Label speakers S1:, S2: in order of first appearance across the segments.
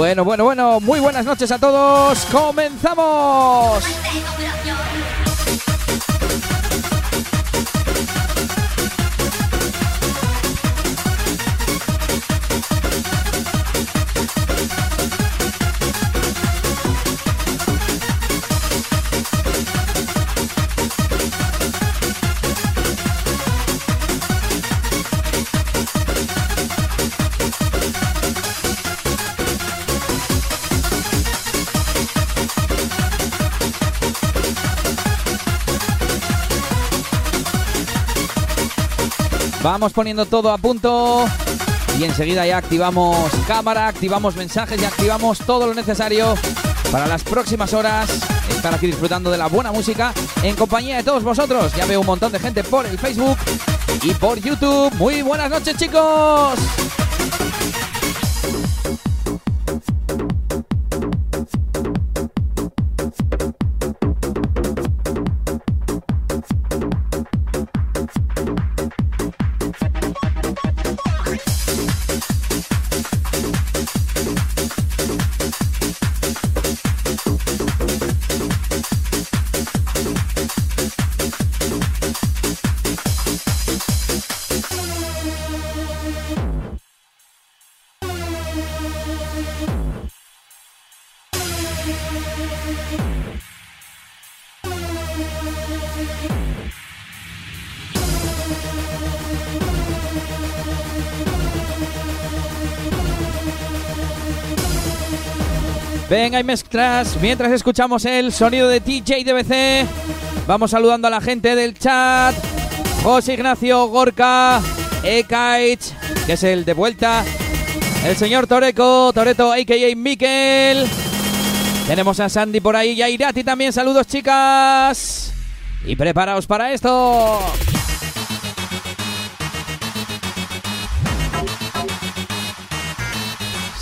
S1: Bueno, bueno, bueno, muy buenas noches a todos. ¡Comenzamos! Vamos poniendo todo a punto y enseguida ya activamos cámara, activamos mensajes y activamos todo lo necesario para las próximas horas estar aquí disfrutando de la buena música en compañía de todos vosotros. Ya veo un montón de gente por el Facebook y por YouTube. Muy buenas noches chicos. Mezclas mientras escuchamos el sonido de DJ DBC. Vamos saludando a la gente del chat. José Ignacio Gorka, Ekaich, que es el de vuelta. El señor Toreco, Toreto, a.k.a. Miquel. Tenemos a Sandy por ahí y a Irati también. Saludos, chicas. Y preparaos para esto.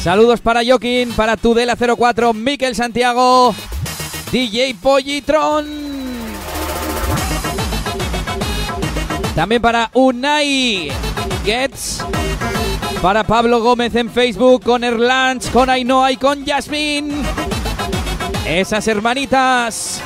S1: Saludos para Joaquín, para Tudela04, Miquel Santiago, DJ Pollitron. También para Unai Gets. Para Pablo Gómez en Facebook, con Erlanch, con Ainhoa y con Yasmin. Esas hermanitas.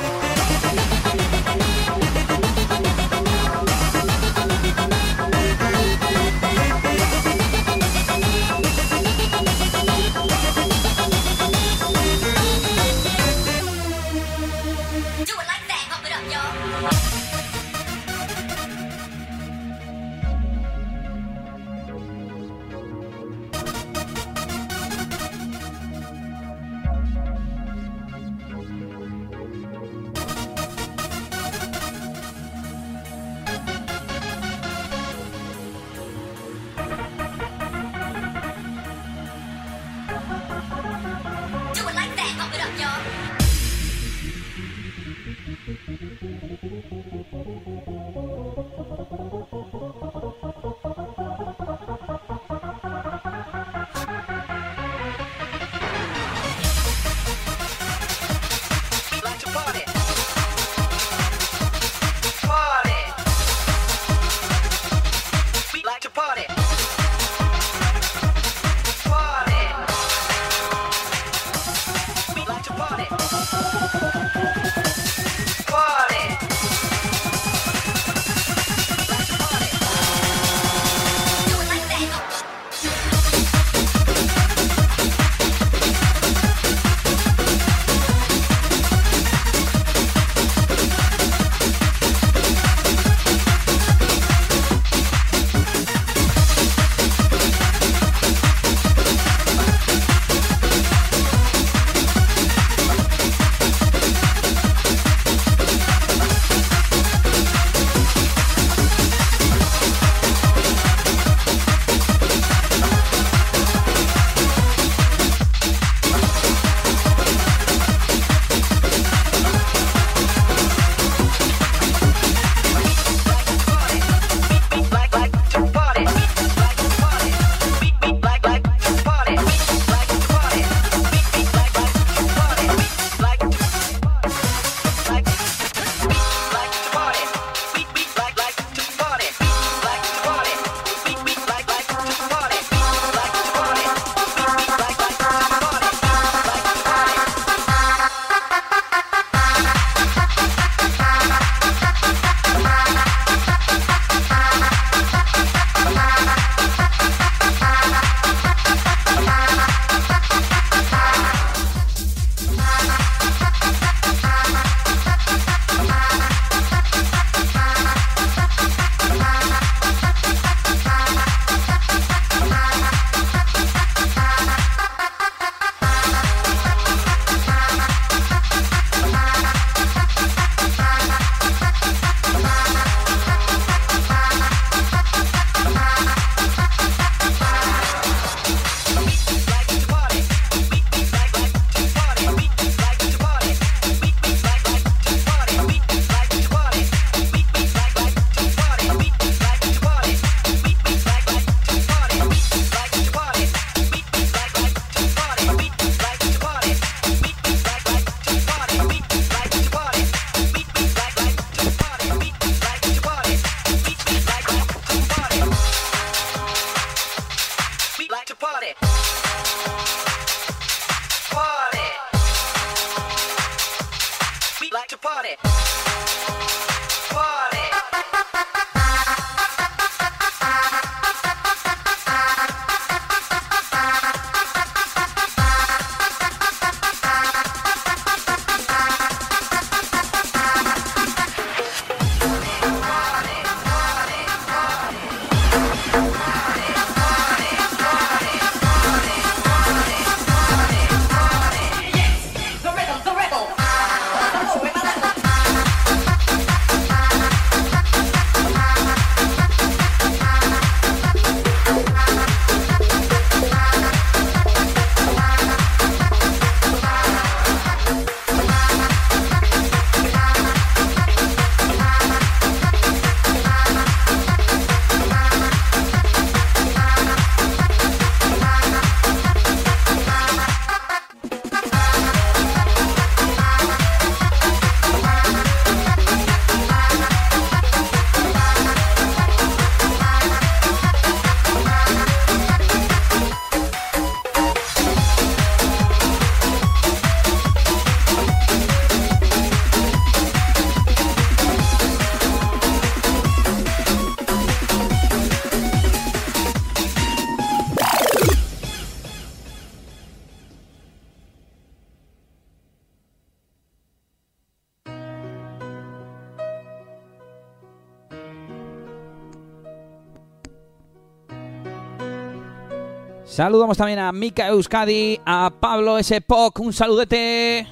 S1: Saludamos también a Mika Euskadi, a Pablo S. Poc, un saludete.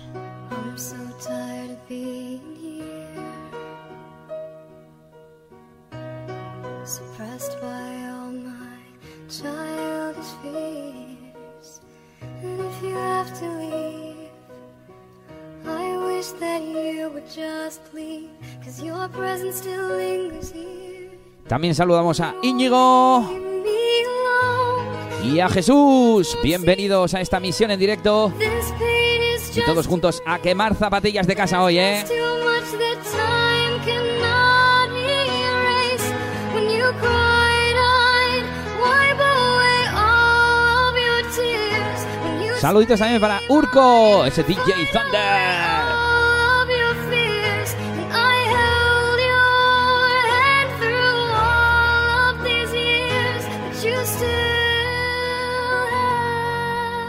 S2: I'm so tired of being here, suppressed by all my childish fears. And if you have to leave, I wish that you would just leave, cause your presence still lingers here.
S1: También saludamos a Íñigo. Y a Jesús. Bienvenidos a esta misión en directo. Y todos juntos a quemar zapatillas de casa hoy, ¿eh? Saluditos también para Urco, ese DJ Thunder.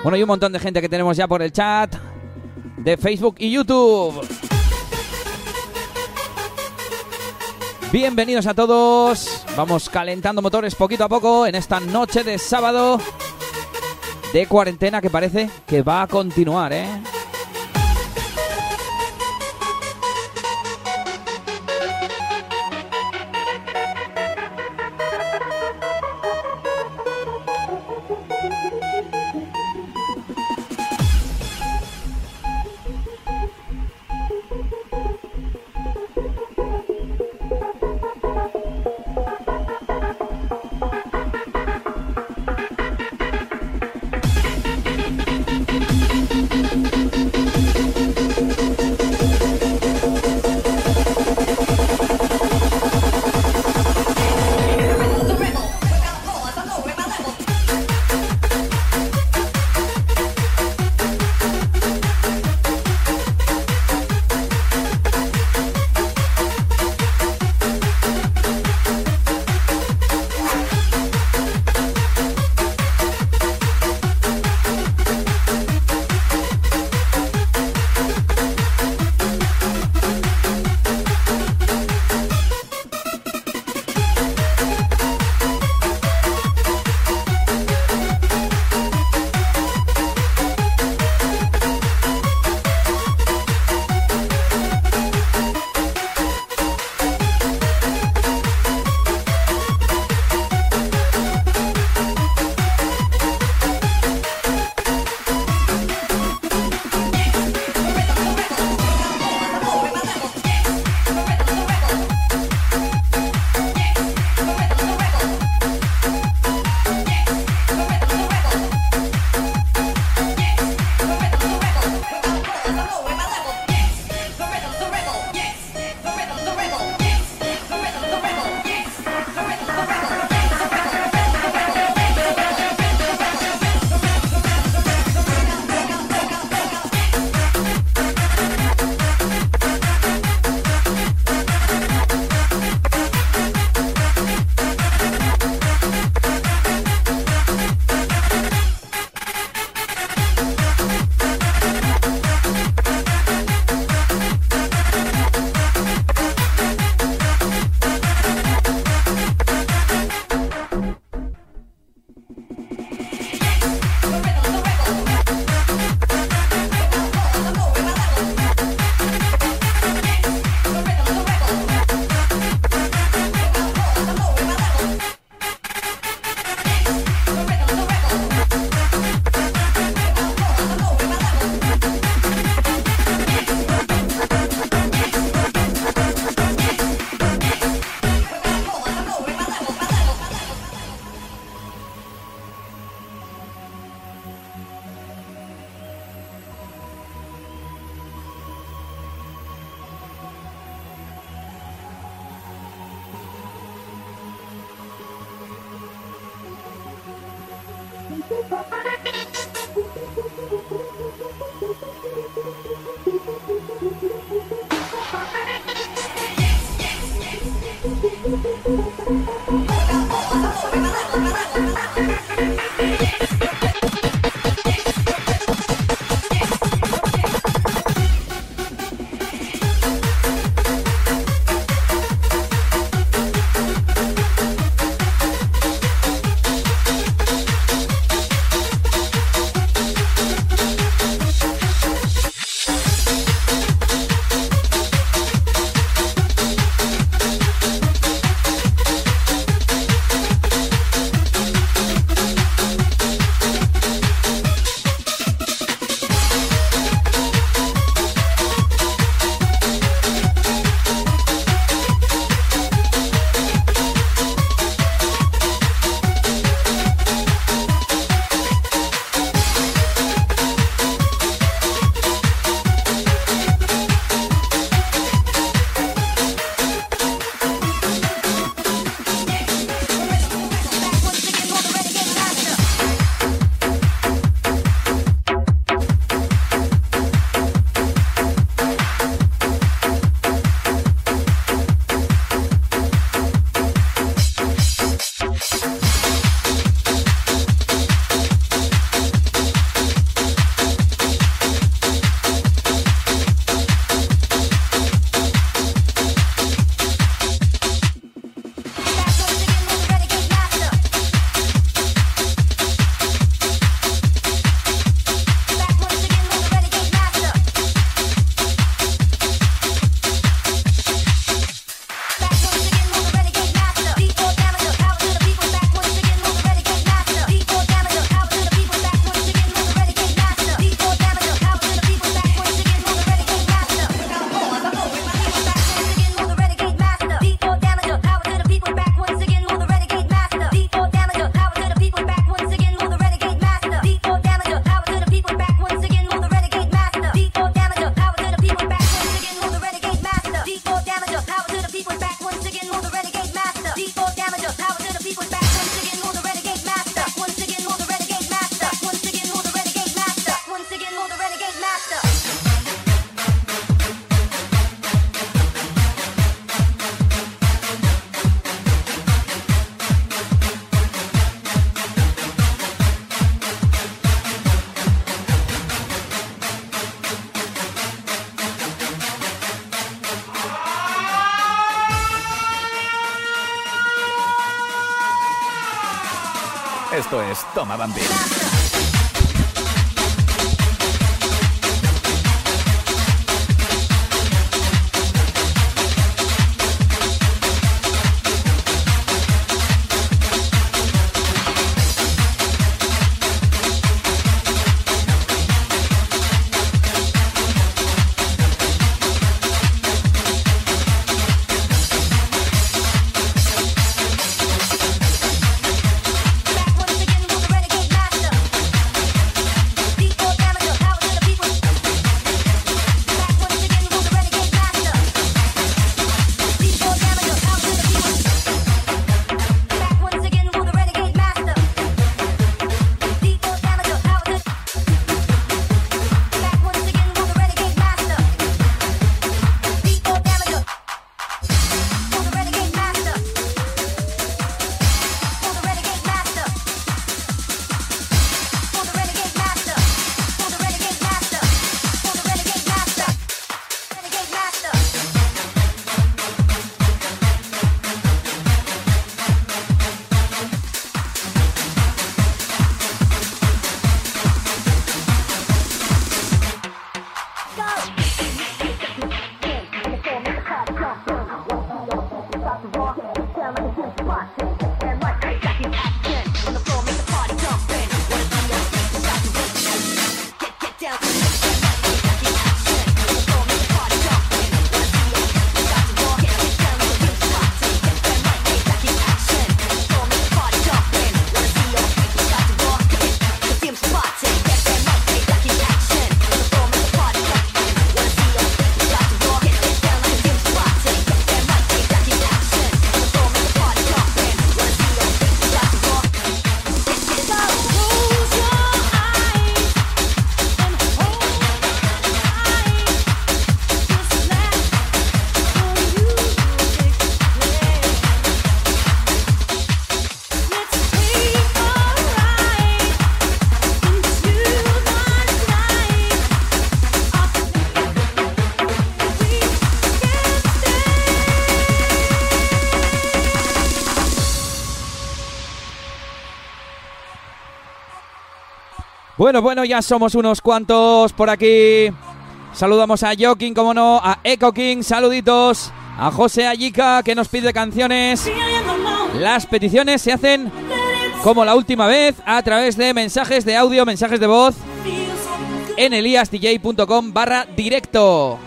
S1: Bueno, y un montón de gente que tenemos ya por el chat de Facebook y YouTube. Bienvenidos a todos. Vamos calentando motores poquito a poco en esta noche de sábado de cuarentena que parece que va a continuar, ¿eh?
S2: Toma Bambín.
S1: Bueno, bueno, ya somos unos cuantos por aquí. Saludamos a Joking, como no, a Echo King, saluditos. A José Ayika, que nos pide canciones. Las peticiones se hacen como la última vez a través de mensajes de audio, mensajes de voz en eliasdj.com barra directo.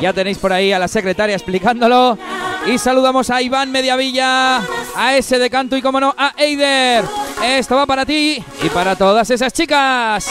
S1: Ya tenéis por ahí a la secretaria explicándolo. Y saludamos a Iván Mediavilla, a ese de canto y como no, a Eider. Esto va para ti y para todas esas chicas.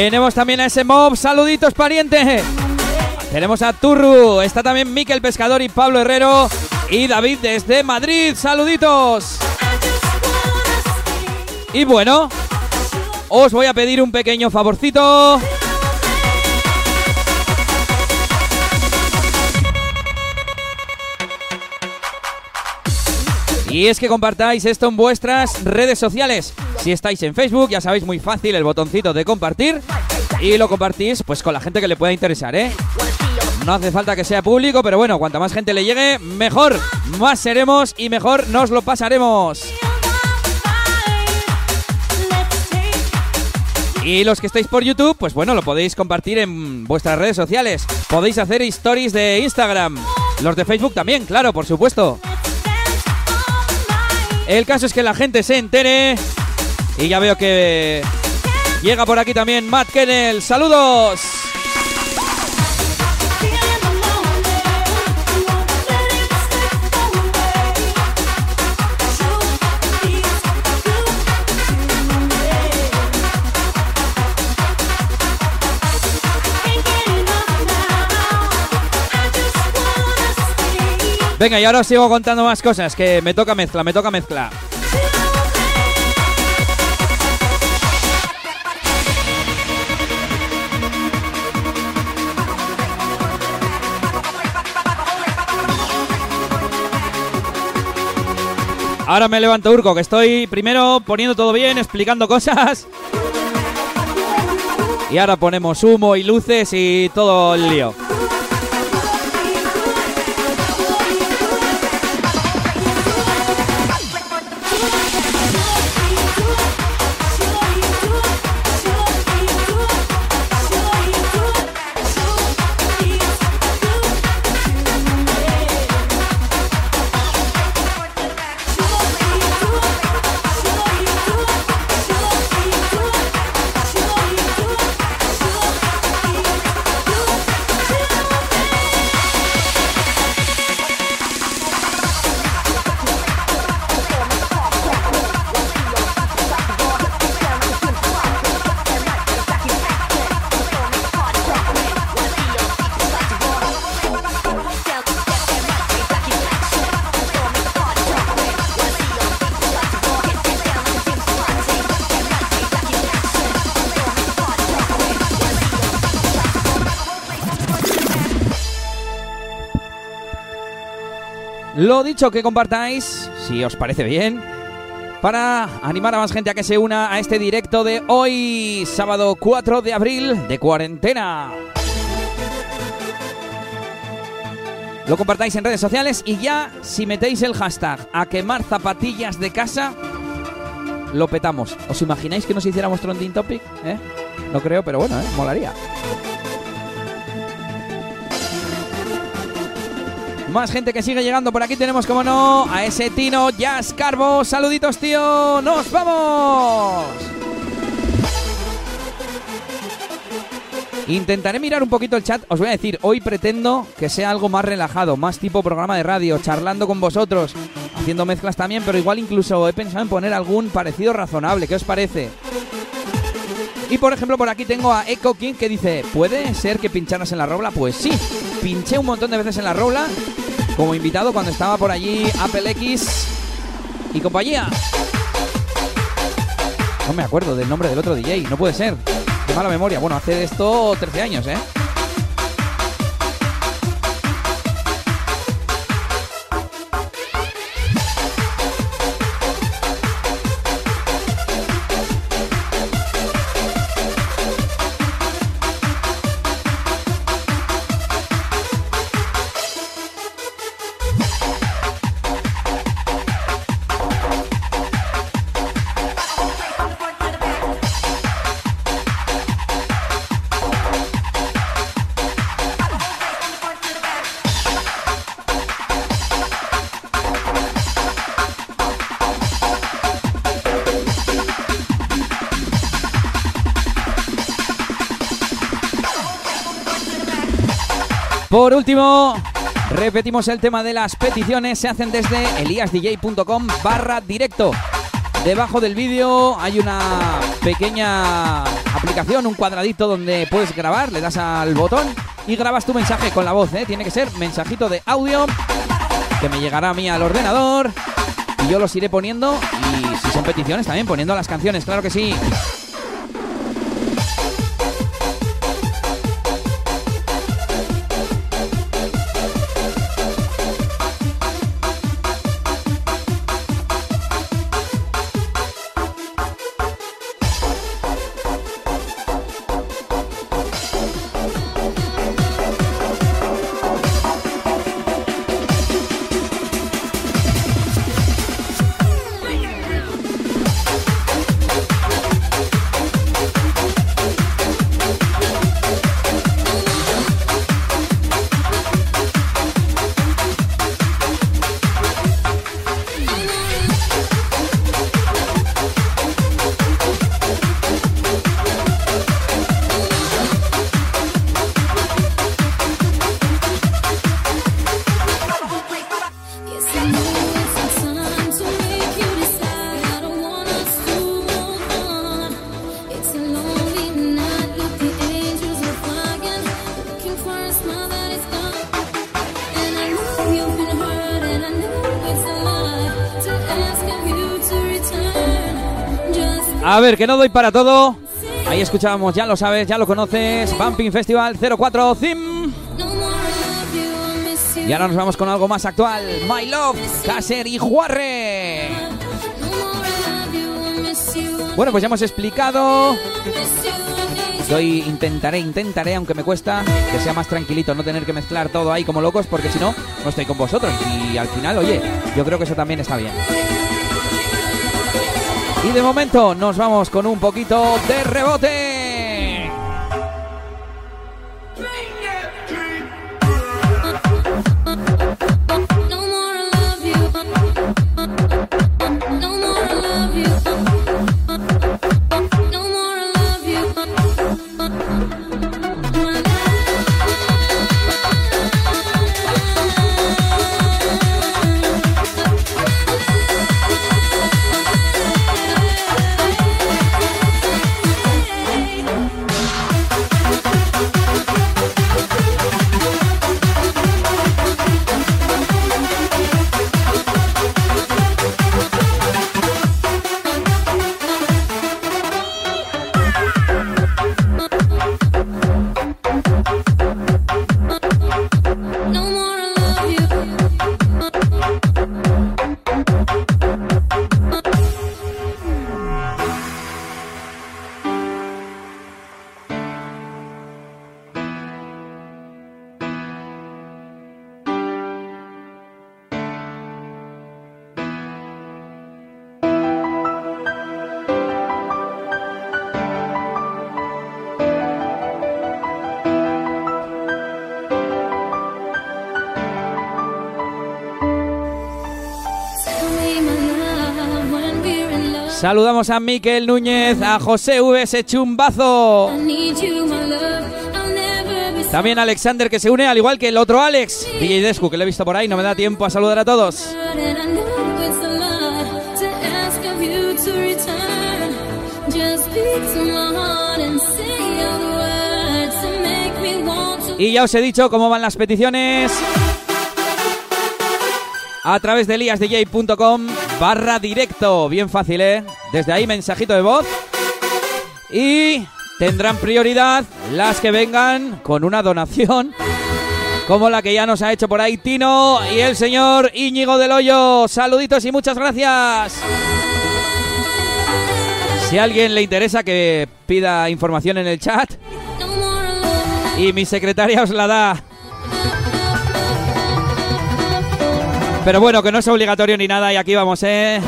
S1: Tenemos también a ese mob, saluditos pariente. Tenemos a Turru, está también Miquel Pescador y Pablo Herrero. Y David desde Madrid, saluditos. Y bueno, os voy a pedir un pequeño favorcito. Y es que compartáis esto en vuestras redes sociales. Si estáis en Facebook, ya sabéis muy fácil el botoncito de compartir y lo compartís pues con la gente que le pueda interesar, ¿eh? No hace falta que sea público, pero bueno, cuanta más gente le llegue, mejor. Más seremos y mejor nos lo pasaremos. Y los que estáis por YouTube, pues bueno, lo podéis compartir en vuestras redes sociales. Podéis hacer stories de Instagram. Los de Facebook también, claro, por supuesto. El caso es que la gente se entere. Y ya veo que llega por aquí también Matt Kennel. ¡Saludos! Venga, y ahora os sigo contando más cosas, que me toca mezcla, me toca mezcla. Ahora me levanto Urco, que estoy primero poniendo todo bien, explicando cosas. Y ahora ponemos humo y luces y todo el lío. Dicho, que compartáis, si os parece bien, para animar a más gente a que se una a este directo de hoy, sábado 4 de abril de cuarentena. Lo compartáis en redes sociales y ya si metéis el hashtag a quemar zapatillas de casa, lo petamos. ¿Os imagináis que nos hiciéramos trending topic? ¿Eh? No creo, pero bueno, ¿eh? molaría. Más gente que sigue llegando por aquí. Tenemos, como no, a ese Tino Jazz Carbo. Saluditos, tío. ¡Nos vamos! Intentaré mirar un poquito el chat. Os voy a decir, hoy pretendo que sea algo más relajado, más tipo programa de radio, charlando con vosotros, haciendo mezclas también, pero igual incluso he pensado en poner algún parecido razonable. ¿Qué os parece? Y por ejemplo, por aquí tengo a Echo King que dice: ¿Puede ser que pincharas en la robla? Pues sí, pinché un montón de veces en la robla como invitado cuando estaba por allí Apple X y compañía. No me acuerdo del nombre del otro DJ, no puede ser. Qué mala memoria. Bueno, hace esto 13 años, ¿eh? Por último, repetimos el tema de las peticiones. Se hacen desde eliasdj.com barra directo. Debajo del vídeo hay una pequeña aplicación, un cuadradito donde puedes grabar, le das al botón y grabas tu mensaje con la voz. ¿eh? Tiene que ser mensajito de audio que me llegará a mí al ordenador y yo los iré poniendo y si son peticiones también poniendo las canciones, claro que sí. A ver, que no doy para todo. Ahí escuchábamos, ya lo sabes, ya lo conoces. Bumping Festival 04 Thim. Y ahora nos vamos con algo más actual. My Love, Caser y Juarre. Bueno, pues ya hemos explicado. Hoy intentaré, intentaré, aunque me cuesta, que sea más tranquilito, no tener que mezclar todo ahí como locos, porque si no, no estoy con vosotros. Y al final, oye, yo creo que eso también está bien. Y de momento nos vamos con un poquito de rebote. Saludamos a Miquel Núñez, a José V. Chumbazo. También a Alexander que se une, al igual que el otro Alex. DJ Descu, que lo he visto por ahí, no me da tiempo a saludar a todos. Y ya os he dicho cómo van las peticiones. A través de liasdj.com barra directo. Bien fácil, ¿eh? Desde ahí mensajito de voz. Y tendrán prioridad las que vengan con una donación. Como la que ya nos ha hecho por ahí Tino y el señor Íñigo del Hoyo. Saluditos y muchas gracias. Si a alguien le interesa que pida información en el chat. Y mi secretaria os la da. Pero bueno, que no es obligatorio ni nada y aquí vamos, ¿eh?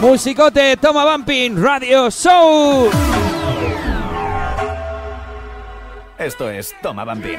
S1: Musicote, toma bumping, radio show.
S3: Esto es Toma Bambín.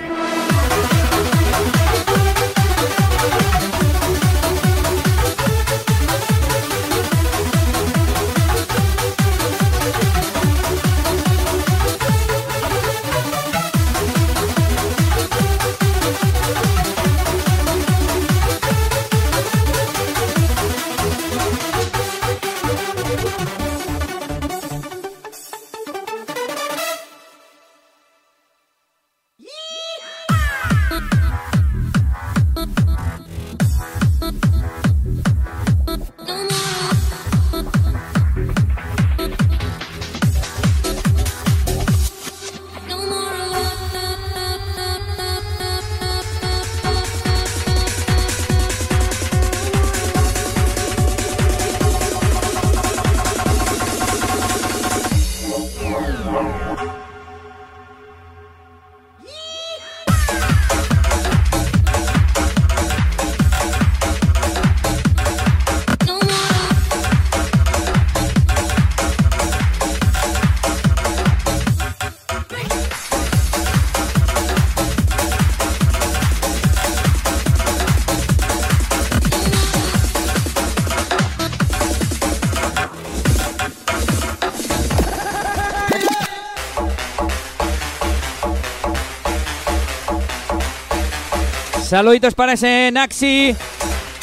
S1: Saluditos para ese Naxi.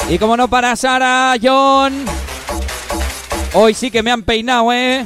S1: Y como no para Sara, John. Hoy sí que me han peinado, ¿eh?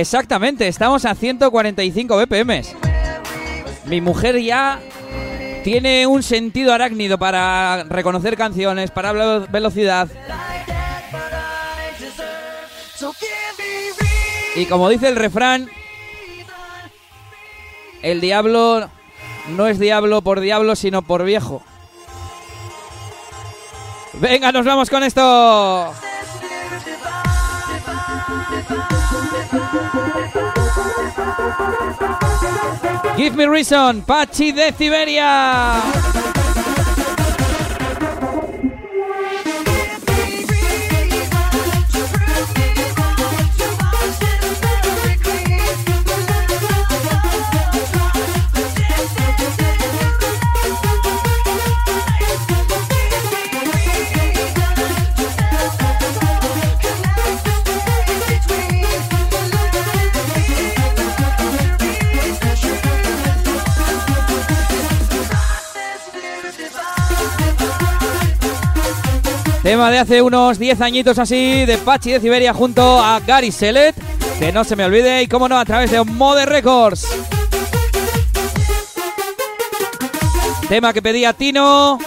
S1: Exactamente, estamos a 145 BPM. Mi mujer ya tiene un sentido arácnido para reconocer canciones, para velo- velocidad. Y como dice el refrán, el diablo no es diablo por diablo, sino por viejo. Venga, nos vamos con esto. Give me reason, Pachi de Siberia. Tema de hace unos 10 añitos así, de Pachi de Siberia junto a Gary Selet. Que no se me olvide, y cómo no, a través de Mode Records. Tema que pedía Tino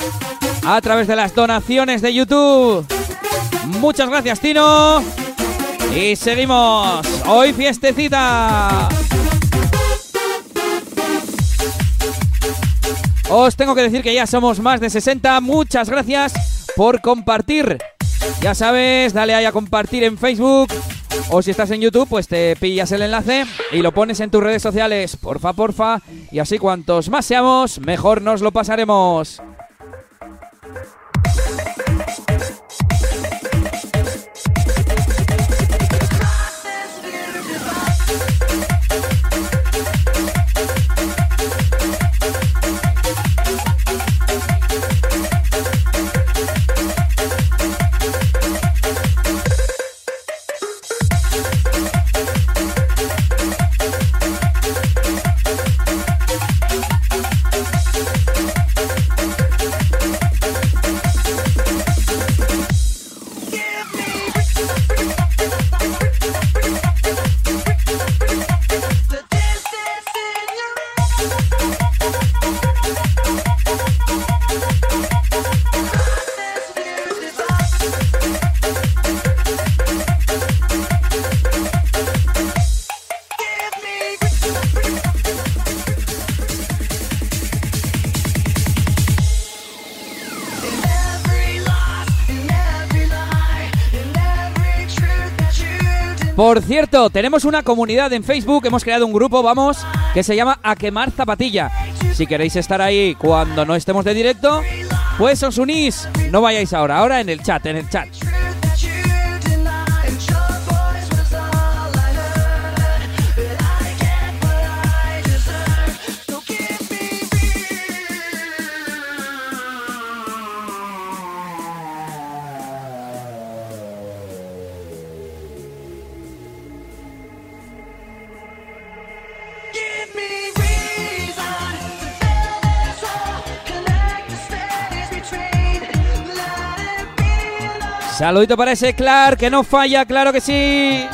S1: a través de las donaciones de YouTube. Muchas gracias, Tino. Y seguimos. Hoy fiestecita. Os tengo que decir que ya somos más de 60. Muchas gracias por compartir. Ya sabes, dale ahí a compartir en Facebook. O si estás en YouTube, pues te pillas el enlace y lo pones en tus redes sociales. Porfa, porfa. Y así cuantos más seamos, mejor nos lo pasaremos. Por cierto, tenemos una comunidad en Facebook, hemos creado un grupo, vamos, que se llama A Quemar Zapatilla. Si queréis estar ahí cuando no estemos de directo, pues os unís. No vayáis ahora, ahora en el chat, en el chat. Saludito para ese Clark, que no falla, claro que sí.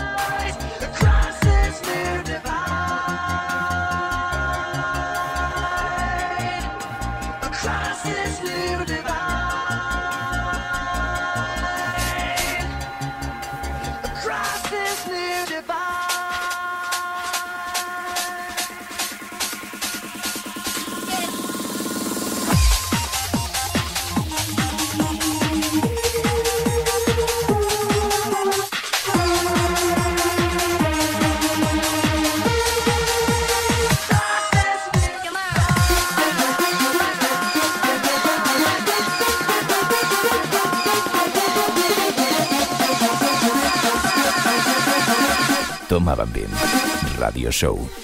S3: Show.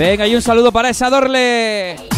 S1: Venga, y un saludo para esa Dorle.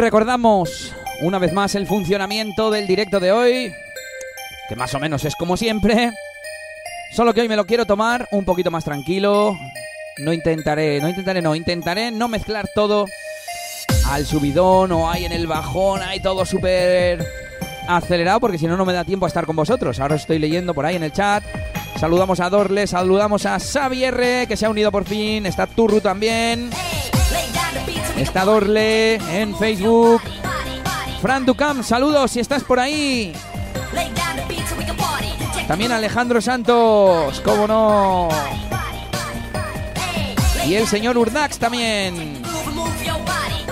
S1: Recordamos una vez más el funcionamiento del directo de hoy, que más o menos es como siempre, solo que hoy me lo quiero tomar un poquito más tranquilo. No intentaré, no intentaré, no, intentaré no mezclar todo al subidón o ahí en el bajón, ahí todo súper acelerado, porque si no, no me da tiempo a estar con vosotros. Ahora os estoy leyendo por ahí en el chat. Saludamos a Dorle, saludamos a Xavier, que se ha unido por fin. Está Turru también. Está Dorle en Facebook. Fran Ducam, saludos si estás por ahí. También Alejandro Santos, cómo no. Y el señor Urdax también.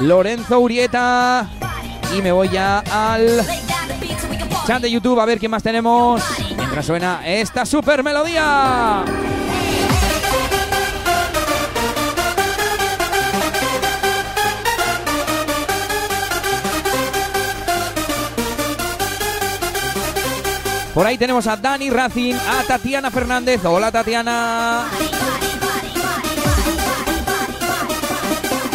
S1: Lorenzo Urieta. Y me voy ya al chat de YouTube a ver qué más tenemos. Mientras suena esta super melodía. Por ahí tenemos a Dani Racing, a Tatiana Fernández. Hola Tatiana.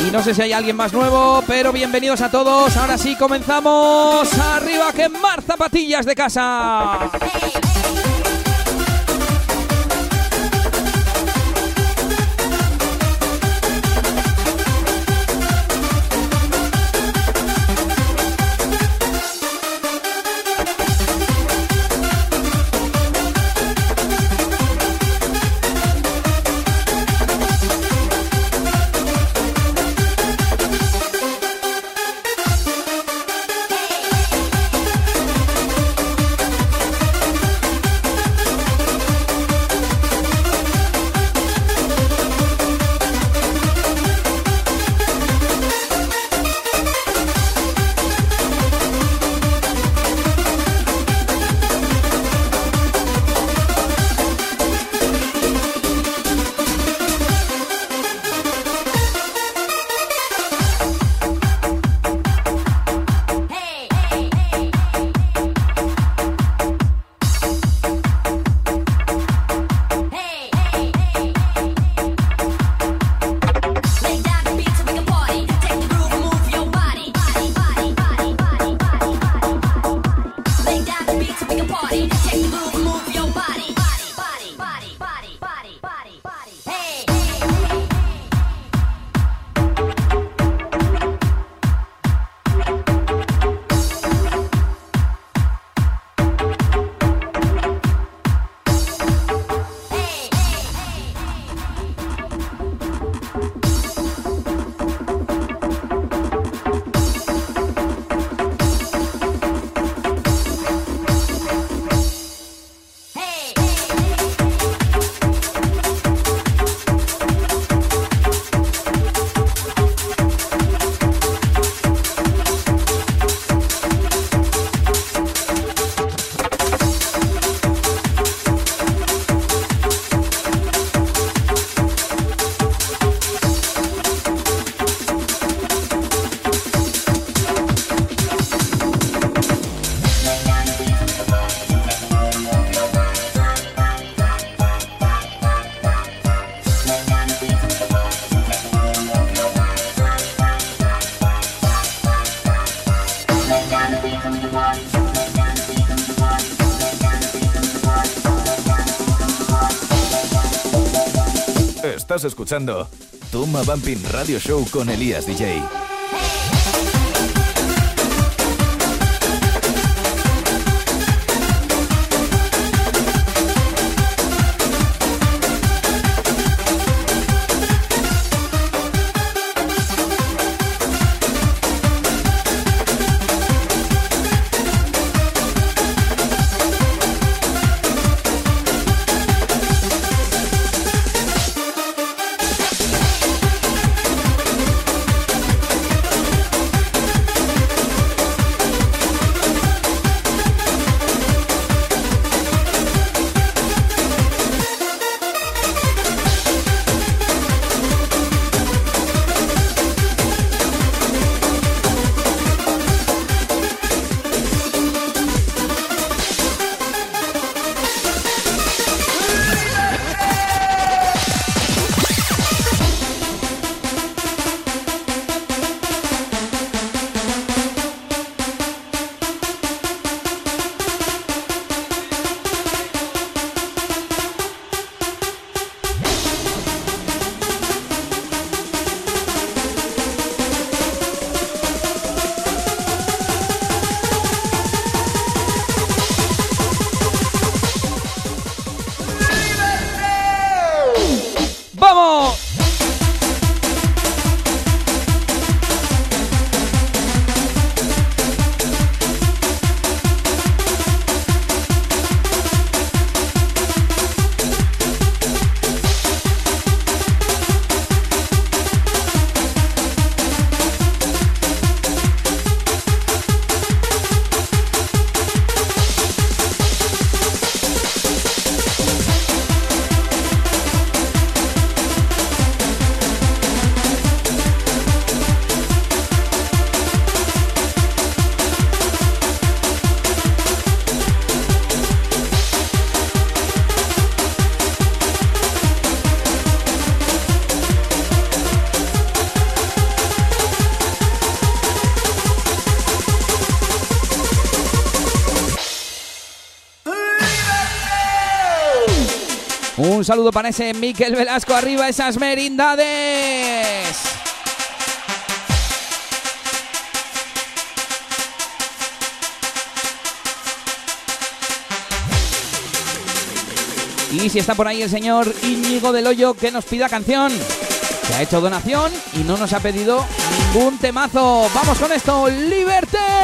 S1: Y no sé si hay alguien más nuevo, pero bienvenidos a todos. Ahora sí comenzamos. Arriba que mar zapatillas de casa.
S3: Escuchando Toma Bumping Radio Show con Elías DJ.
S1: Un saludo para ese Miquel Velasco arriba, esas merindades. Y si está por ahí el señor Íñigo del Hoyo que nos pida canción. Que ha hecho donación y no nos ha pedido ningún temazo. Vamos con esto, Liberté.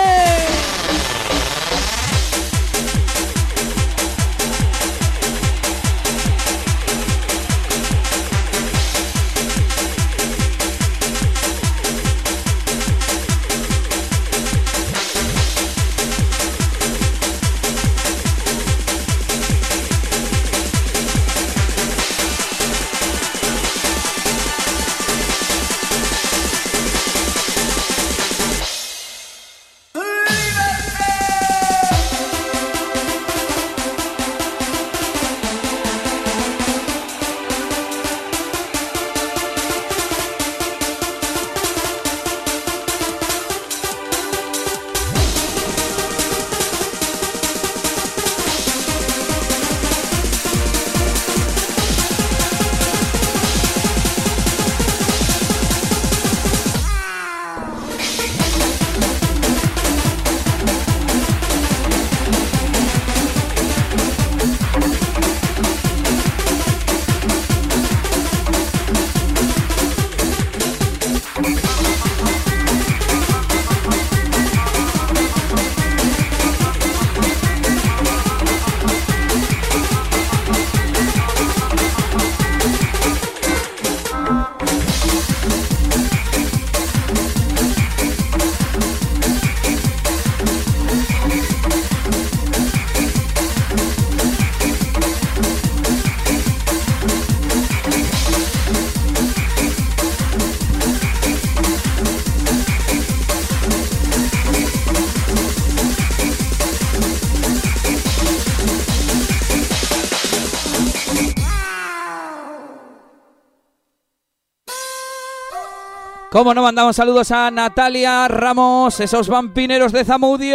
S1: Como no mandamos saludos a Natalia Ramos, esos vampineros de Zamudio.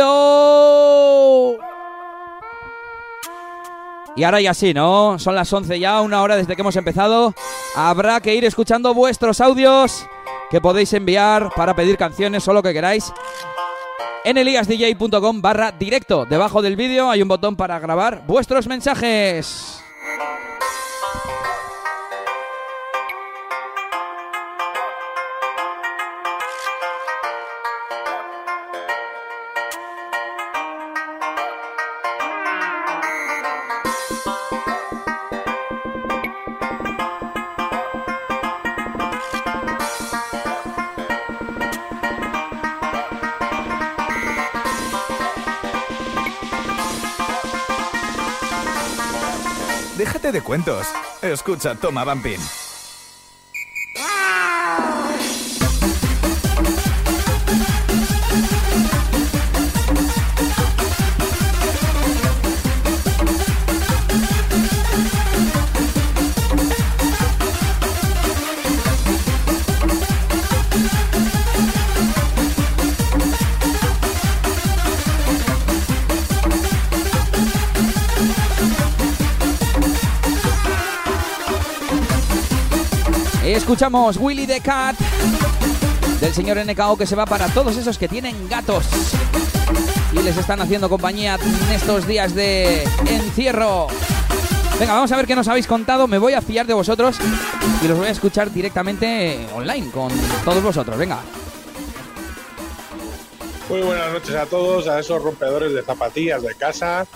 S1: Y ahora ya sí, ¿no? Son las 11 ya, una hora desde que hemos empezado. Habrá que ir escuchando vuestros audios que podéis enviar para pedir canciones o lo que queráis. En eliasdj.com barra directo. Debajo del vídeo hay un botón para grabar vuestros mensajes.
S3: Escucha, toma, Vampin.
S1: Escuchamos Willy the Cat del señor NKO que se va para todos esos que tienen gatos y les están haciendo compañía en estos días de encierro. Venga, vamos a ver qué nos habéis contado. Me voy a fiar de vosotros y los voy a escuchar directamente online con todos vosotros. Venga.
S4: Muy buenas noches a todos, a esos rompedores de zapatillas de casa.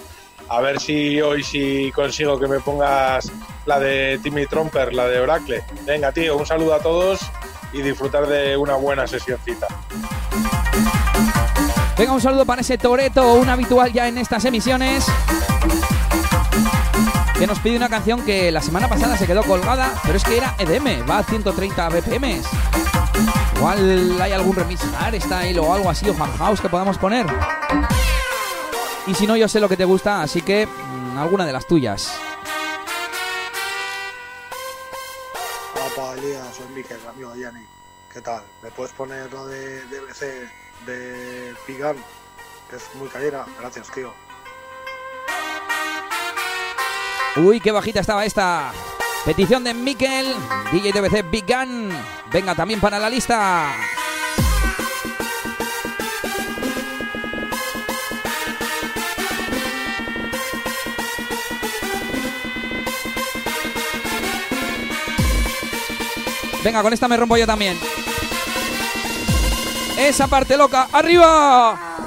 S4: A ver si hoy sí consigo que me pongas la de Timmy Tromper, la de Oracle. Venga, tío, un saludo a todos y disfrutar de una buena sesioncita.
S1: Venga, un saludo para ese Toreto, un habitual ya en estas emisiones. Que nos pide una canción que la semana pasada se quedó colgada, pero es que era EDM, va a 130 BPM. Igual hay algún remix style o algo así, o fan house que podamos poner. Y si no, yo sé lo que te gusta, así que mm, alguna de las tuyas.
S5: Miquel, amigo de Yanni. ¿Qué tal? ¿Me puedes poner lo de DBC de Pigan? Que es muy callera. Gracias, tío.
S1: Uy, qué bajita estaba esta. Petición de Miquel, DJ DBC Big Gun. Venga, también para la lista. Venga, con esta me rompo yo también. Esa parte loca, arriba.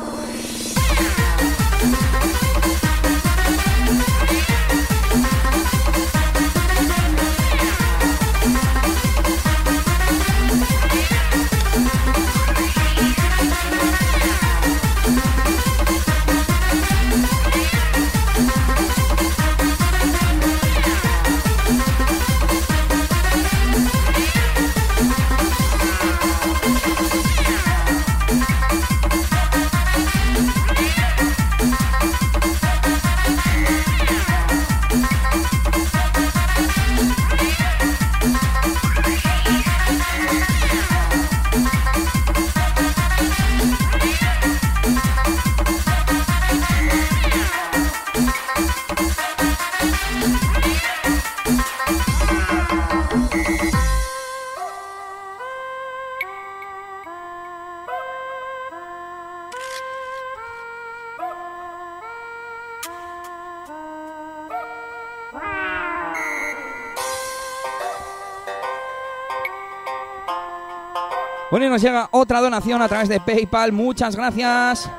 S1: Nos llega otra donación a través de PayPal. Muchas gracias.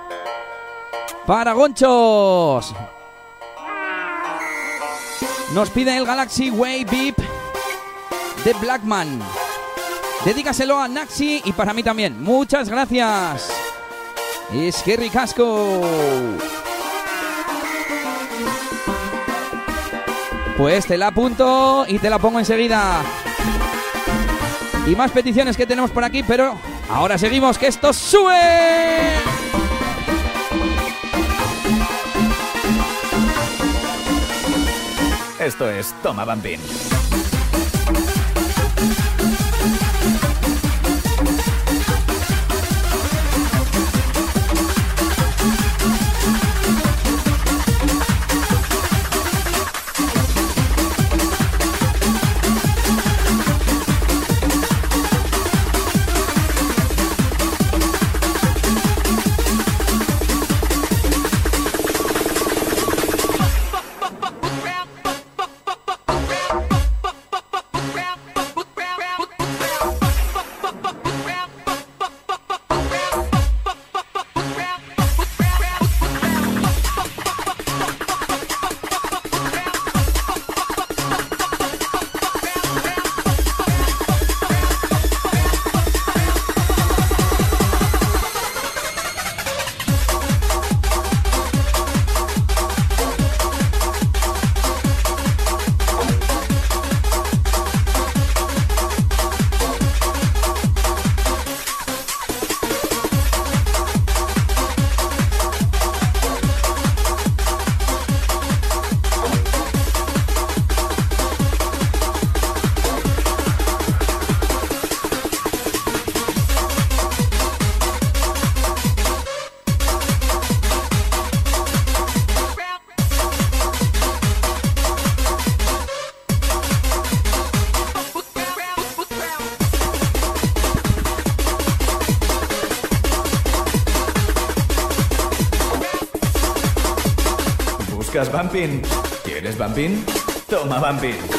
S1: Para Gonchos. Nos pide el Galaxy Way Beep de Blackman. Dedícaselo a Naxi y para mí también. Muchas gracias. Es que ricasco. Pues te la apunto y te la pongo enseguida. Y más peticiones que tenemos por aquí, pero ahora seguimos, que esto sube.
S3: Esto es Toma Bambín. ¿Buscas Bumping? ¿Quieres Bumping? Toma Bumping.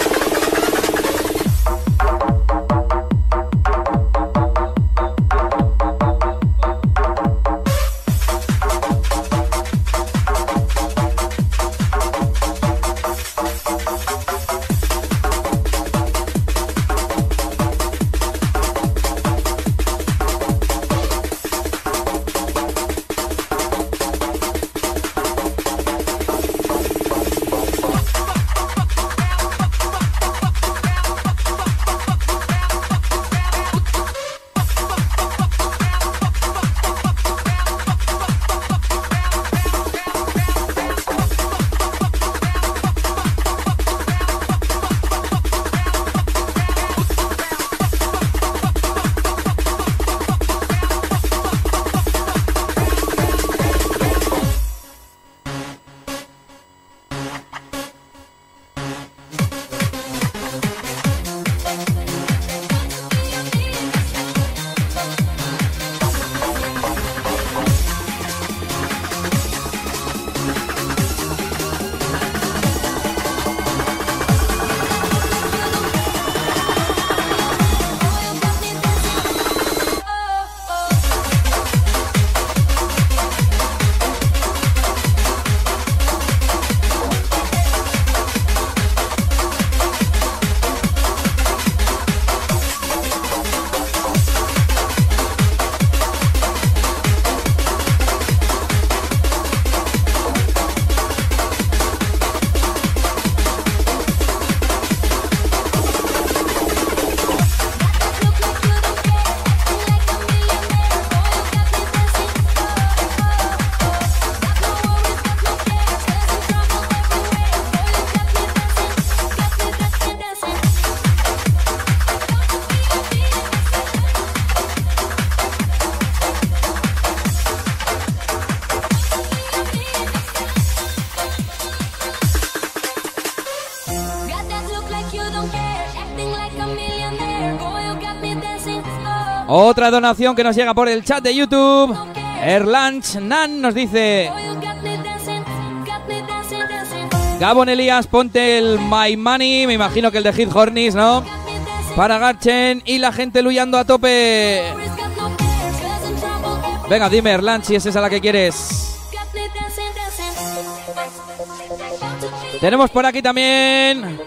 S1: Otra donación que nos llega por el chat de YouTube. Erlanch Nan nos dice: Gabon Elías, ponte el My Money. Me imagino que el de Hit Hornis, ¿no? Para Garchen y la gente luyando a tope. Venga, dime, Erlanch, si es esa la que quieres. Tenemos por aquí también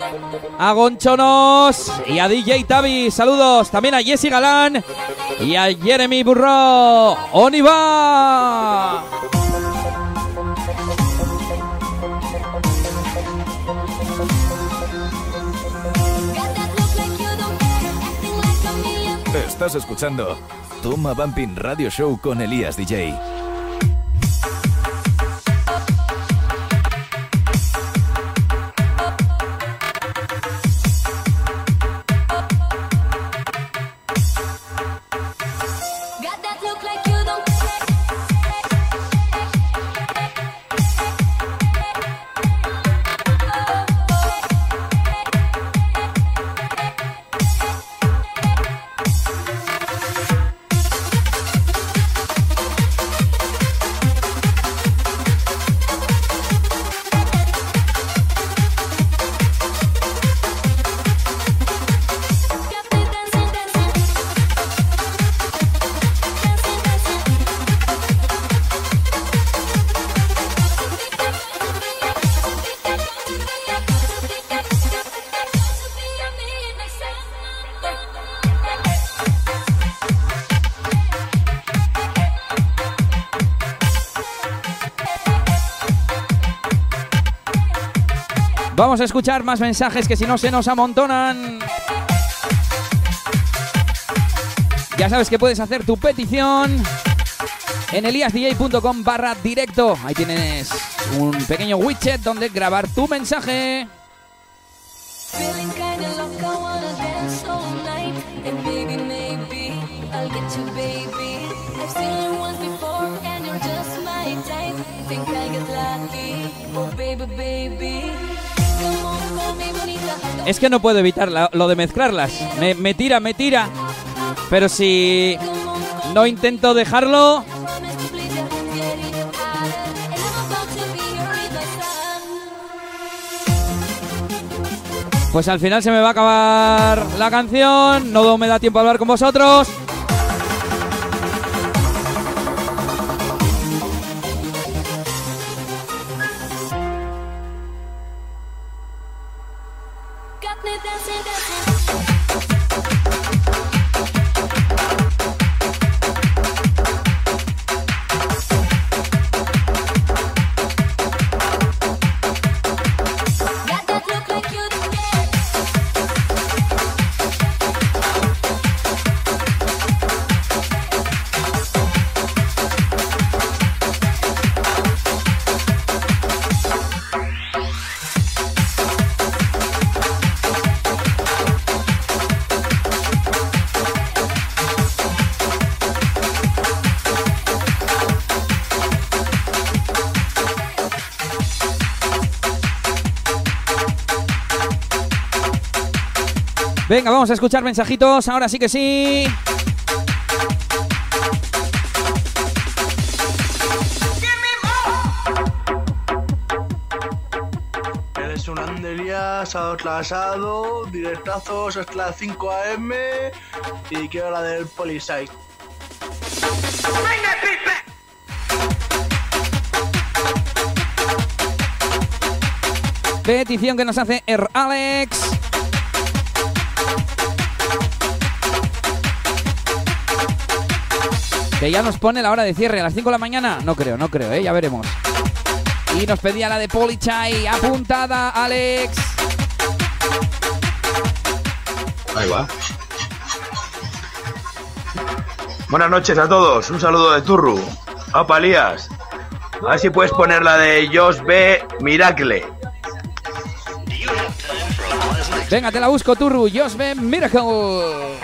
S1: a Gonchonos y a DJ Tavi. Saludos también a Jesse Galán y a Jeremy Burro. ¡Oniva!
S3: Estás escuchando Toma Bumping Radio Show con Elías DJ.
S1: Vamos a escuchar más mensajes que si no se nos amontonan. Ya sabes que puedes hacer tu petición en eliasdj.com barra directo. Ahí tienes un pequeño widget donde grabar tu mensaje. Es que no puedo evitar lo de mezclarlas. Me, tira, me tira. Pero si no intento dejarlo, pues al final se me va a acabar la canción. No me da tiempo a hablar con vosotros. Venga, vamos a escuchar mensajitos. Ahora sí que sí.
S6: Eres un Andelia, sábado clasado, directazos hasta las 5 am y quiero la del Polisite.
S1: Petición que nos hace Er Alex. Que ya nos pone la hora de cierre a las 5 de la mañana. No creo, no creo, ¿eh? ya veremos. Y nos pedía la de Polichai. Apuntada, Alex.
S7: Ahí va. Buenas noches a todos. Un saludo de Turru. Opa, Lías. A ver si puedes poner la de Josh B. Miracle.
S1: Venga, te la busco, Turru. Josbe Miracle.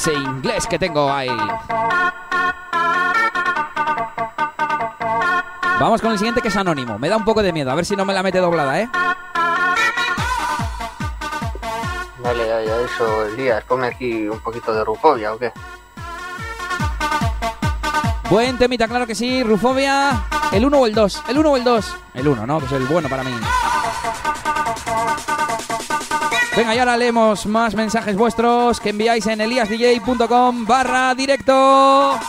S1: Ese inglés que tengo ahí. Vamos con el siguiente que es anónimo. Me da un poco de miedo. A ver si no me la mete doblada, ¿eh?
S8: Ahí a eso, Elías. Ponme aquí un poquito de rufobia, ¿o qué?
S1: Buen temita, claro que sí. Rufobia. ¿El 1 o el 2? ¿El 1 o el 2? El 1, ¿no? Que es el bueno para mí. Venga, y ahora leemos más mensajes vuestros que enviáis en eliasdj.com barra directo.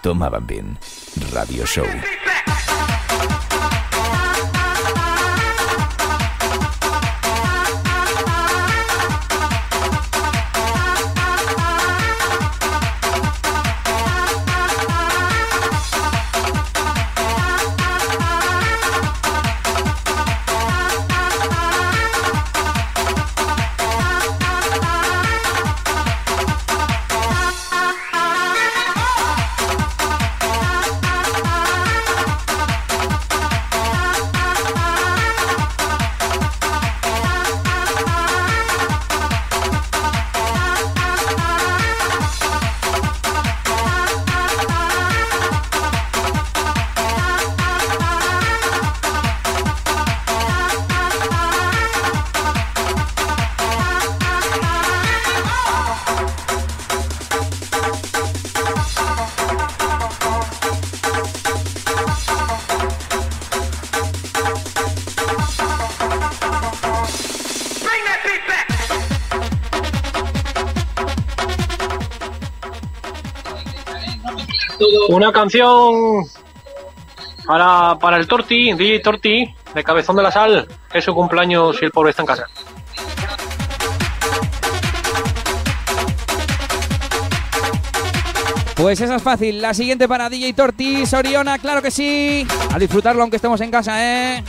S3: Toma Bambín Radio Show.
S9: Una canción para, para el Torti, DJ Torti, de Cabezón de la Sal, es su cumpleaños y el pobre está en casa.
S1: Pues esa es fácil. La siguiente para DJ Tortis, Oriona, claro que sí. A disfrutarlo aunque estemos en casa, ¿eh?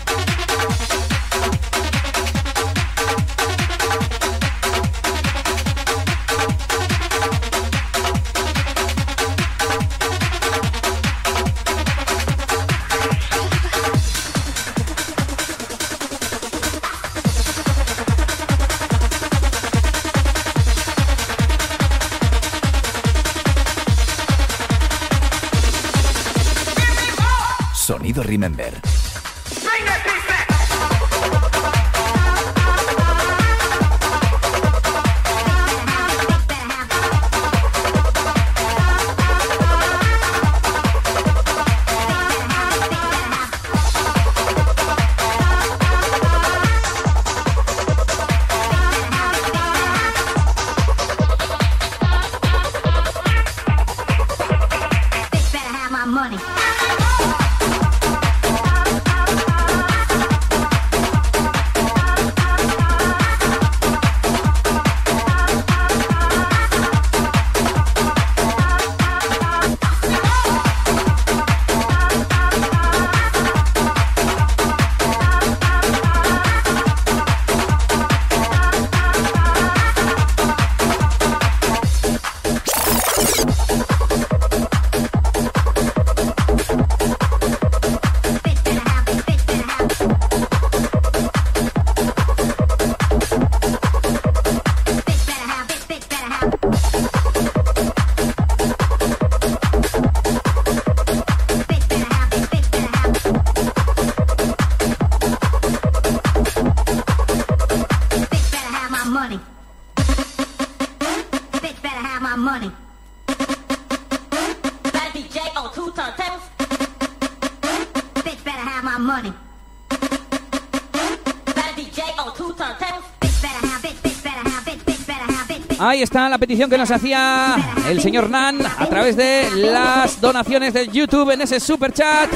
S1: Ahí está la petición que nos hacía el señor Nan a través de las donaciones de YouTube en ese super chat.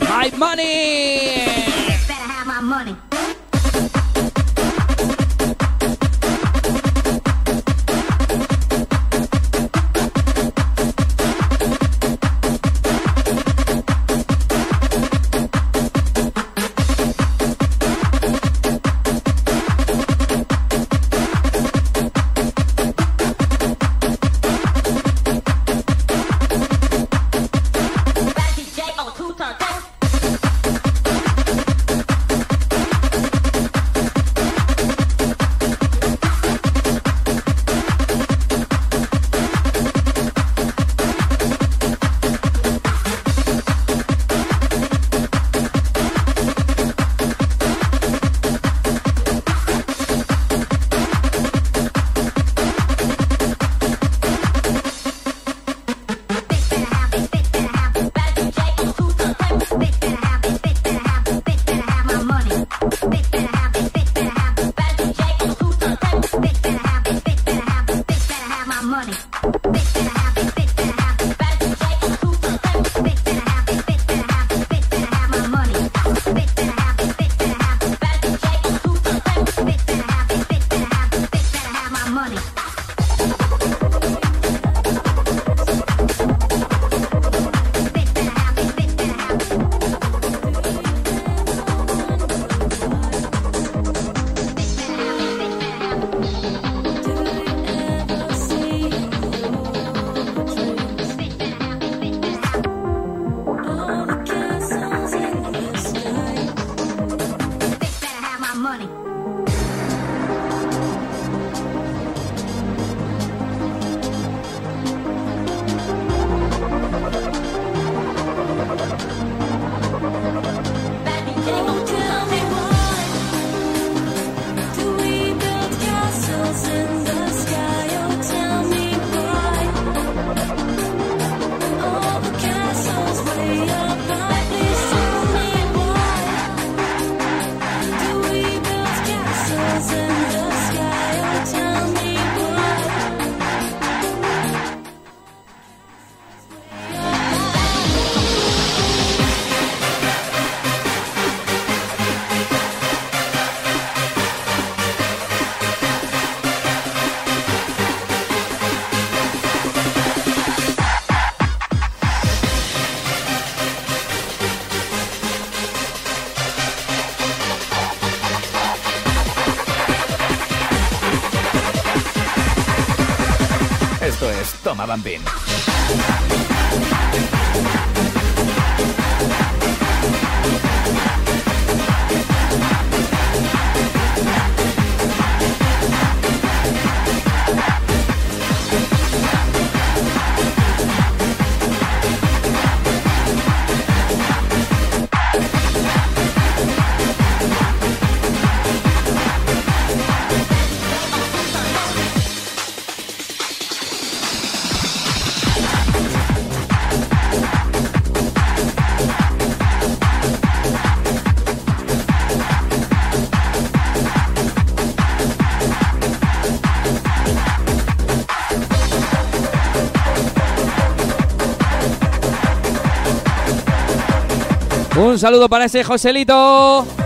S1: My money.
S10: Esto es
S11: saludo para ese Joselito.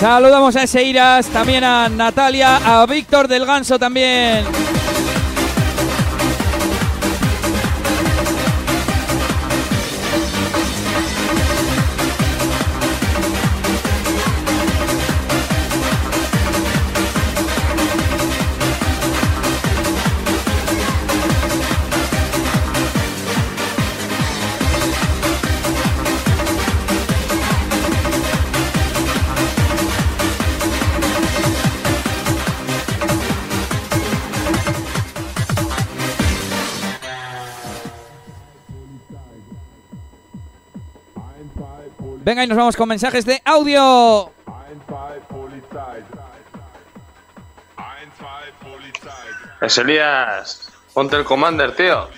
S11: Saludamos a Seiras, también a Natalia, a Víctor del Ganso también. Venga, y nos vamos con mensajes de audio.
S12: Es Elías. Ponte el commander, tío.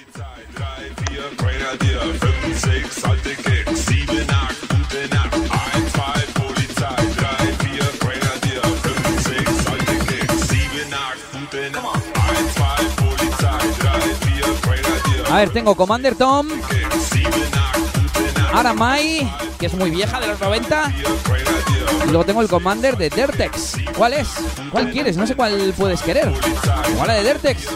S1: A ver, tengo Commander Tom, Aramai, que es muy vieja, de los 90. Y luego tengo el Commander de Dertex. ¿Cuál es? ¿Cuál quieres? No sé cuál puedes querer. Igual la de Dertex.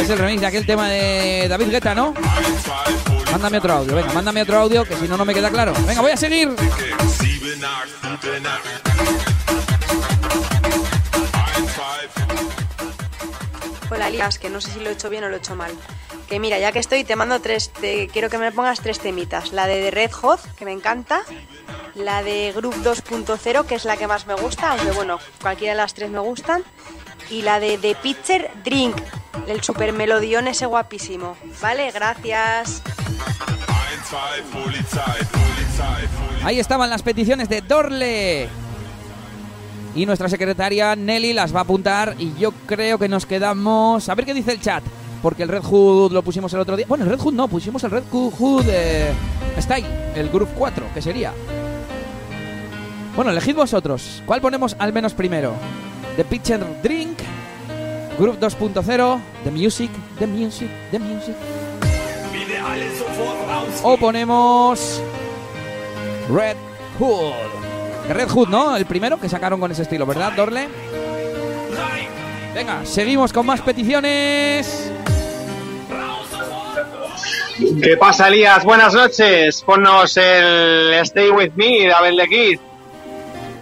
S1: Es el remix de aquel tema de David Guetta, ¿no? Mándame otro audio, venga, mándame otro audio, que si no, no me queda claro. Venga, voy a seguir.
S13: Hola, Lías, que no sé si lo he hecho bien o lo he hecho mal. Mira, ya que estoy, te mando tres. Quiero que me pongas tres temitas. La de Red Hot, que me encanta. La de Group 2.0, que es la que más me gusta, aunque bueno, cualquiera de las tres me gustan. Y la de The Pitcher Drink, el super melodión ese guapísimo. Vale, gracias.
S1: Ahí estaban las peticiones de Dorle. Y nuestra secretaria Nelly las va a apuntar y yo creo que nos quedamos... A ver qué dice el chat. Porque el Red Hood lo pusimos el otro día. Bueno, el Red Hood no, pusimos el Red Hood eh, Style, el Group 4, que sería. Bueno, elegid vosotros. ¿Cuál ponemos al menos primero? The Pitcher Drink, Group 2.0, The Music, The Music, The Music. O ponemos Red Hood. Red Hood, ¿no? El primero que sacaron con ese estilo, ¿verdad, Dorle? Venga, seguimos con más peticiones.
S14: ¿Qué pasa, Elías? Buenas noches. Ponnos el Stay With Me de Abel de Kid.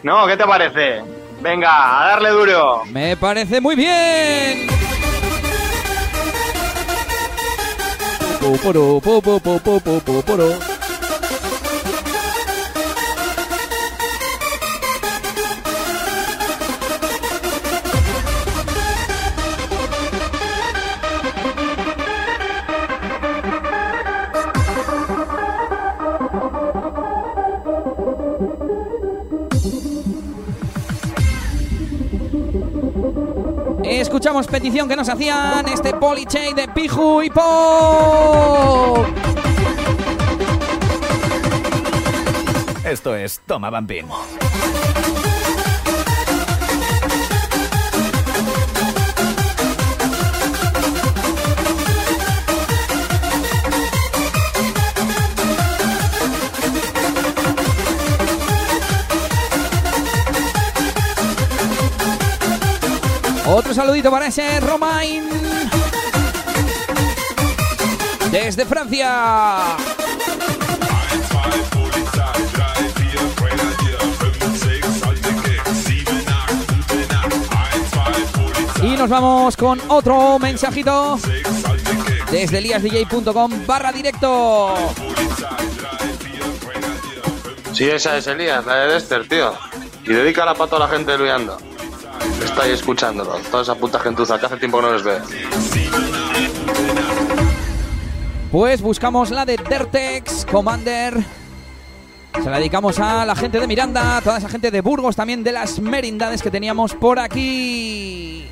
S14: ¿No? ¿Qué te parece? Venga, a darle duro.
S1: Me parece muy bien. Po, poro, po, po, Escuchamos petición que nos hacían este Polichey de Piju y Po.
S3: Esto es Toma Bambín.
S1: Otro saludito para ese Romain. Desde Francia. Y nos vamos con otro mensajito desde eliasdj.com barra directo.
S12: Sí, esa es Elías, la de Dexter, tío. Y dedica la pato a la gente de. Está ahí escuchándolo. Toda esa puta gentuza que hace tiempo no les ve.
S1: Pues buscamos la de Dertex Commander. Se la dedicamos a la gente de Miranda, a toda esa gente de Burgos, también de las merindades que teníamos por aquí.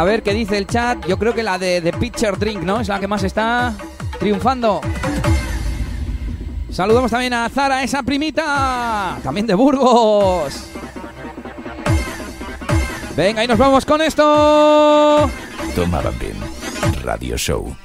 S1: A ver qué dice el chat. Yo creo que la de The Pitcher Drink, ¿no? Es la que más está triunfando. Saludamos también a Zara, esa primita. También de Burgos. Venga, y nos vamos con esto.
S3: Toma Bambín. Radio Show.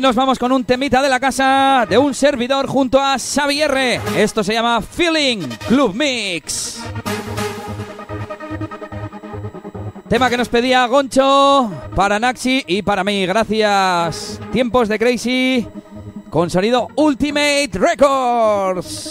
S1: Y nos vamos con un temita de la casa de un servidor junto a Xavier. Esto se llama Feeling Club Mix. Tema que nos pedía Goncho para Naxi y para mí. Gracias. Tiempos de Crazy con sonido Ultimate Records.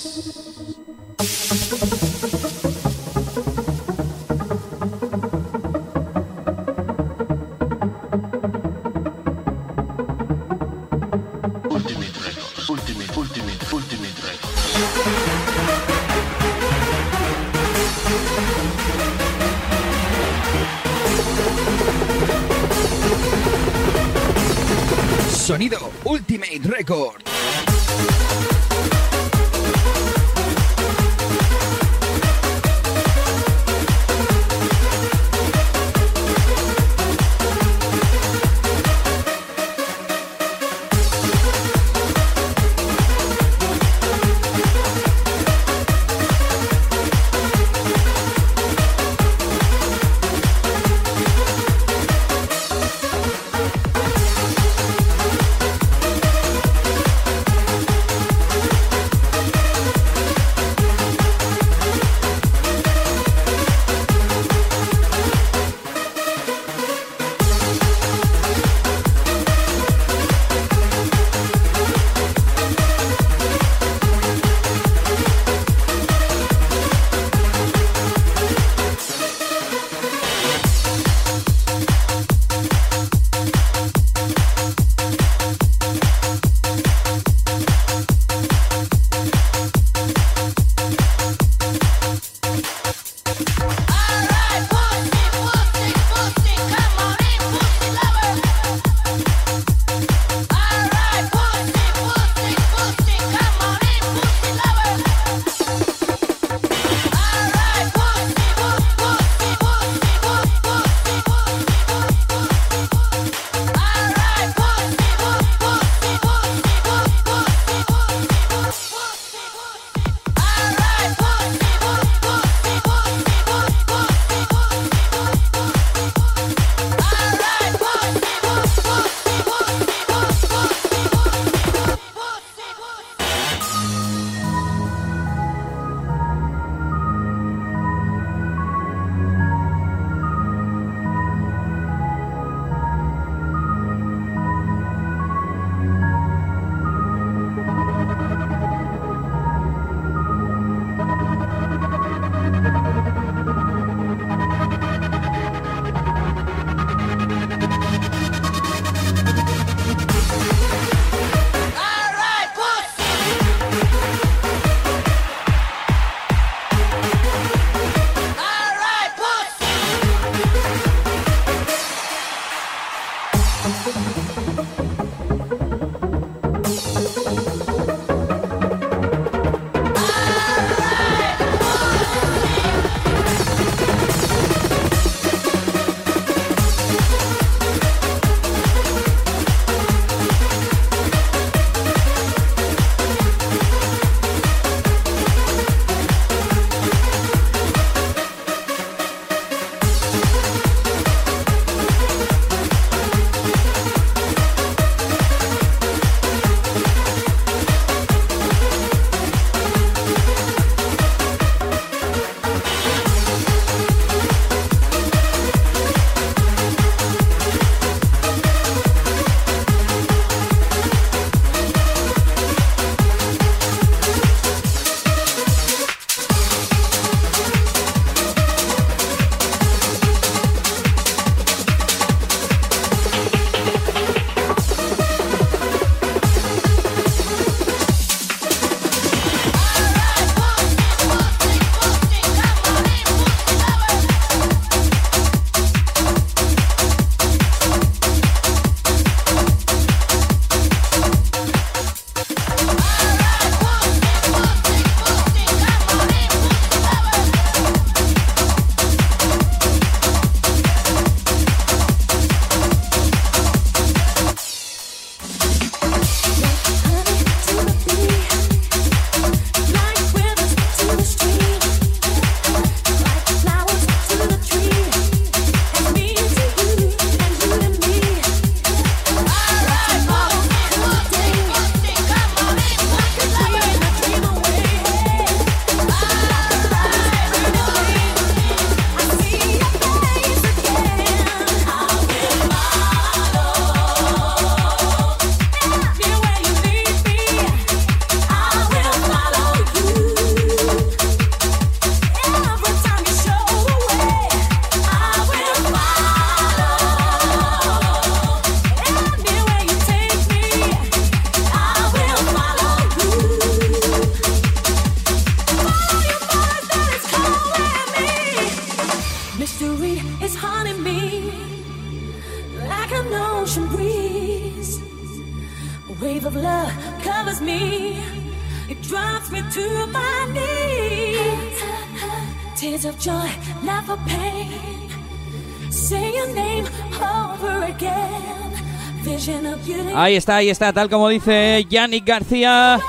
S11: Está, ahí está, tal como dice Yannick García.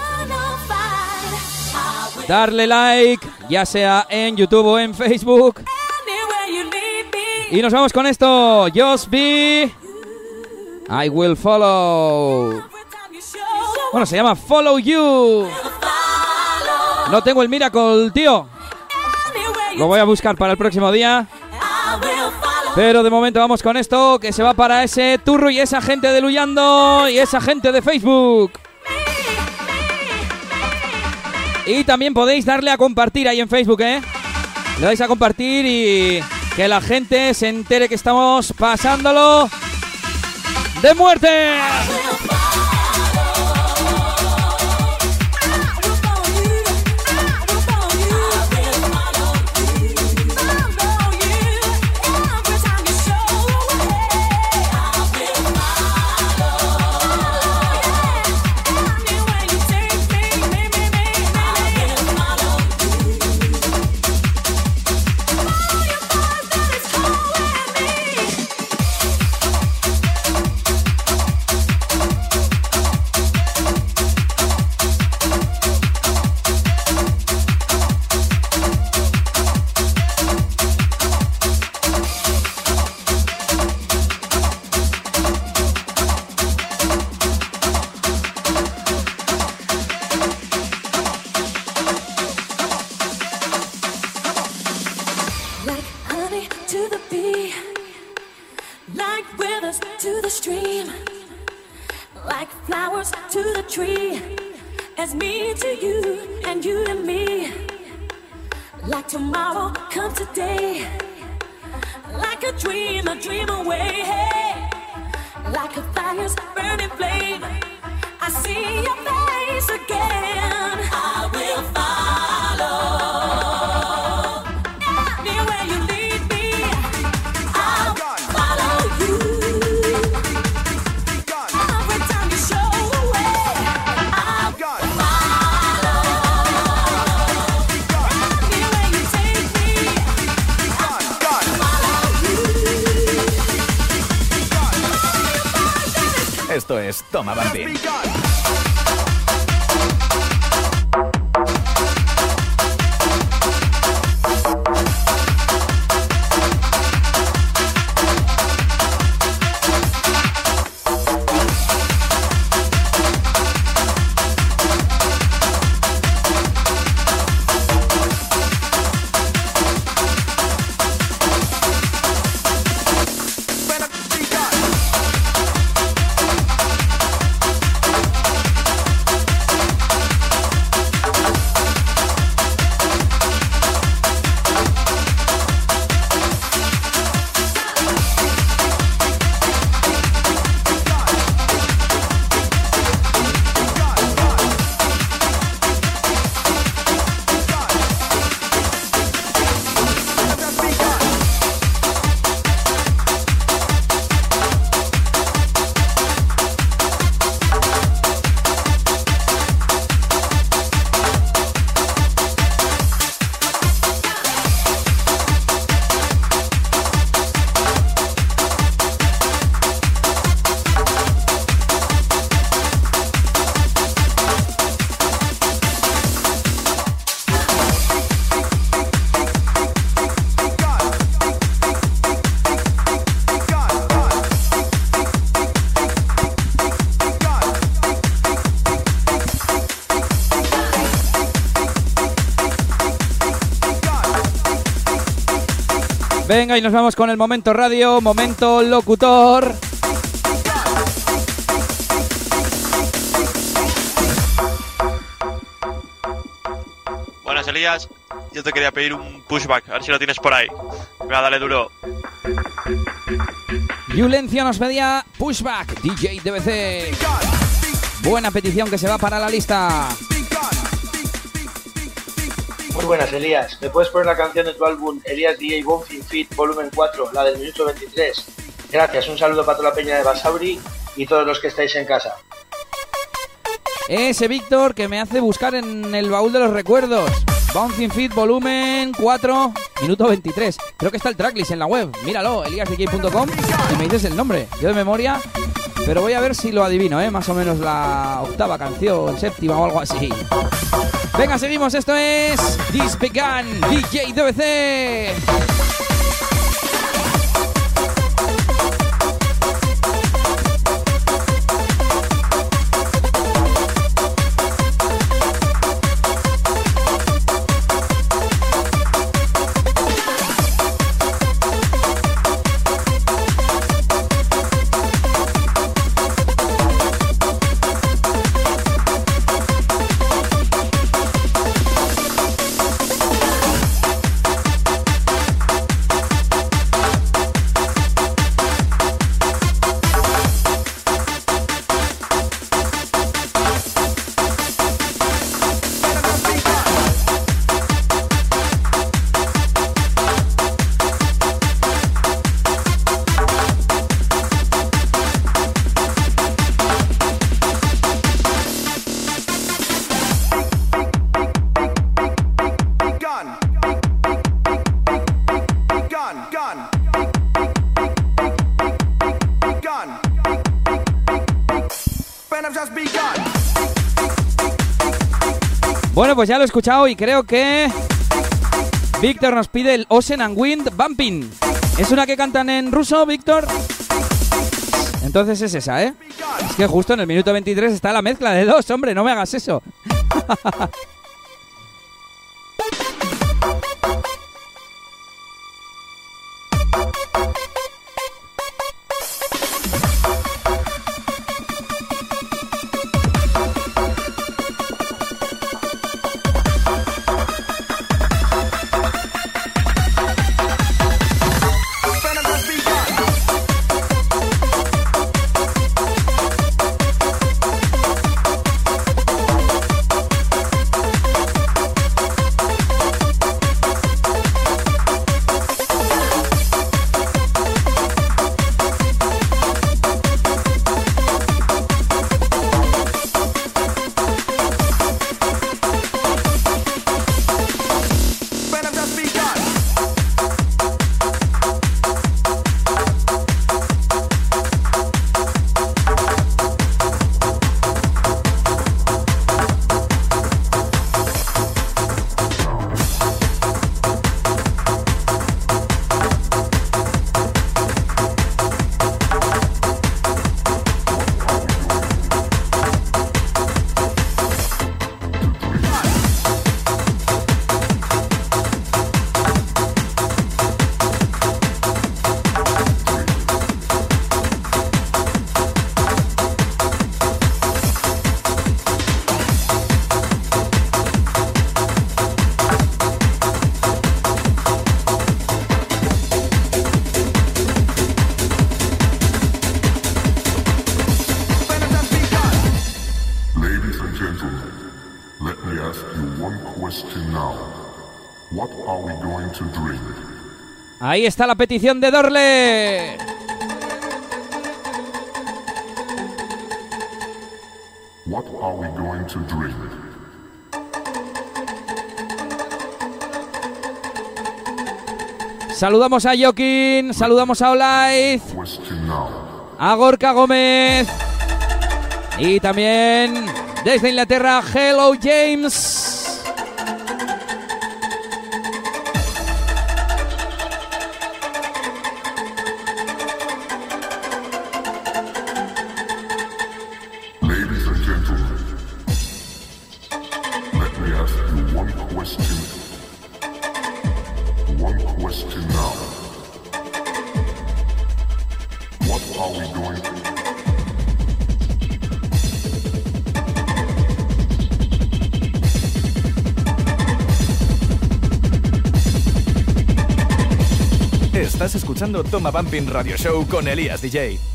S11: Darle like, ya sea en YouTube o en Facebook. Y nos vamos con esto. Just be. I will follow. Bueno, se llama Follow You. No tengo el Miracle, tío. Lo voy a buscar para el próximo día. Pero de momento vamos con esto, que se va para ese turro y esa gente de Luyando y esa gente de Facebook. Y también podéis darle a compartir ahí en Facebook, ¿eh? Le dais a compartir y que la gente se entere que estamos pasándolo de muerte.
S1: Venga, y nos vamos con el momento radio, momento locutor.
S15: Buenas, Elías. Yo te quería pedir un pushback, a ver si lo tienes por ahí. Venga, dale duro.
S11: Violencia nos pedía pushback, DJ DBC. Buena petición que se va para la lista.
S16: Muy buenas, Elías. ¿Me puedes poner la canción de tu álbum Elías DJ Bonfim Fit Volumen 4, la del minuto 23? Gracias, un saludo para toda la peña de Basauri y todos los que estáis en casa.
S1: Ese Víctor que me hace buscar en el baúl de los recuerdos. Bouncing Fit volumen 4, minuto 23. Creo que está el tracklist en la web. Míralo, eliasdj.com y me dices el nombre. Yo de memoria, pero voy a ver si lo adivino, ¿eh? Más o menos la octava canción, séptima o algo así. Venga, seguimos. Esto es This Began DJ DBC. Pues ya lo he escuchado y creo que Víctor nos pide el Ocean and Wind Bumping. ¿Es una que cantan en ruso, Víctor? Entonces es esa, ¿eh? Es que justo en el minuto 23 está la mezcla de dos, hombre, no me hagas eso. Ahí está la petición de Dorle.
S17: What are we going to drink?
S1: Saludamos a Joaquín, saludamos a Olaiz, a Gorka Gómez y también desde Inglaterra, Hello James.
S3: Toma Bumping Radio Show con Elías DJ.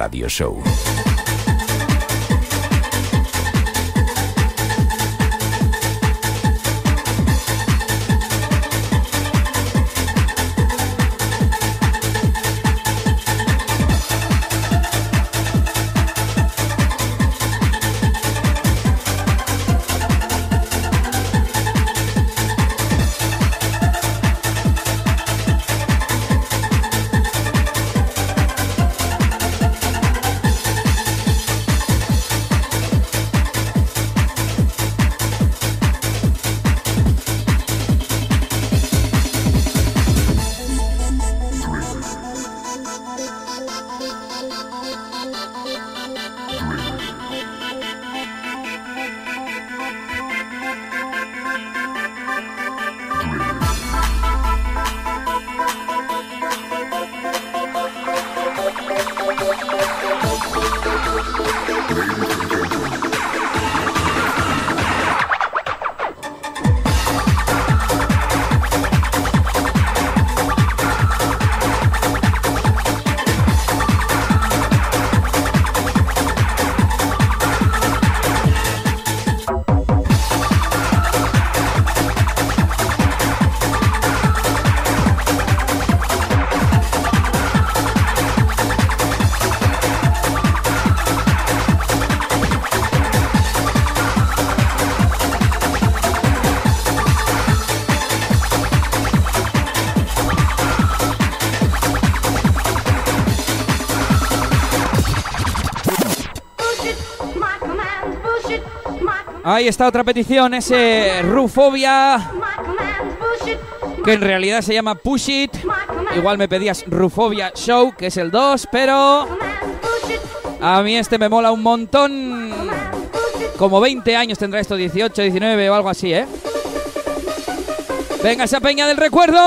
S3: Radio Show.
S1: Ahí está otra petición, ese Rufobia, que en realidad se llama Push It. Igual me pedías Rufobia Show, que es el 2, pero a mí este me mola un montón. Como 20 años tendrá esto, 18, 19 o algo así, ¿eh? Venga, esa peña del recuerdo.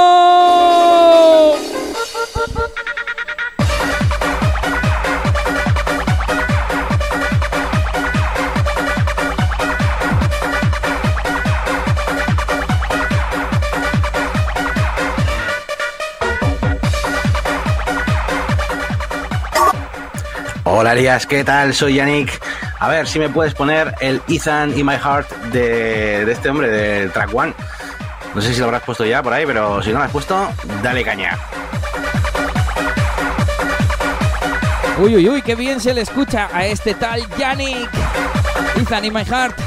S14: ¿Qué tal? Soy Yannick. A ver si me puedes poner el Ethan in My Heart de, de este hombre, del Track One. No sé si lo habrás puesto ya por ahí, pero si no lo has puesto, dale caña.
S1: Uy, uy, uy, qué bien se le escucha a este tal Yannick. Ethan in My Heart.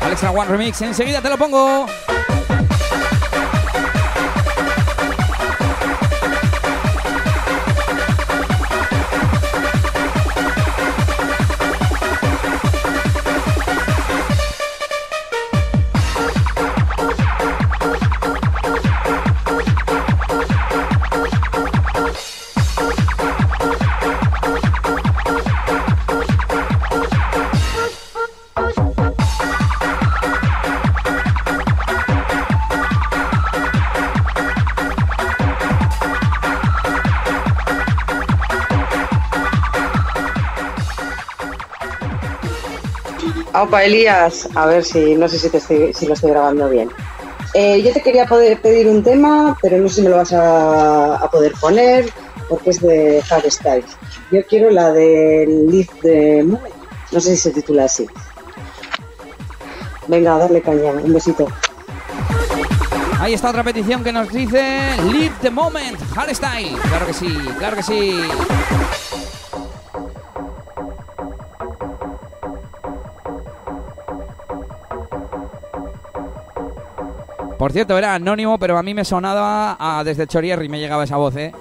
S1: Alexa One Remix, enseguida te lo pongo.
S18: Opa, Elías, a ver si, no sé si, te estoy- lo estoy grabando bien. Eh, yo te quería poder pedir un tema, pero no sé si me lo vas a, a poder poner, porque es de Hardstyle. Yo quiero la de Live the Moment, no sé si se titula así. Venga, darle caña, un besito.
S1: Ahí está otra petición que nos dice Live the Moment, Hardstyle. Claro que sí, claro que sí. Por cierto, era anónimo, pero a mí me sonaba a- desde Chorierri, me llegaba esa voz, ¿eh?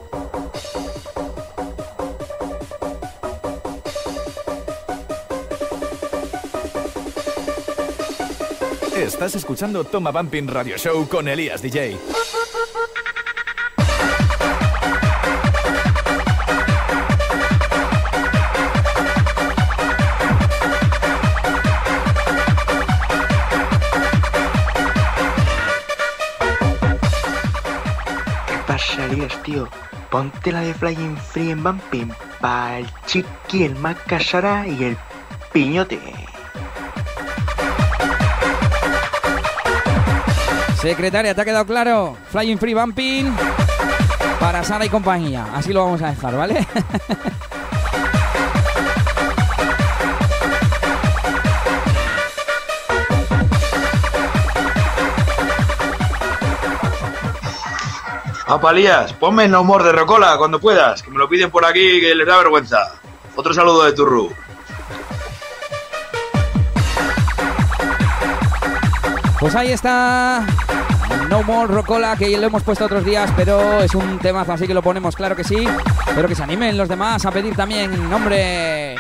S3: Estás escuchando Toma Bumping Radio Show con Elías DJ.
S19: Tío? Ponte la de Flying Free en Bumping para el Chiqui, el Macasara y el Piñote.
S1: Secretaria, ¿te ha quedado claro? Flying Free Bumping. para Sara y compañía. Así lo vamos a dejar, ¿vale?
S7: Apalías, ponme No More de Rocola cuando puedas, que me lo piden por aquí que les da vergüenza. Otro saludo de Turru.
S1: Pues ahí está. No More Rocola, que lo hemos puesto otros días, pero es un temazo, así que lo ponemos, claro que sí. Pero que se animen los demás a pedir también nombre.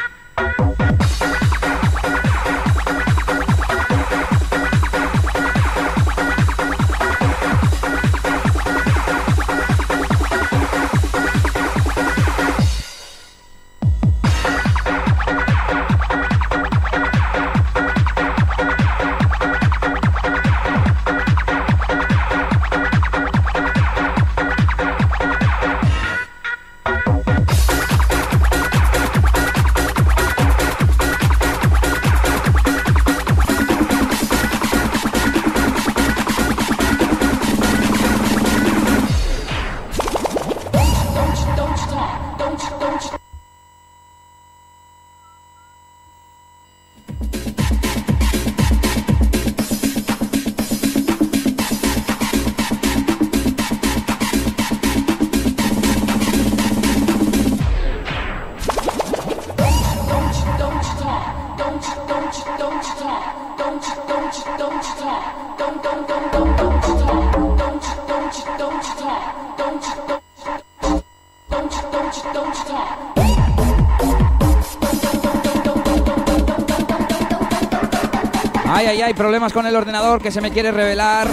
S1: Ay, ay, ay, problemas con el ordenador que se me quiere revelar.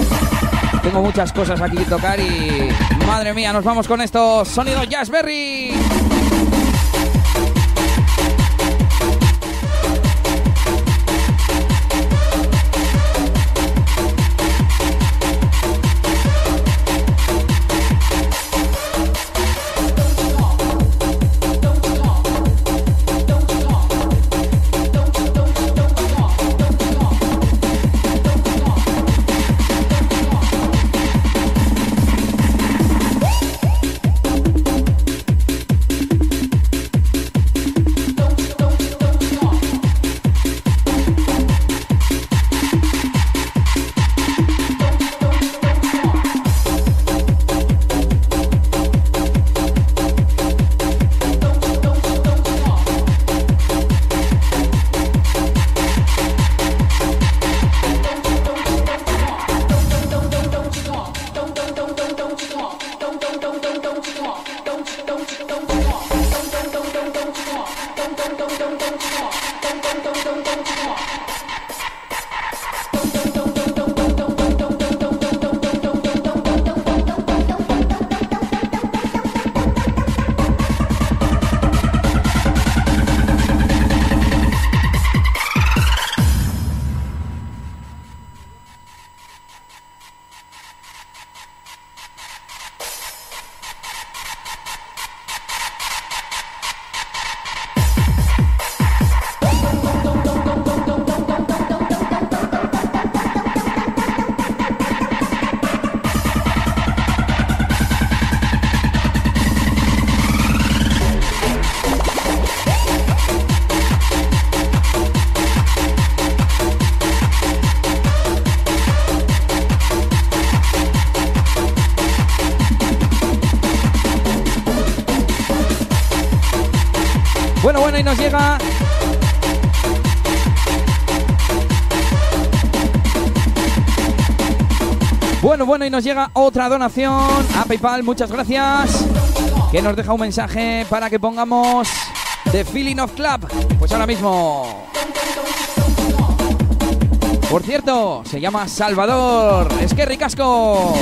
S1: Tengo muchas cosas aquí que tocar y... Madre mía, nos vamos con estos sonidos Jazzberry. Bueno, bueno, y nos llega. Bueno, bueno, y nos llega otra donación a PayPal, muchas gracias. Que nos deja un mensaje para que pongamos The Feeling of Club. Pues ahora mismo. Por cierto, se llama Salvador. Es que ricasco.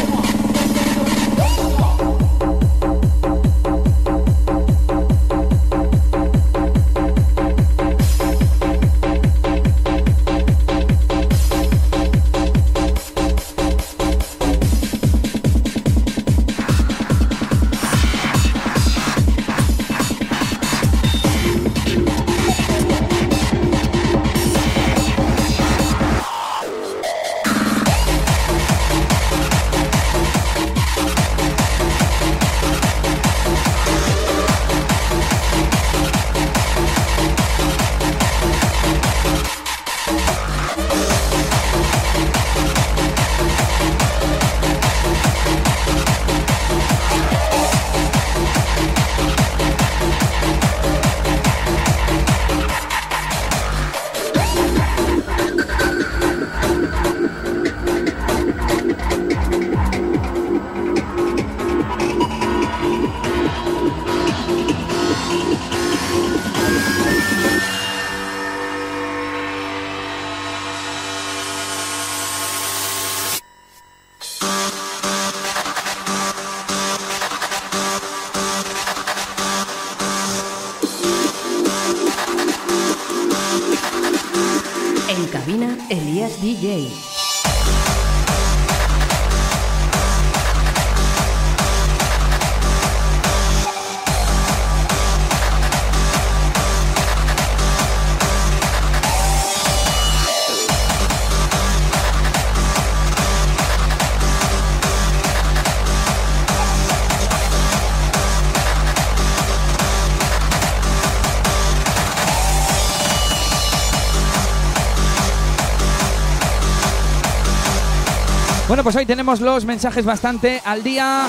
S1: Pues hoy tenemos los mensajes bastante al día.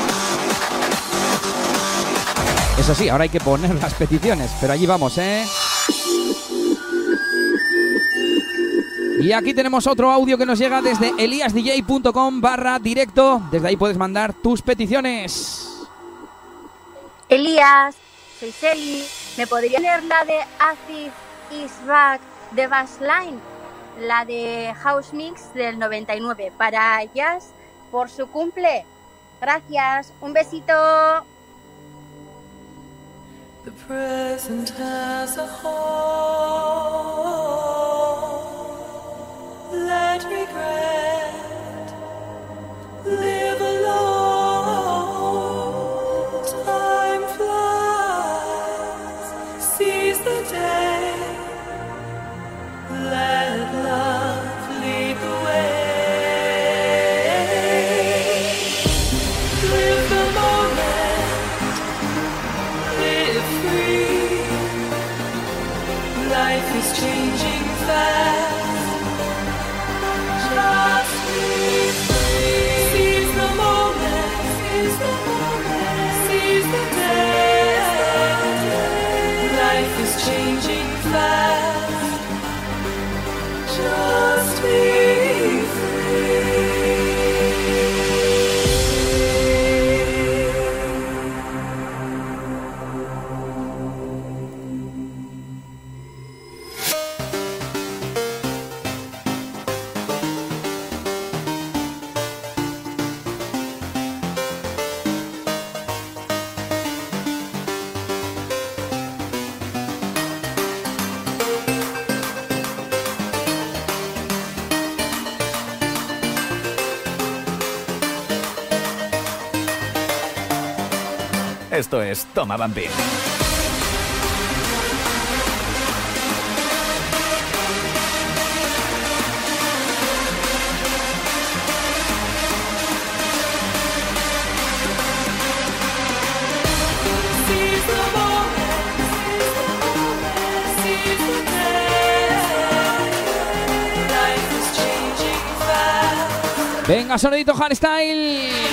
S1: Eso sí, ahora hay que poner las peticiones, pero allí vamos, ¿eh? Y aquí tenemos otro audio que nos llega desde eliasdj.com barra directo. Desde ahí puedes mandar tus peticiones.
S20: Elías, soy Celi. ¿Me podría leer la de Acid Is Back de Bassline? La de House Mix del 99 para Jazz por su cumple. Gracias. Un besito.
S21: The present as a whole. Let regret live alone. Life is changing fast.
S1: Venga, sonidito hardstyle.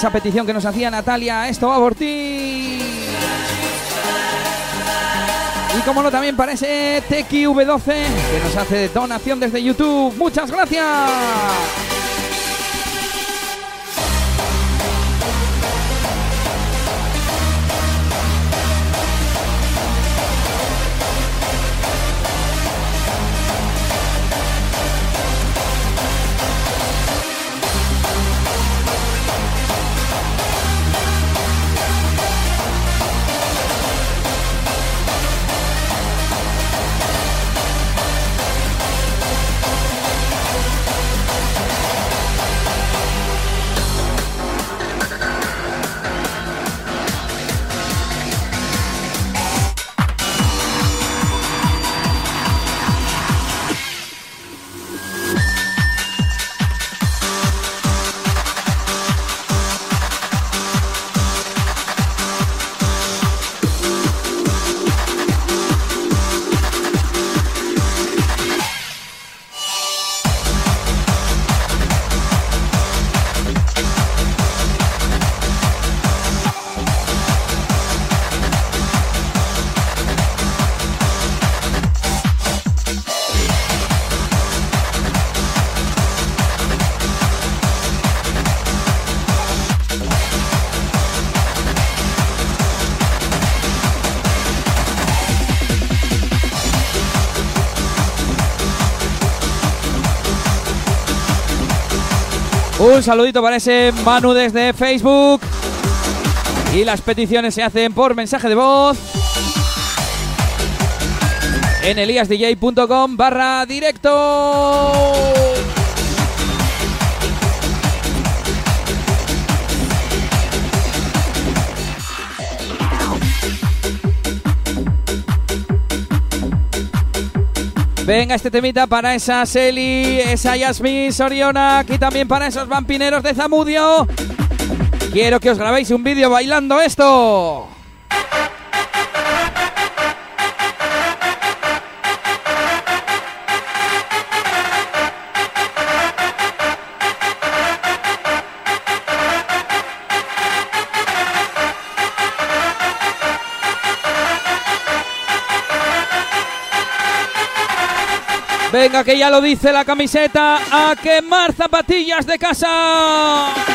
S1: Esa petición que nos hacía Natalia, esto va por ti. Y como no, también para ese TQV12 que nos hace donación desde YouTube. Muchas gracias. Un saludito para ese Manu desde Facebook. Y las peticiones se hacen por mensaje de voz. En eliasdj.com barra directo. Venga, este temita para esa Seli, esa Yasmin Soriona, y también para esos vampineros de Zamudio. Quiero que os grabéis un vídeo bailando esto. Venga, que ya lo dice la camiseta, a quemar zapatillas de casa.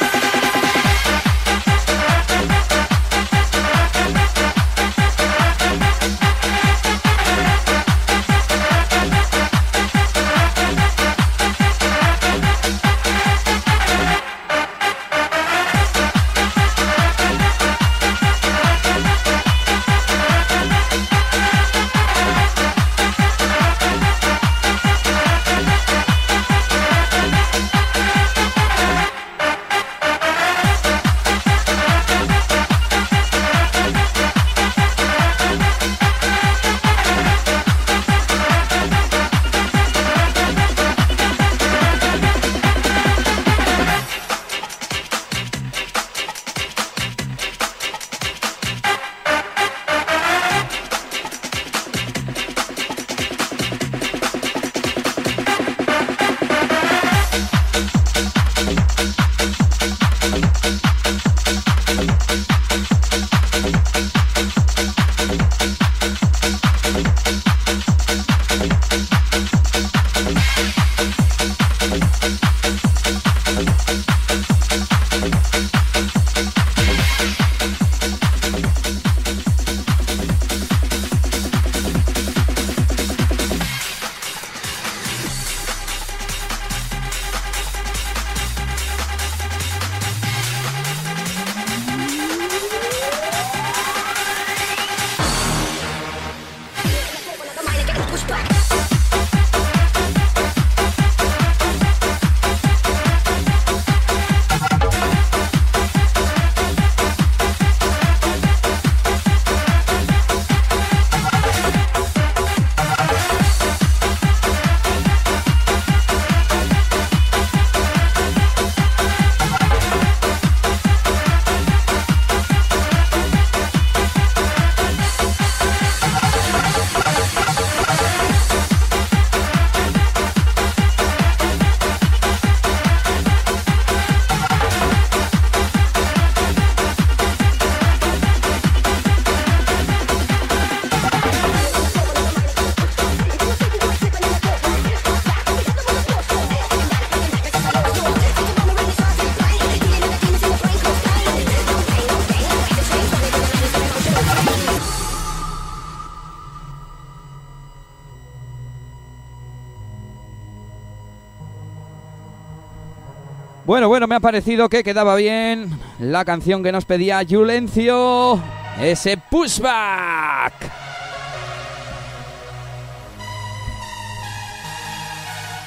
S1: Ha parecido que quedaba bien la canción que nos pedía Yulencio, ese pushback.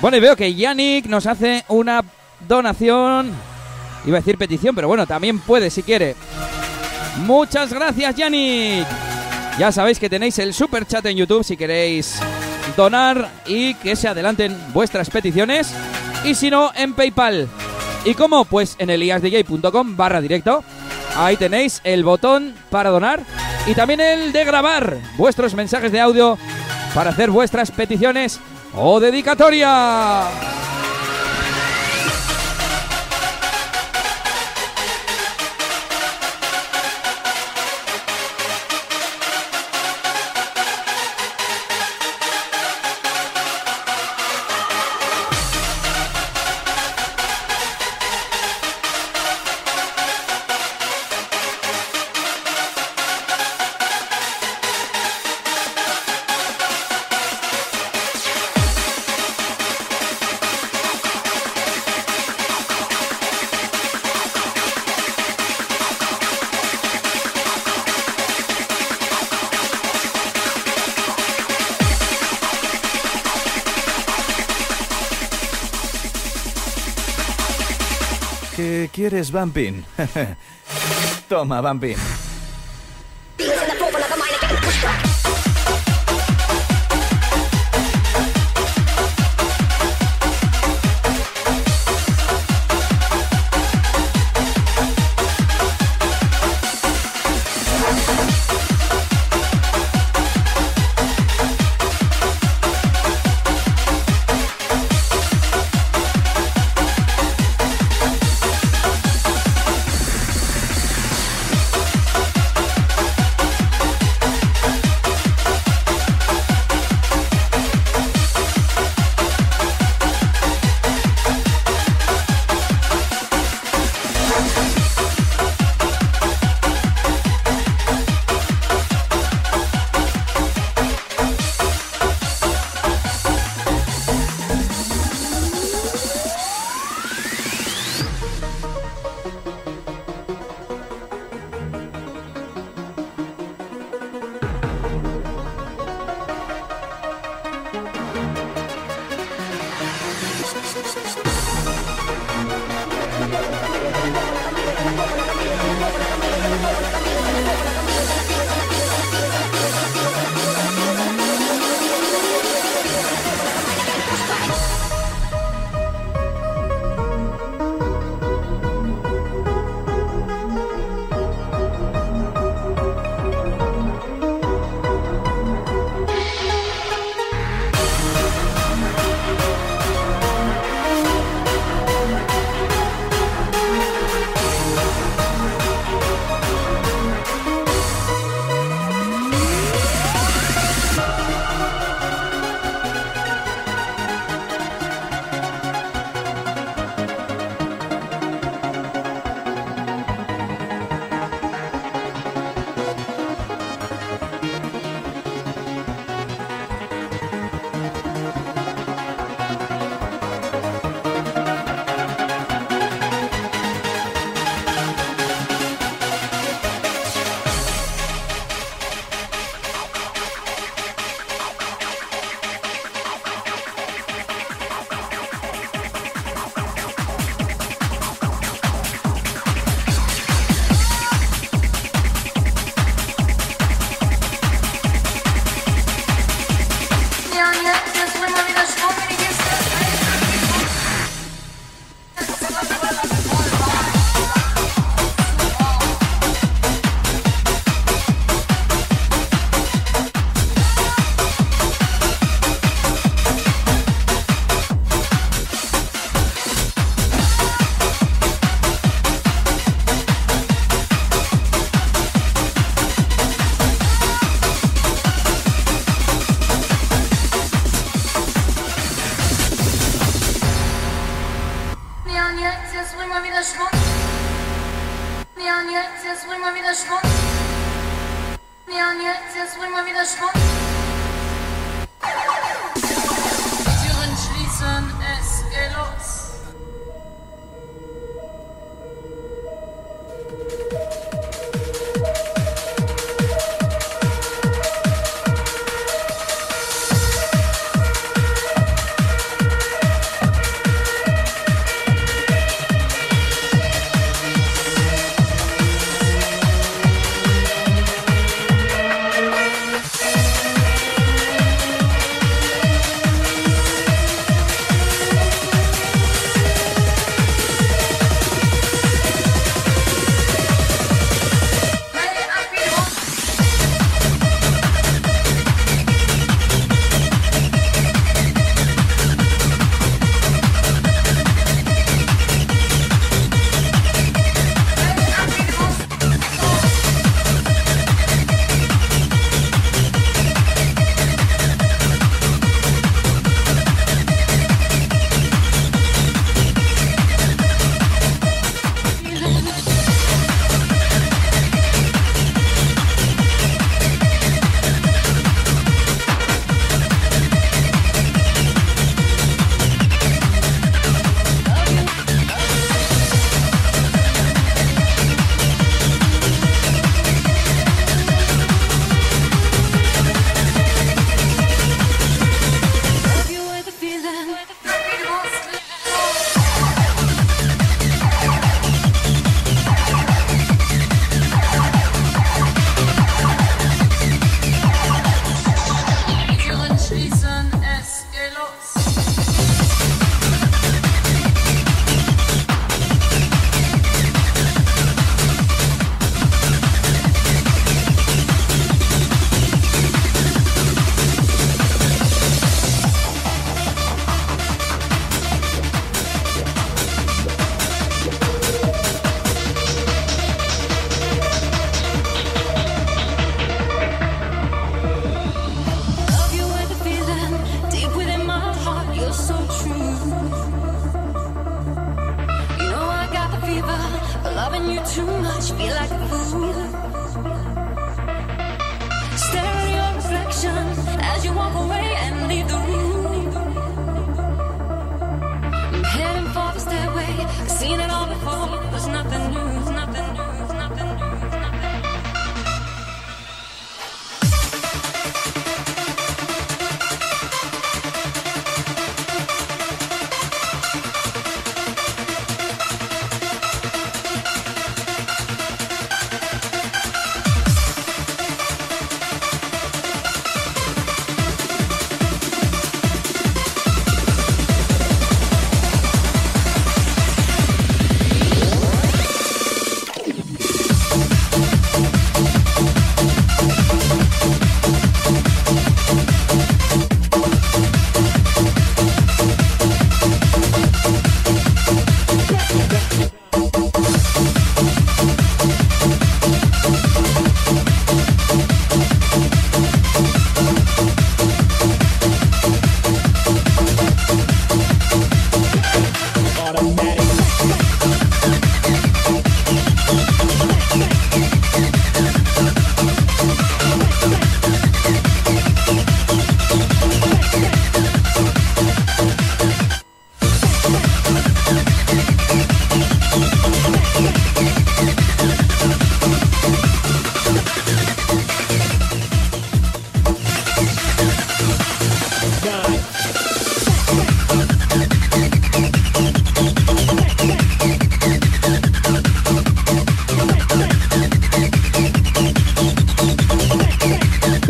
S1: Bueno, y veo que Yannick nos hace una donación. Iba a decir petición, pero bueno, también puede si quiere. Muchas gracias, Yannick. Ya sabéis que tenéis el super chat en YouTube si queréis donar y que se adelanten vuestras peticiones. Y si no, en PayPal. ¿Y cómo? Pues en eliasdj.com barra directo. Ahí tenéis el botón para donar y también el de grabar vuestros mensajes de audio para hacer vuestras peticiones o dedicatoria.
S3: Quieres, Bumpin? Toma, Bumpin.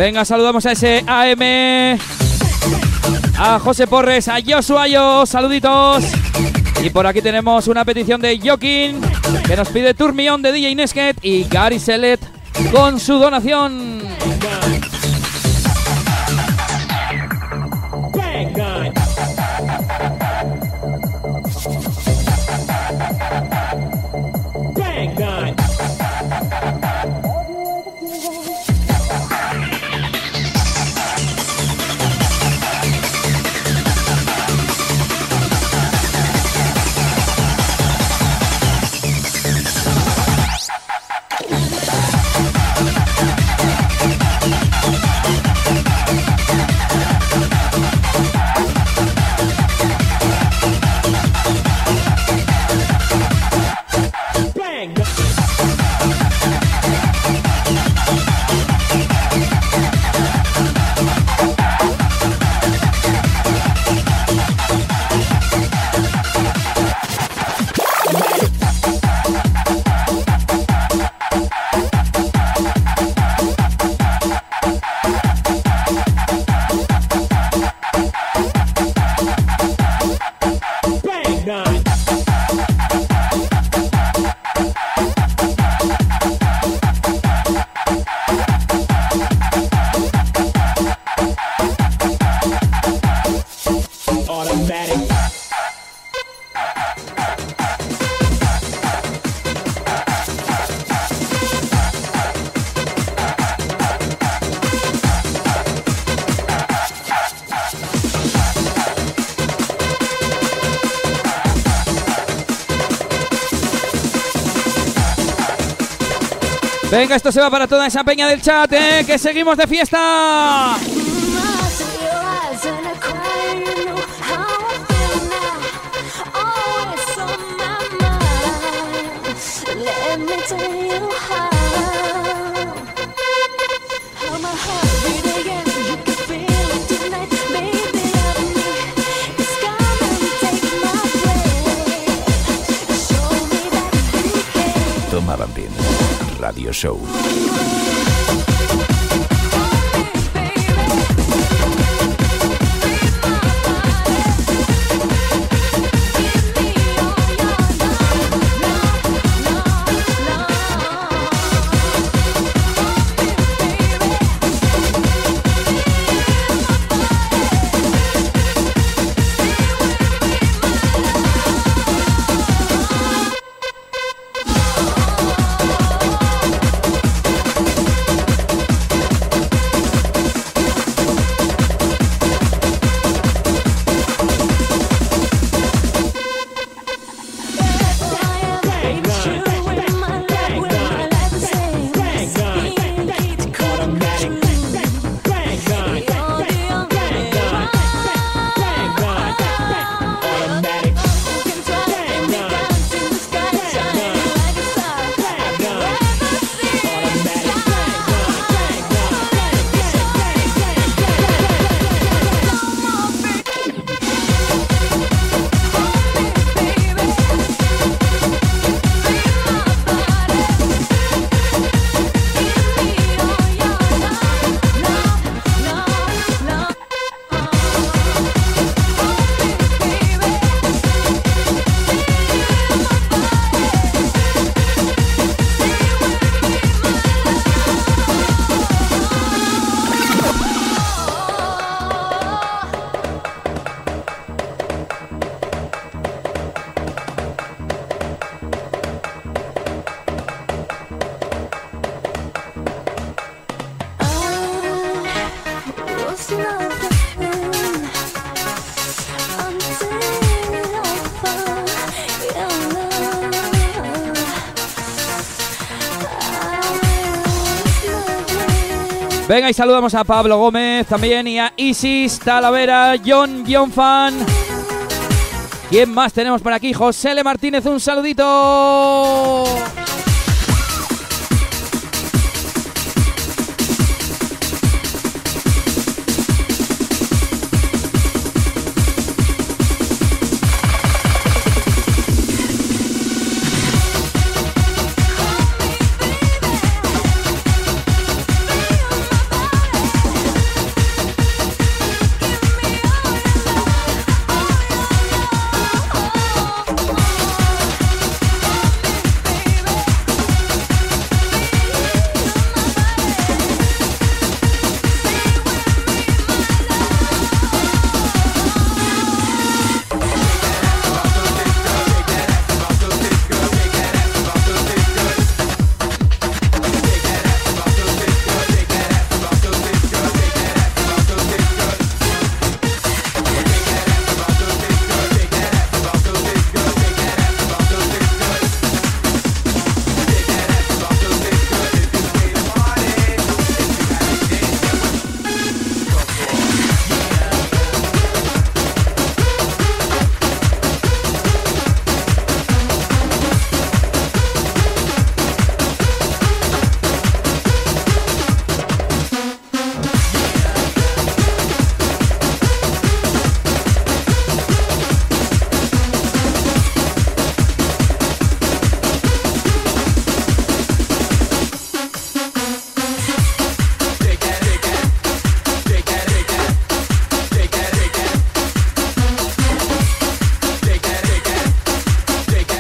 S1: Venga, saludamos a ese AM. A José Porres, a Joshua, yo, saluditos. Y por aquí tenemos una petición de Joaquín que nos pide Turmión de DJ Nesket y Gary Selet con su donación. Esto se va para toda esa peña del chat, ¿eh? Que seguimos de fiesta.
S11: Show.
S1: Y saludamos a Pablo Gómez también y a Isis Talavera, John John Fan. ¿Quién más tenemos por aquí? José L. Martínez, un saludito.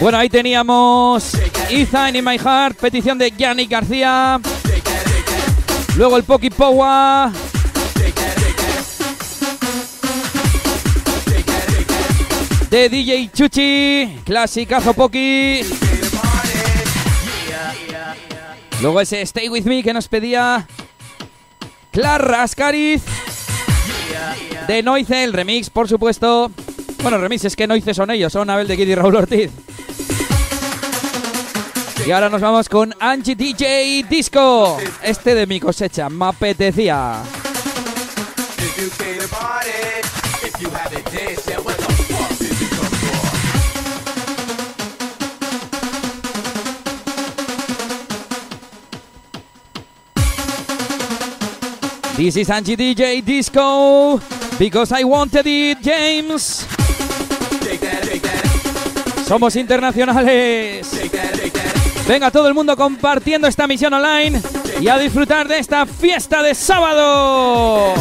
S1: Bueno, ahí teníamos Ethan in My Heart, petición de Yannick García. Luego el Poki Powa. De DJ Chuchi, clasicazo Poki. Luego ese Stay With Me que nos pedía Clara Ascariz. De Noice, el remix, por supuesto. Bueno, remix es que Noice son ellos, son Abel de Kid y Raúl Ortiz. Y ahora nos vamos con Angie DJ Disco. Este de mi cosecha, me apetecía. This is Angie DJ Disco. Because I wanted it, James. Somos internacionales. Venga todo el mundo compartiendo esta misión online y a disfrutar de esta fiesta de sábado.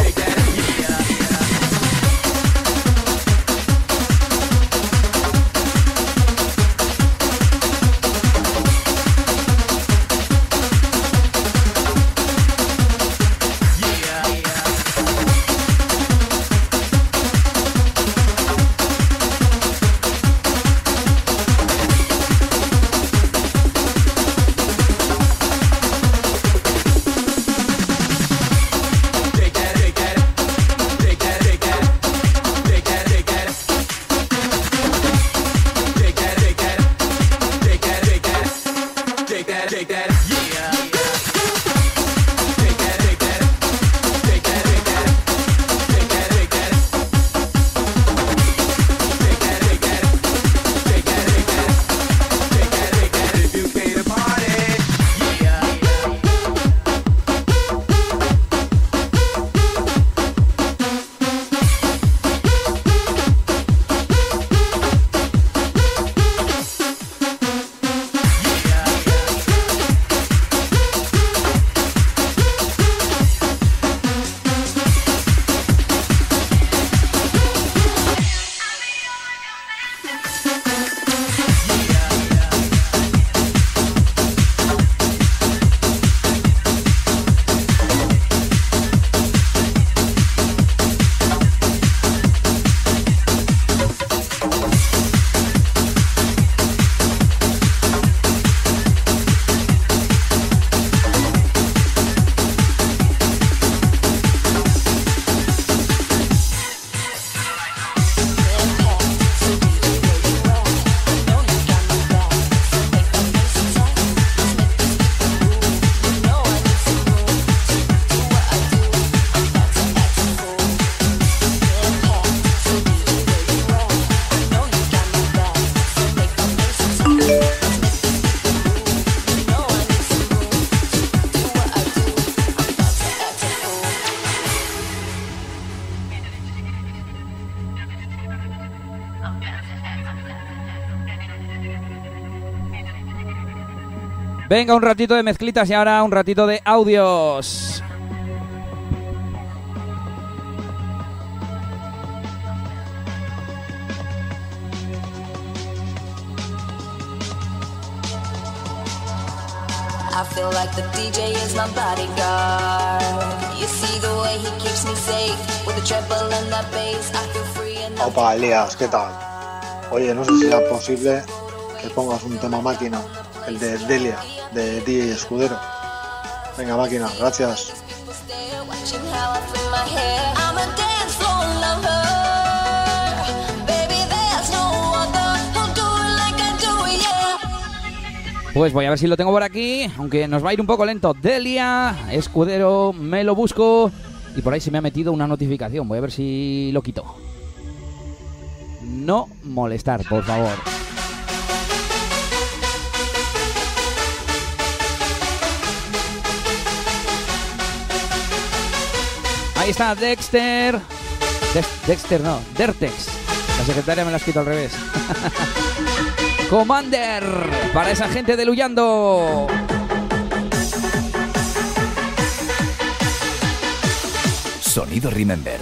S1: Venga, un ratito de mezclitas y ahora un ratito de audios.
S22: I feel like the DJ is my bodyguard. You see the way he keeps me safe with the treble and that bass. I feel free and
S23: Opa, Elías, ¿qué tal? Oye, no sé si era posible que pongas un tema máquina, el de Delia, de DJ Escudero. Venga, máquina, gracias.
S1: Pues voy a ver si lo tengo por aquí, aunque nos va a ir un poco lento. Delia, escudero, me lo busco. Y por ahí se me ha metido una notificación. Voy a ver si lo quito. No molestar, por favor. Ahí está Dexter. Dex- Dexter no, Dertex. La secretaria me la ha escrito al revés. Commander para esa gente de Luyando.
S3: Sonido Remember.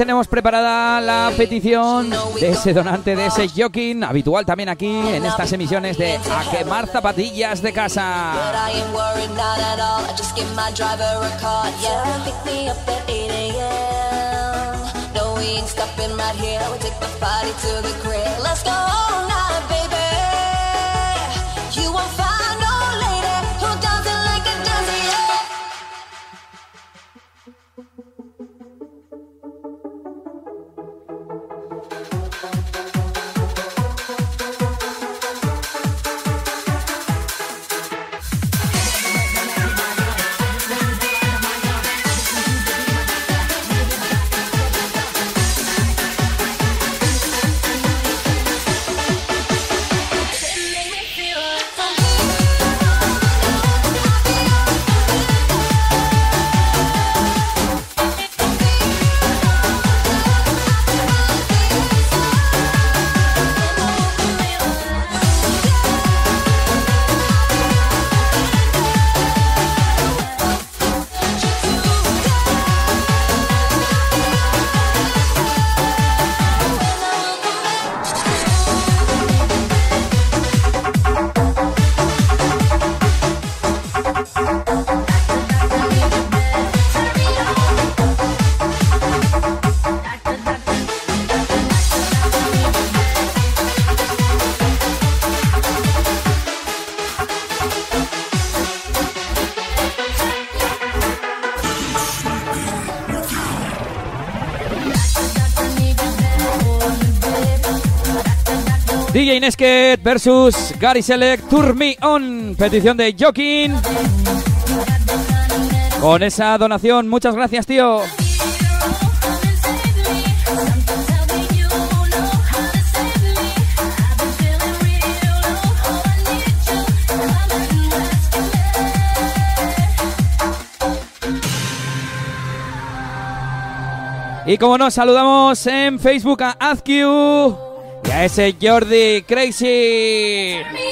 S1: Tenemos preparada la petición de ese donante, de ese joking, habitual también aquí en estas emisiones de A quemar zapatillas de casa.
S22: But I ain't worried, not at all. I just give my driver a call. Yeah, pick me up at 8 a.m. No, we ain't stopping right here. We'll take the party to the crib. Let's go
S1: DJ Nesket versus Gary Select Tour Me On. Petición de Jokin. Con esa donación, muchas gracias, tío. Y como no, saludamos en Facebook a Azkiu y a ese Jordi Crazy.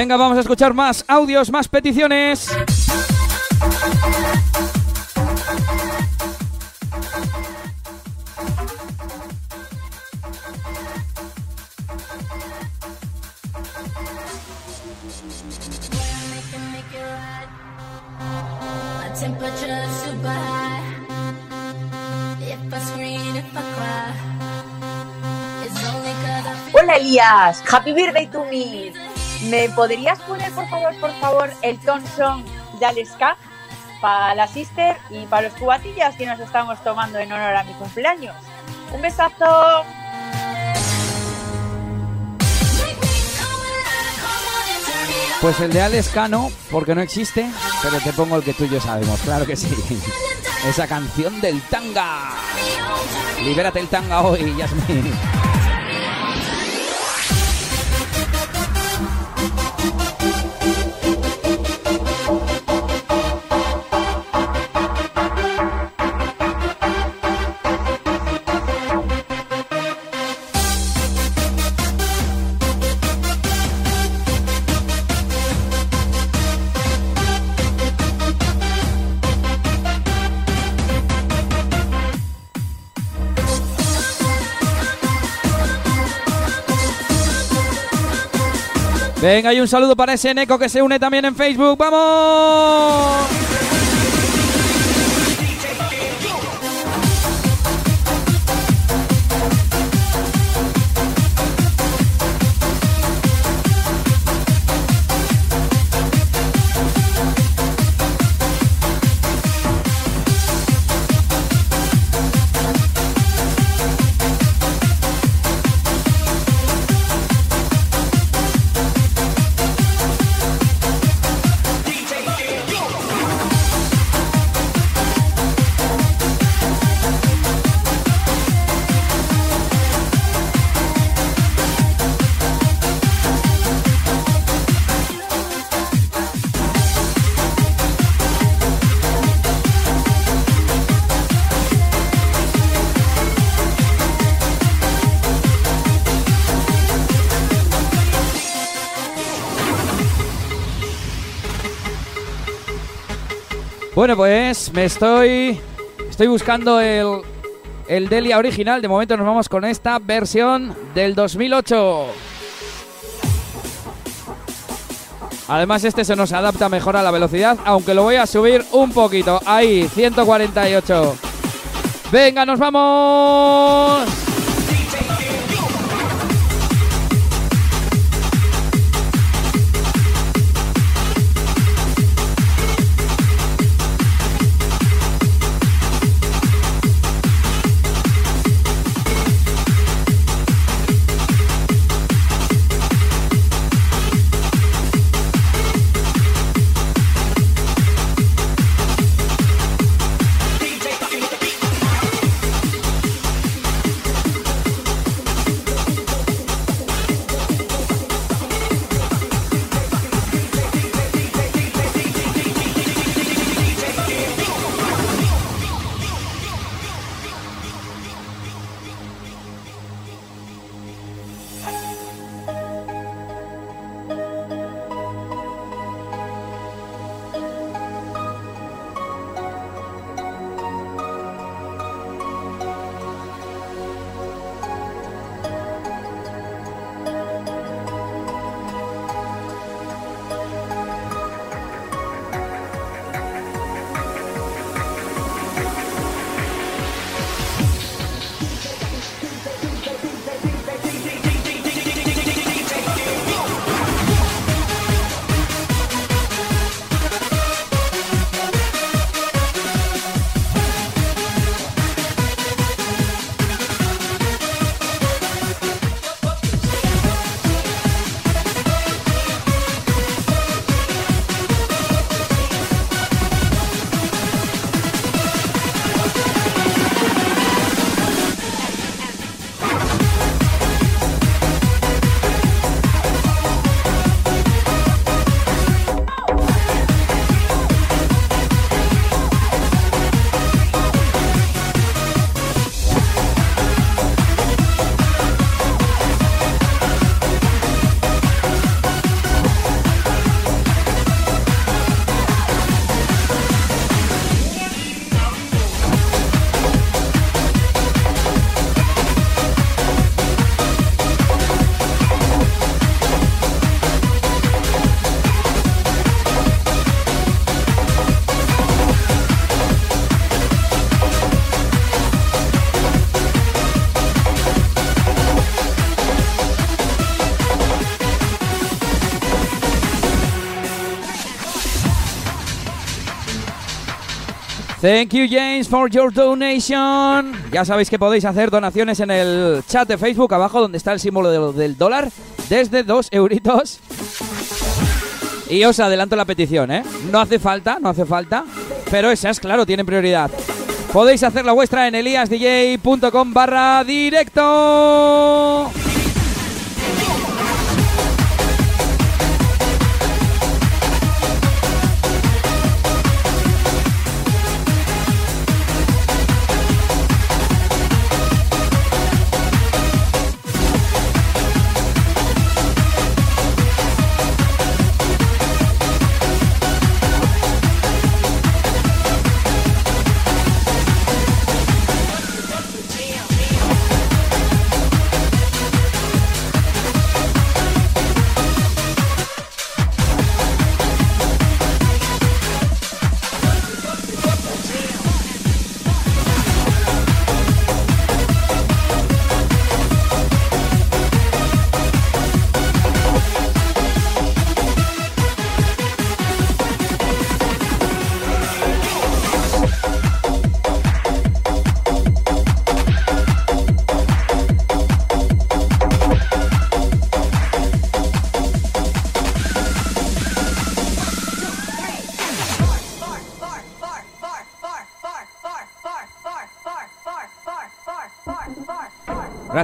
S1: Venga, vamos a escuchar más audios, más peticiones.
S24: Hola Elías, happy birthday to me. ¿Me podrías poner por favor, por favor, el ton song de Aleska para la sister y para los cubatillas que nos estamos tomando en honor a mi cumpleaños? Un besazo.
S1: Pues el de Alex Cano, porque no existe, pero te pongo el que tú y yo sabemos, claro que sí. Esa canción del tanga. Libérate el tanga hoy, Yasmin. Venga, y un saludo para ese Neko que se une también en Facebook. ¡Vamos! Bueno, pues me estoy. Estoy buscando el. El Delia original. De momento nos vamos con esta versión del 2008. Además, este se nos adapta mejor a la velocidad, aunque lo voy a subir un poquito. Ahí, 148. Venga, nos vamos. Thank you, James, for your donation. Ya sabéis que podéis hacer donaciones en el chat de Facebook abajo donde está el símbolo de- del dólar desde 2 euritos. Y os adelanto la petición, ¿eh? No hace falta, no hace falta. Pero esas, claro, tienen prioridad. Podéis hacer la vuestra en eliasdj.com barra directo.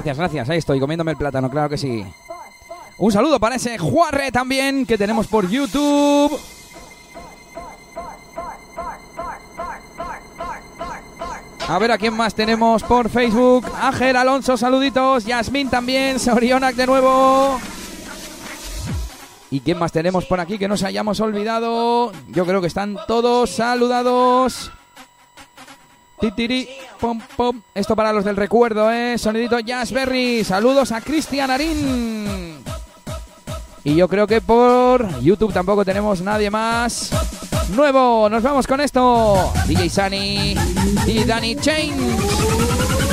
S1: Gracias, gracias. Ahí estoy comiéndome el plátano, claro que sí. Un saludo para ese Juarre también que tenemos por YouTube. A ver a quién más tenemos por Facebook. Ángel Alonso, saluditos. Yasmín también. Sorionak de nuevo. ¿Y quién más tenemos por aquí que nos hayamos olvidado? Yo creo que están todos saludados. Titiri, Esto para los del recuerdo, ¿eh? Sonidito Jazzberry. Saludos a Cristian Arín. Y yo creo que por YouTube tampoco tenemos nadie más. Nuevo, nos vamos con esto. DJ Sunny y Danny Chain.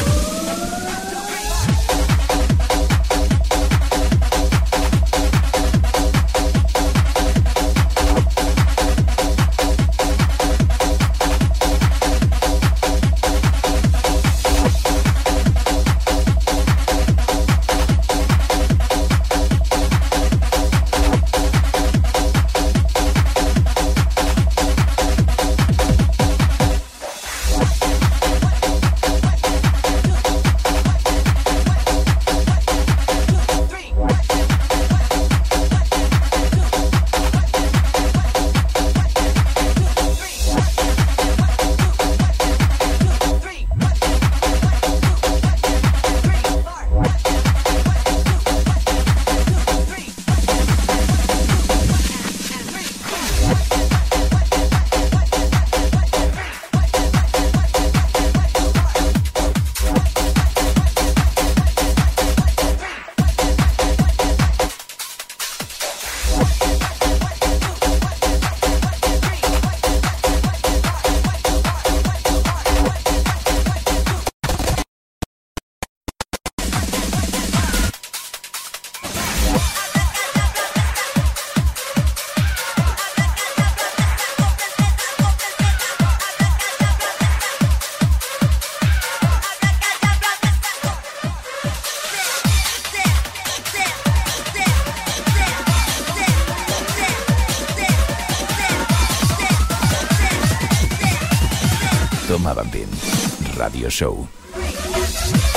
S3: Radio Show.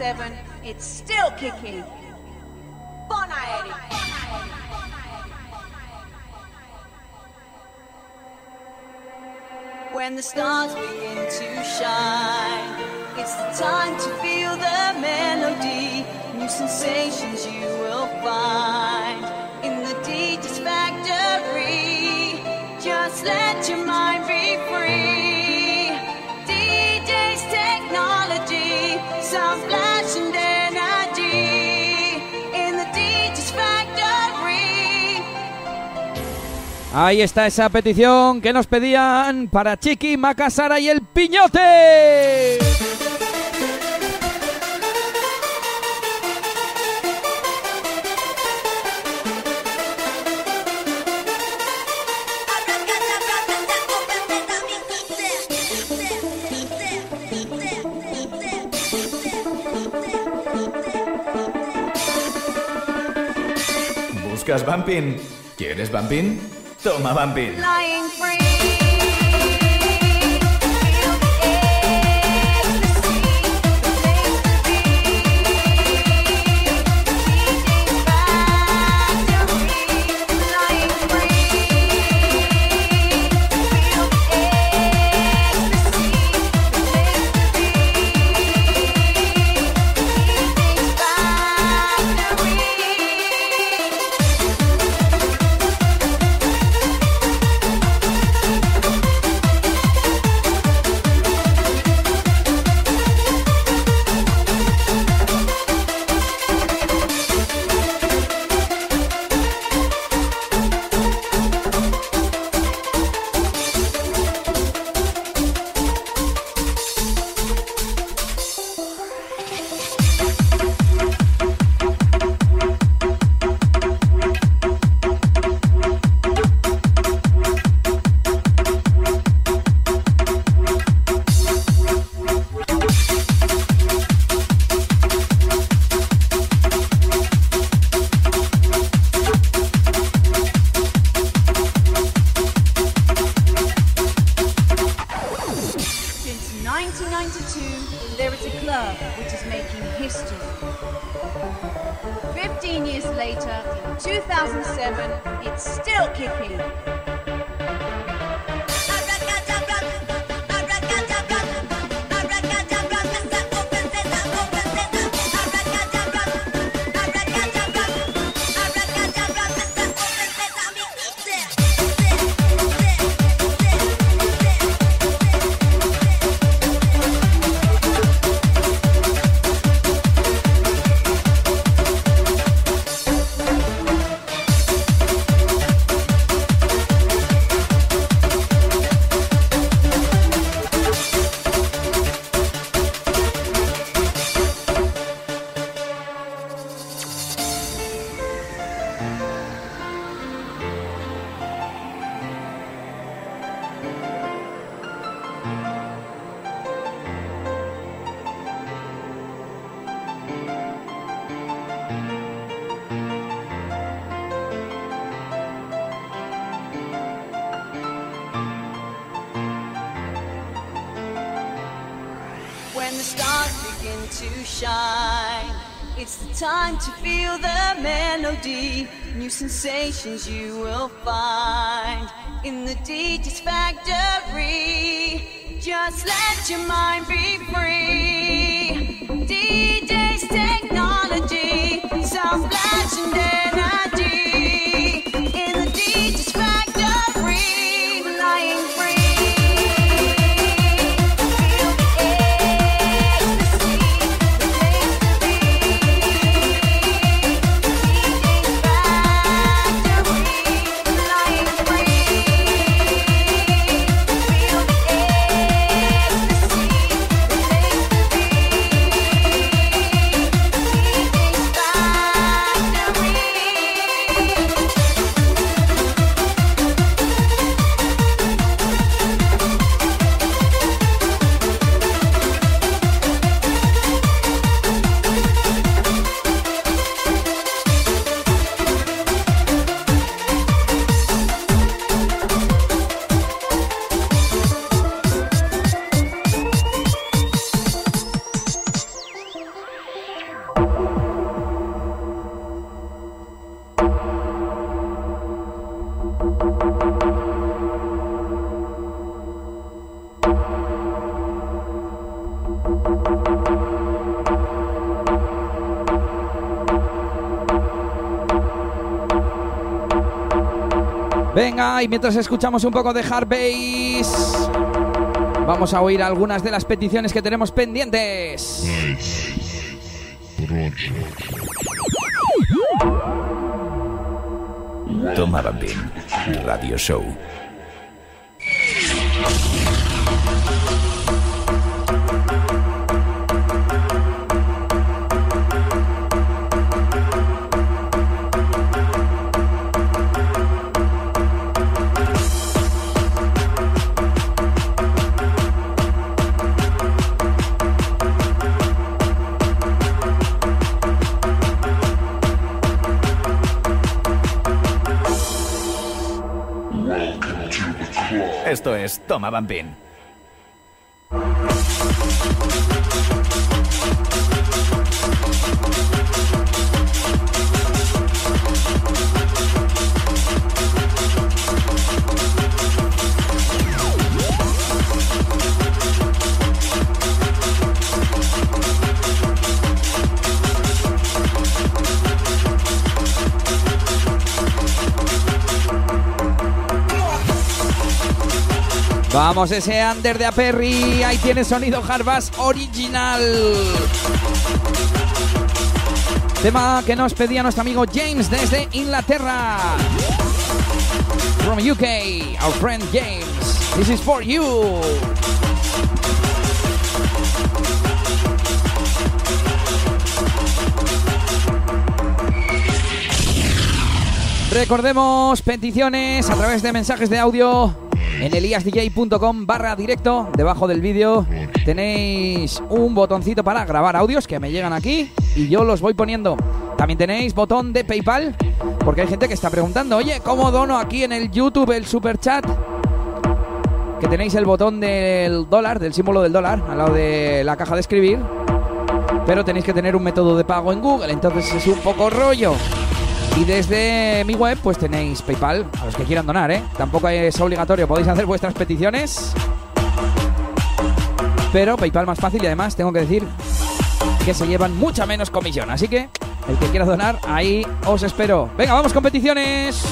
S25: 97. It's still kicking. Bon aeri. When the stars begin to shine, it's the time to feel the melody. New sensations you will find.
S1: Ahí está esa petición que nos pedían para Chiqui, Macasara y el Piñote.
S3: ¿Buscas Bumping? ¿Quieres Bumping? Toma,
S25: vampiro. questions you
S1: y mientras escuchamos un poco de hard bass, vamos a oír algunas de las peticiones que tenemos pendientes.
S3: Toma Bambín, Radio Show. Toma Bambín.
S1: Ese under de Aperry. Ahí tiene sonido Harvas original. Tema que nos pedía nuestro amigo James desde Inglaterra. From UK, our friend James. This is for you. Recordemos peticiones a través de mensajes de audio en eliasdj.com barra directo. Debajo del vídeo tenéis un botoncito para grabar audios que me llegan aquí y yo los voy poniendo. También tenéis botón de PayPal porque hay gente que está preguntando, oye, ¿cómo dono aquí en el YouTube el super chat? Que tenéis el botón del dólar, del símbolo del dólar, al lado de la caja de escribir. Pero tenéis que tener un método de pago en Google, entonces es un poco rollo. Y desde mi web pues tenéis PayPal, a los que quieran donar, ¿eh? Tampoco es obligatorio, podéis hacer vuestras peticiones. Pero PayPal más fácil y además tengo que decir que se llevan mucha menos comisión. Así que el que quiera donar, ahí os espero. Venga, vamos con peticiones.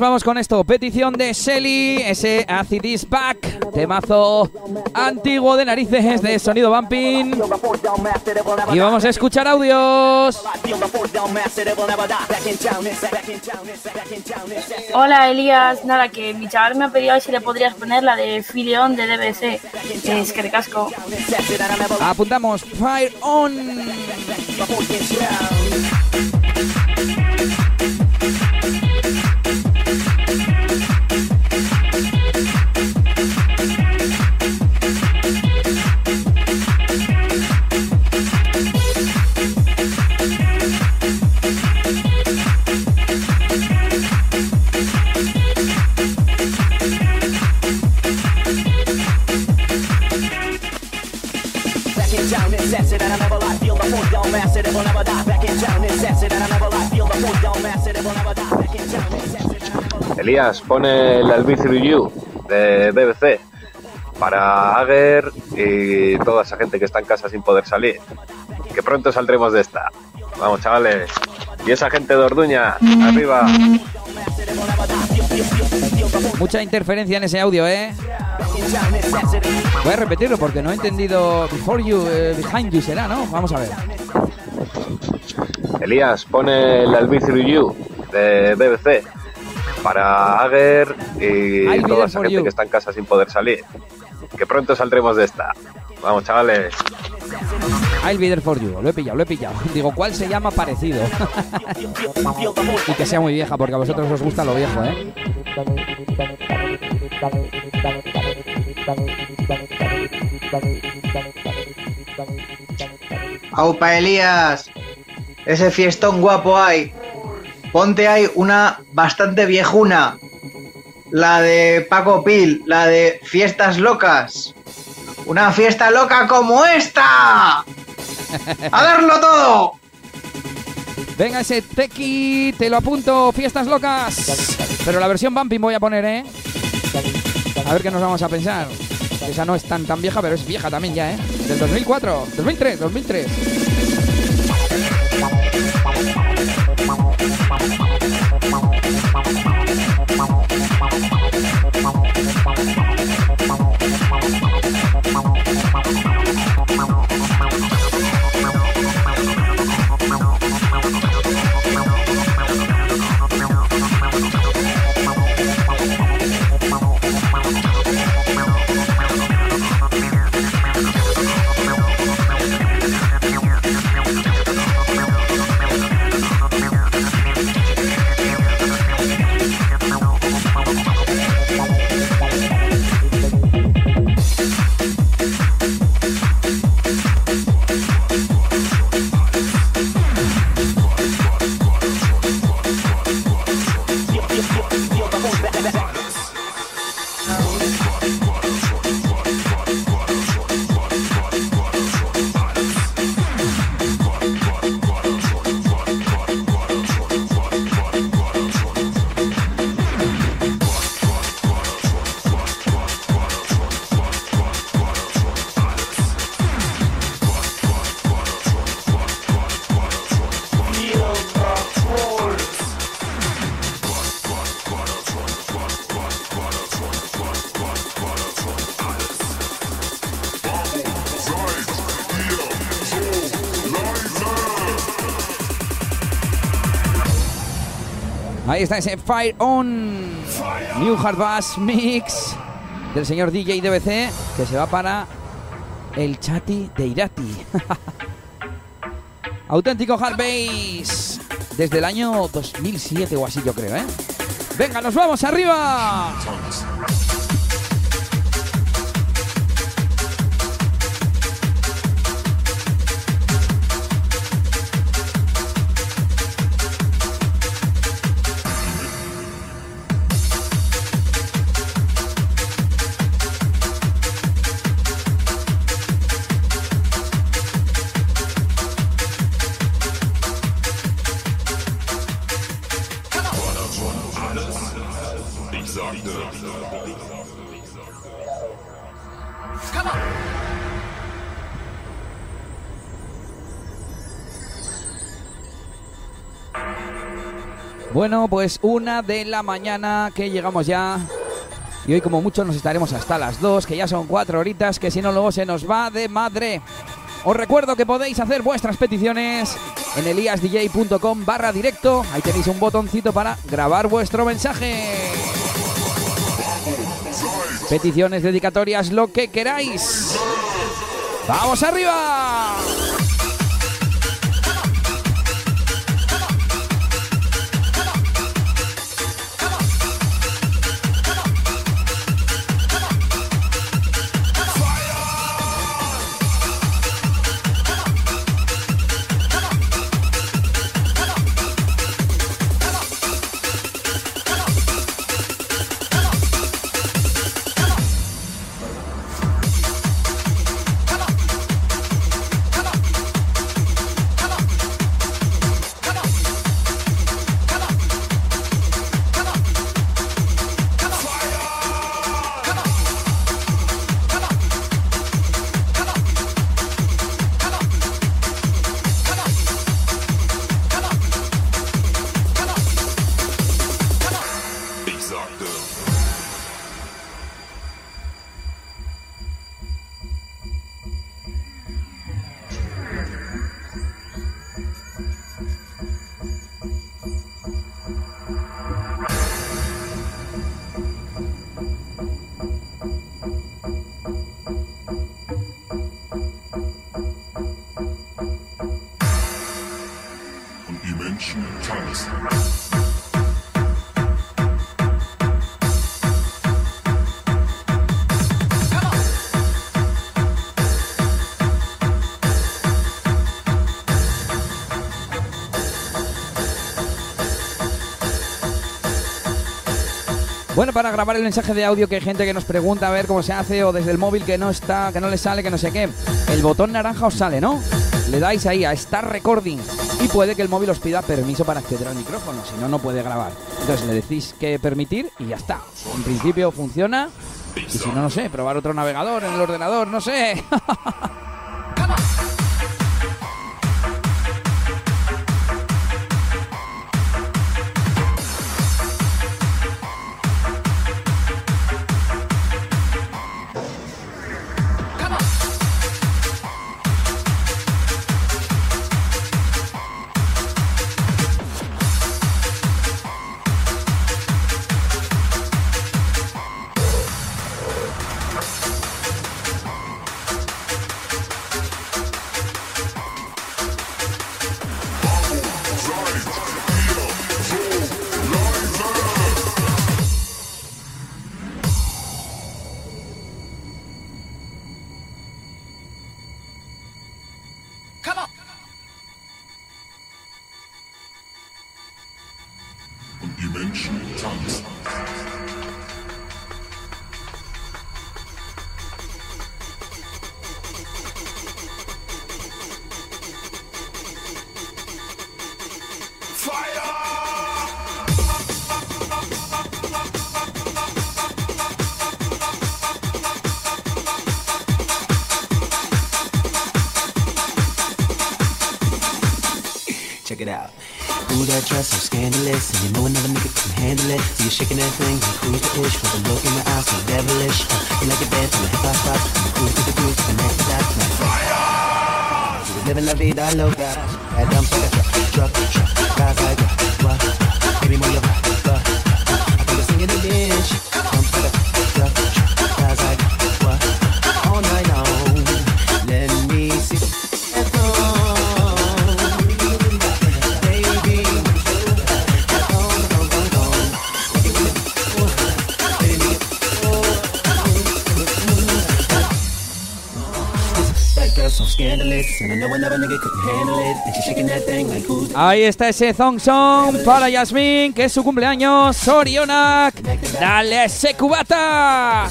S1: Vamos con esto. Petición de Shelly, ese Acid is Back, temazo antiguo de narices de sonido bumping. Y vamos a escuchar audios.
S26: Hola Elías, nada, que mi chaval me ha pedido si le podrías poner la de Fideon de DBC. Es que recasco.
S1: Apuntamos Fire On.
S27: Elías, pone el I'll Be Through You de BBC para Ager y toda esa gente que está en casa sin poder salir. Que pronto saldremos de esta. Vamos, chavales. Y esa gente de Orduña, arriba.
S1: Mucha interferencia en ese audio, ¿eh? Voy a repetirlo porque no he entendido. Before you, eh, behind you será, ¿no? Vamos a ver.
S27: Elías, pone el I'll Be Through You de BBC para Ager y toda esa gente
S1: you.
S27: que está en casa sin poder salir. Que pronto saldremos de esta. Vamos, chavales.
S1: I'll be there for you. Lo he pillado, lo he pillado. Digo, ¿cuál se llama parecido? y que sea muy vieja, porque a vosotros os gusta lo viejo, ¿eh?
S28: Aupa Elías, ese fiestón guapo hay. Ponte ahí una bastante viejuna. La de Paco Pil, la de Fiestas Locas. Una fiesta loca como esta. ¡A darlo todo!
S1: Venga, ese Tequi, te lo apunto, fiestas locas. Pero la versión Bumping voy a poner, ¿eh? A ver qué nos vamos a pensar. Esa no es tan tan vieja, pero es vieja también ya, ¿eh? Del 2004, 2003, 2003. Ahí está ese Fire On New Hard Bass Mix del señor DJ DBC que se va para el chati de Irati. Auténtico Hard Bass desde el año 2007 o así yo creo, ¿eh? Venga, nos vamos arriba.
S29: Bueno, pues una de la mañana que llegamos ya. Y hoy como mucho nos estaremos hasta las 2, que ya son cuatro horitas, que si no luego se nos va de madre. Os recuerdo que podéis hacer vuestras peticiones en eliasdj.com barra directo. Ahí tenéis un botoncito para grabar vuestro mensaje. Peticiones, dedicatorias, lo que queráis. ¡Vamos arriba! Bueno, para grabar el mensaje de audio que hay gente que nos pregunta a ver cómo se hace o desde el móvil que no está, que no le sale, que no sé qué. El botón naranja os sale, ¿no? Le dais ahí a Start Recording y puede que el móvil os pida permiso para acceder al micrófono, si no, no puede grabar. Entonces le decís que permitir y ya está. En principio funciona y si no, no sé, probar otro navegador en el ordenador, no sé. Ahí está ese Zong Song para Yasmin, que es su cumpleaños. Sorionak, dale ese cubata.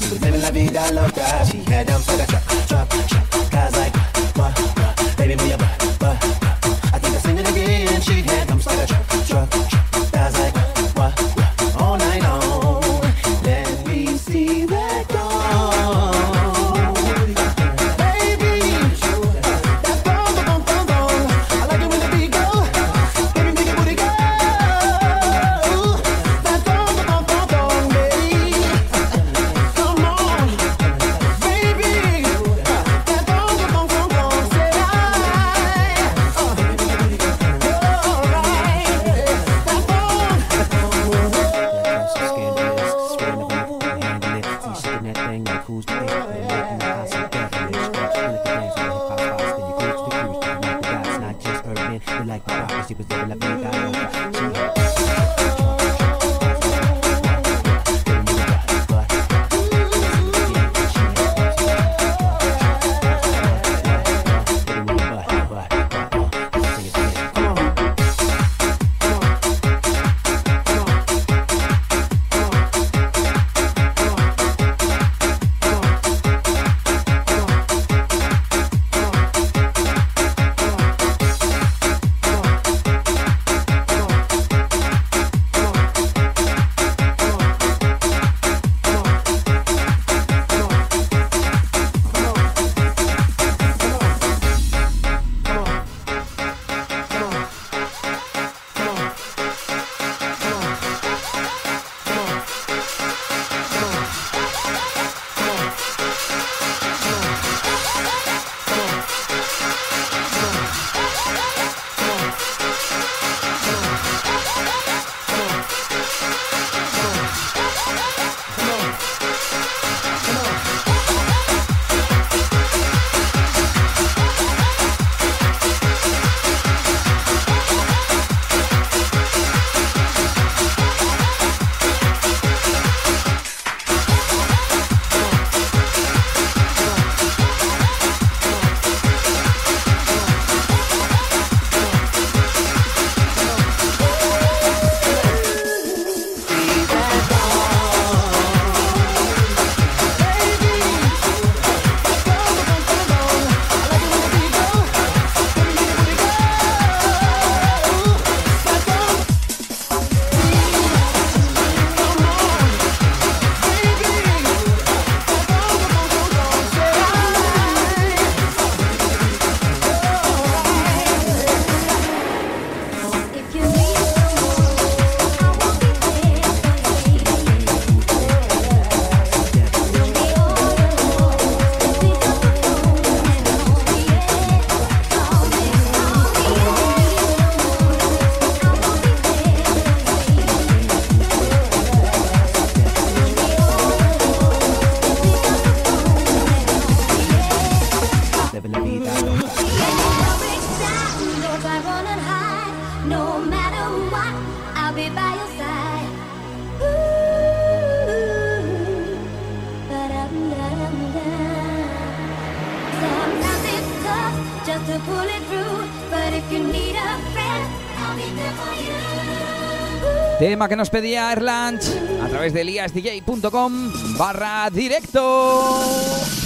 S1: Que nos pedía Erlanch a través de eliasdj.com barra directo.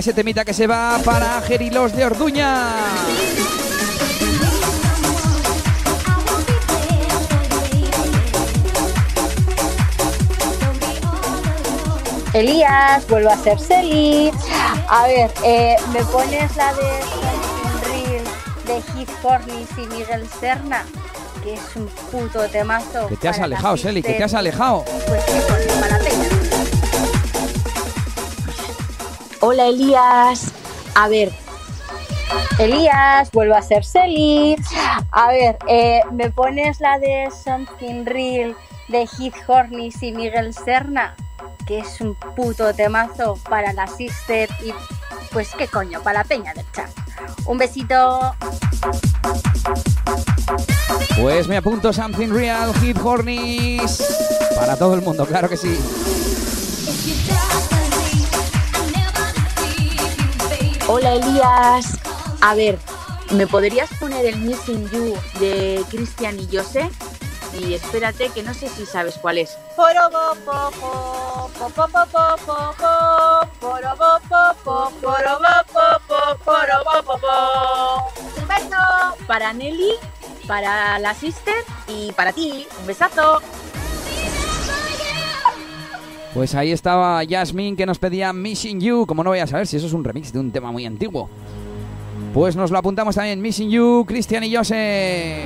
S1: Ese temita que se va para Gerilos de Orduña.
S20: Elías, vuelvo a ser Celi. A ver, eh, ¿me pones la de de Heath Cornish y Miguel Serna? Que es un puto temazo.
S1: Que te has alejado, Seli, que te has alejado.
S20: Pues
S24: Hola Elías. A ver,
S20: Elías, vuelvo a ser Celi. A ver, eh, ¿me pones la de Something Real de Heath Cornish y Miguel Serna? Que es un puto temazo para la Sister y pues qué coño, para la peña del chat. Un besito.
S1: Pues me apunto Something Real, Hit Hornies. Para todo el mundo, claro que sí.
S24: Hola Elías. A ver, ¿me podrías poner el Missing You de Cristian y Jose? Y espérate que no sé si sabes cuál es. Para Nelly, para la sister y para ti. Un besazo.
S1: Pues ahí estaba Jasmine que nos pedía Missing You. Como no voy a saber si eso es un remix de un tema muy antiguo. Pues nos lo apuntamos también. Missing You, Cristian y Jose.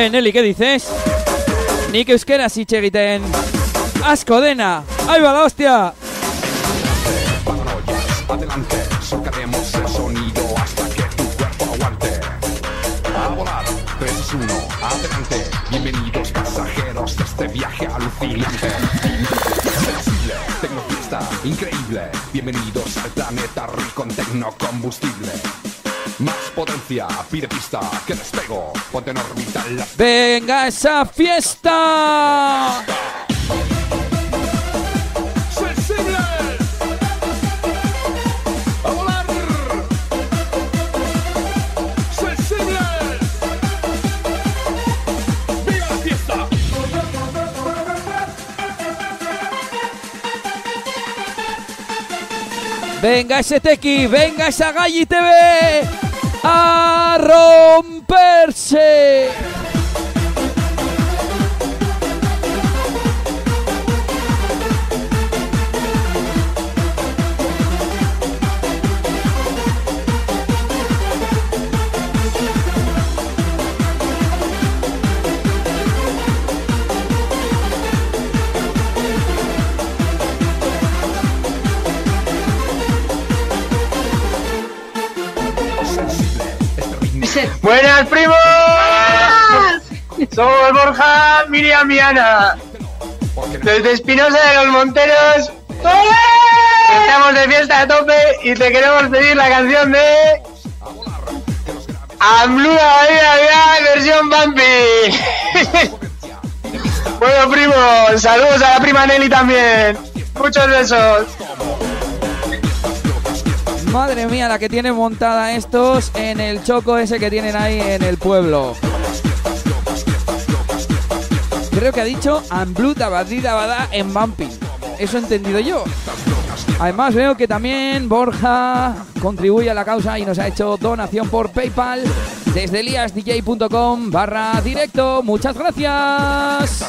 S1: Eh, Nelly, ¿qué dices? Nik euskeraz hitz egiten. Asko dena. Ahí va la hostia.
S17: Adelante, socaremos el sonido hasta que tu cuerpo aguante. A volar, 3 es 1, adelante. Bienvenidos pasajeros de este viaje alucinante. Sensible, tecnofiesta, increíble. Bienvenidos al planeta rico en tecnocombustible distancia, pide pista, que despego, ponte en orbital.
S1: ¡Venga esa fiesta!
S11: Venga ese tequi, venga esa Galli TV, a romperse.
S30: Desde Espinosa de los Monteros. Estamos de fiesta a tope y te queremos pedir la canción de. Bahía, versión Bambi. bueno, primos, saludos a la prima Nelly también. Muchos besos.
S11: Madre mía, la que tiene montada estos en el choco ese que tienen ahí en el pueblo. Creo que ha dicho Ambluta Badida Bada en Bumping. Eso he entendido yo. Además veo que también Borja contribuye a la causa y nos ha hecho donación por PayPal desde liasdj.com barra directo. Muchas gracias.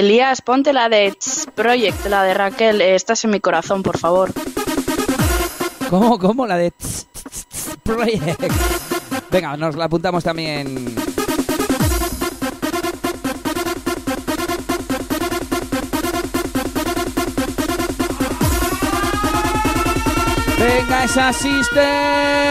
S31: Elías, ponte la de Tss Project, la de Raquel. eh, Estás en mi corazón, por favor.
S11: ¿Cómo, cómo? La de Tss, Project. Venga, nos la apuntamos también. Venga, esas sisters.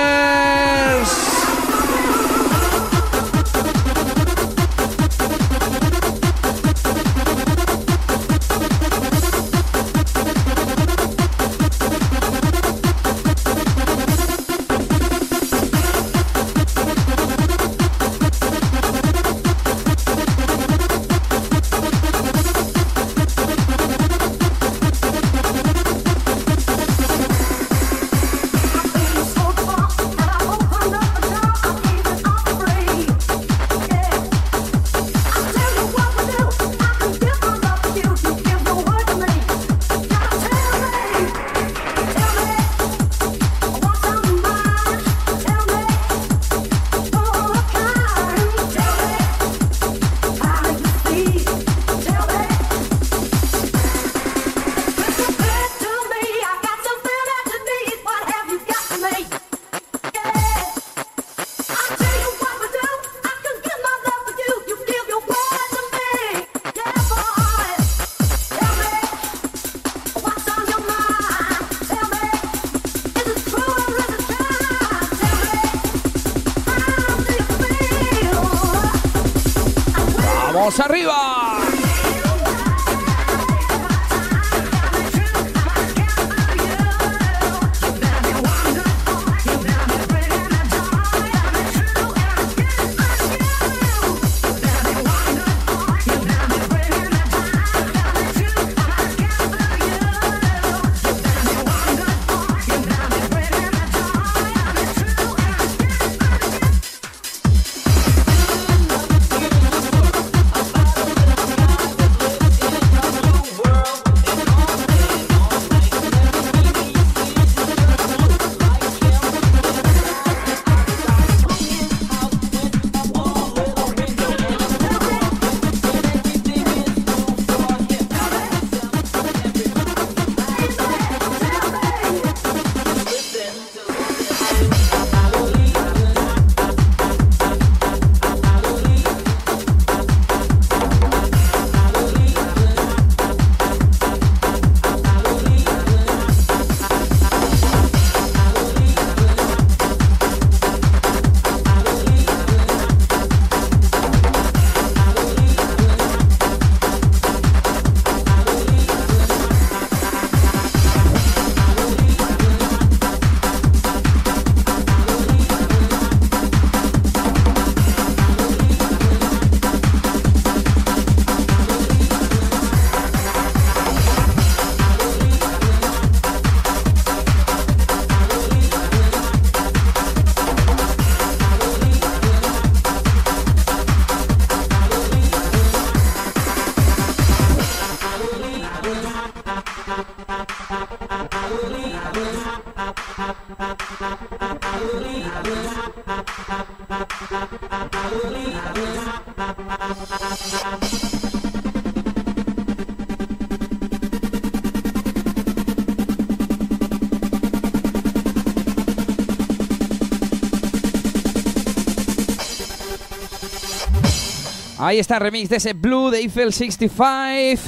S1: Ahí está el remix de ese Blue de Eiffel 65.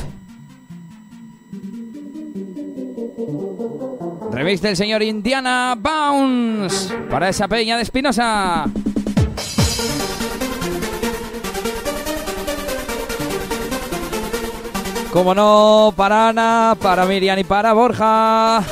S1: Remix del señor Indiana Bounce para esa peña de Espinosa. Como no, para Ana, para Miriam y para Borja.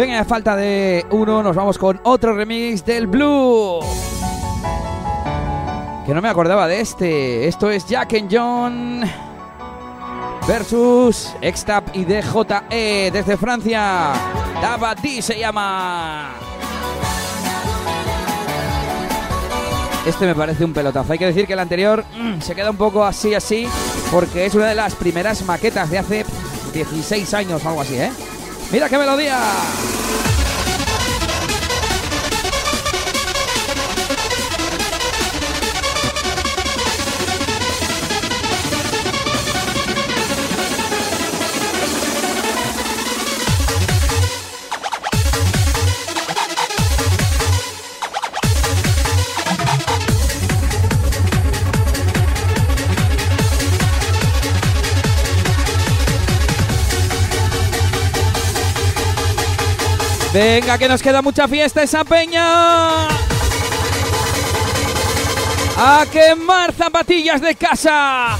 S1: Venga, falta de uno, nos vamos con otro remix del Blue. Que no me acordaba de este. Esto es Jack and John versus Extap y DJE desde Francia. Dabadi se llama. Este me parece un pelotazo. Hay que decir que el anterior mm, se queda un poco así, así, porque es una de las primeras maquetas de hace 16 años o algo así, ¿eh? Mira qué melodía. Venga, que nos queda mucha fiesta esa peña. A quemar zapatillas de casa.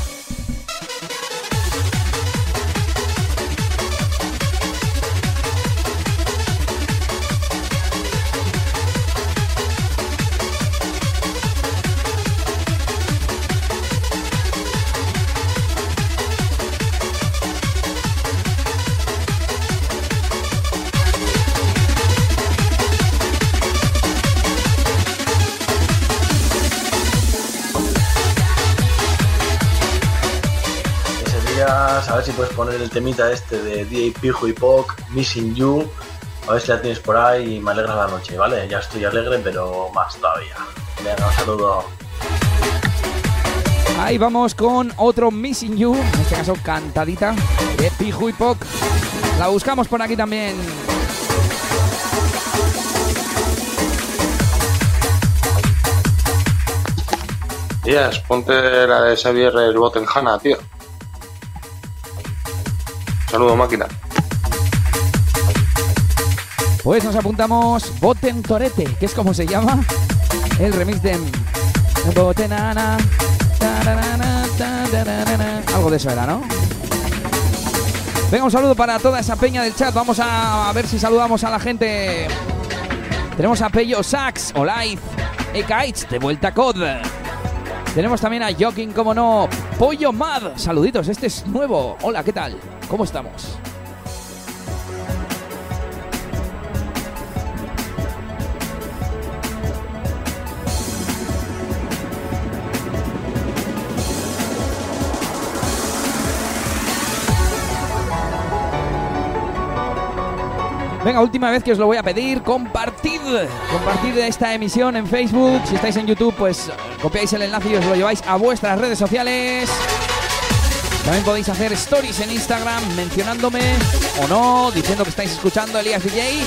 S32: Puedes poner el temita este de DJ Pijo y Poc, Missing You. A ver si la tienes por ahí y me alegra la noche, ¿vale? Ya estoy alegre, pero más todavía. Venga, un saludo.
S1: Ahí vamos con otro Missing You, en este caso cantadita de Piju y Poc. La buscamos por aquí también.
S33: Díaz, ponte la de Xavier el Botenjana, tío. Saludo, máquina.
S1: Pues nos apuntamos Boten Torete, que es como se llama el remix de Botenana. Algo de eso era, ¿no? Venga, un saludo para toda esa peña del chat. Vamos a ver si saludamos a la gente. Tenemos a Pello Sax, Olive, Ekaich, de vuelta COD. Tenemos también a Joking, como no, Pollo Mad. Saluditos, este es nuevo. Hola, ¿qué tal? ¿Cómo estamos? Venga, última vez que os lo voy a pedir, compartid, compartid esta emisión en Facebook. Si estáis en YouTube, pues copiáis el enlace y os lo lleváis a vuestras redes sociales. También podéis hacer stories en Instagram mencionándome o no, diciendo que estáis escuchando Elías DJ.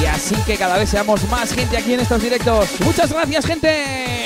S1: Y así que cada vez seamos más gente aquí en estos directos. Muchas gracias, gente.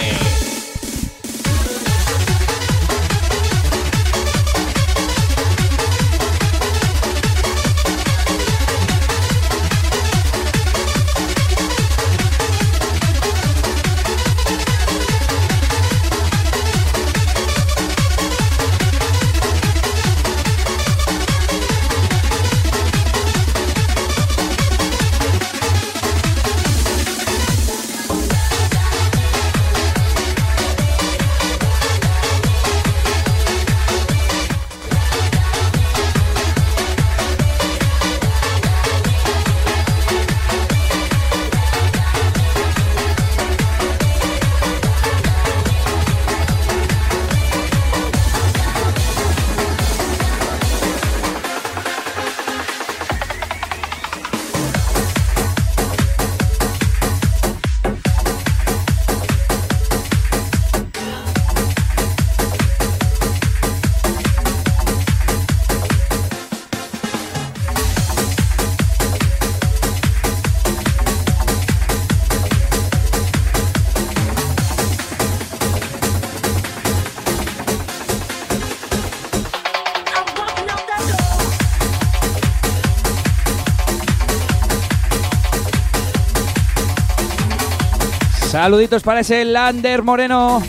S1: Saluditos para ese Lander Moreno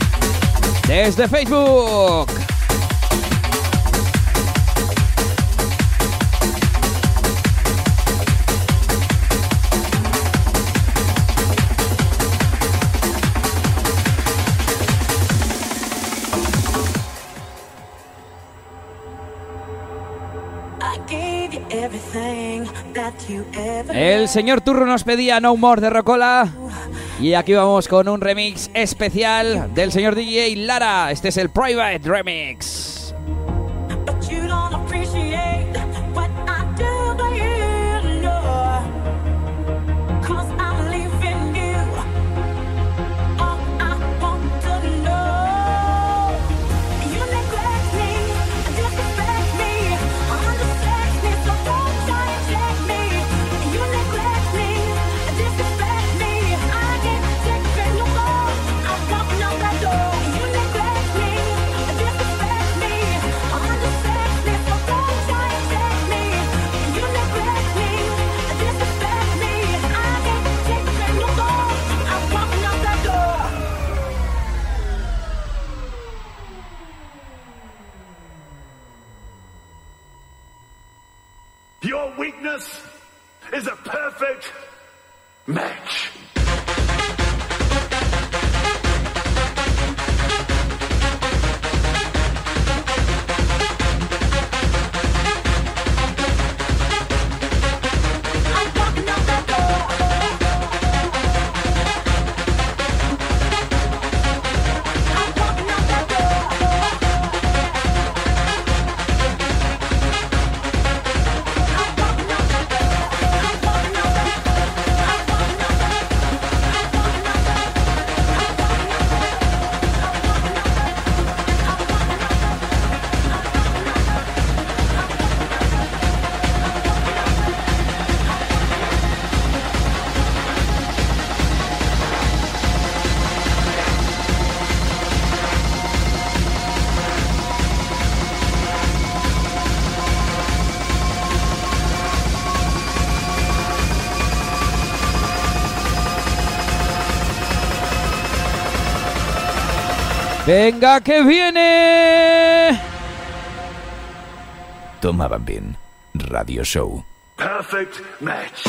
S1: desde Facebook. El señor Turro nos pedía No More de Rocola. Y aquí vamos con un remix especial del señor DJ Lara. Este es el Private Remix. Venga, que viene.
S3: Tomaban bien. Radio Show.
S11: Perfect match.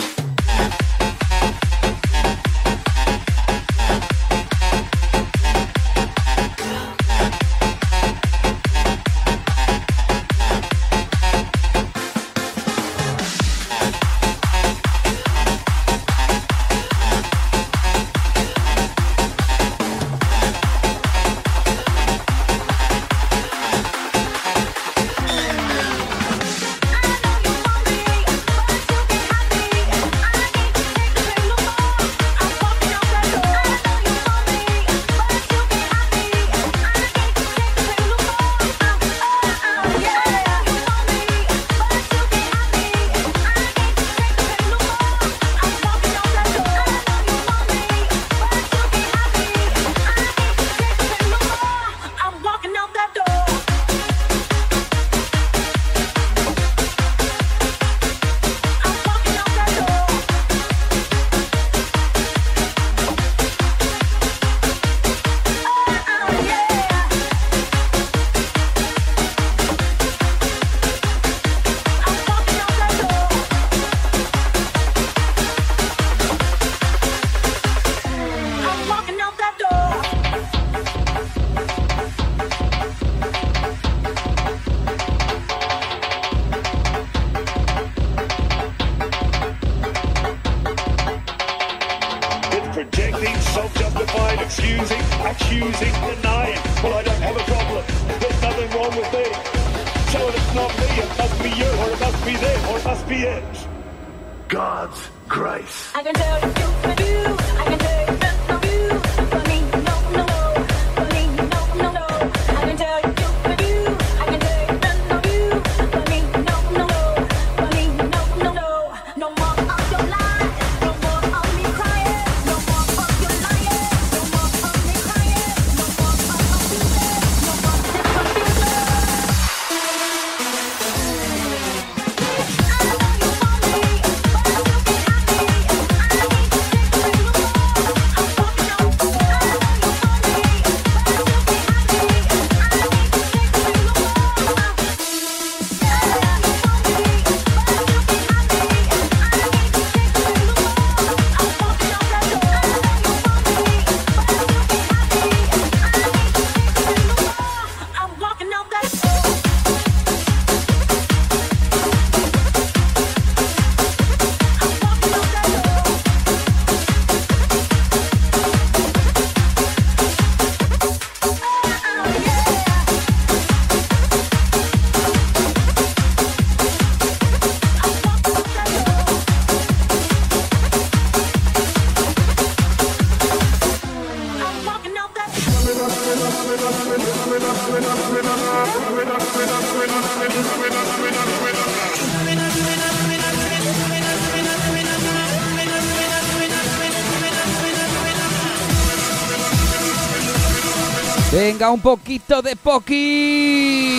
S1: Venga, un poquito de poqui.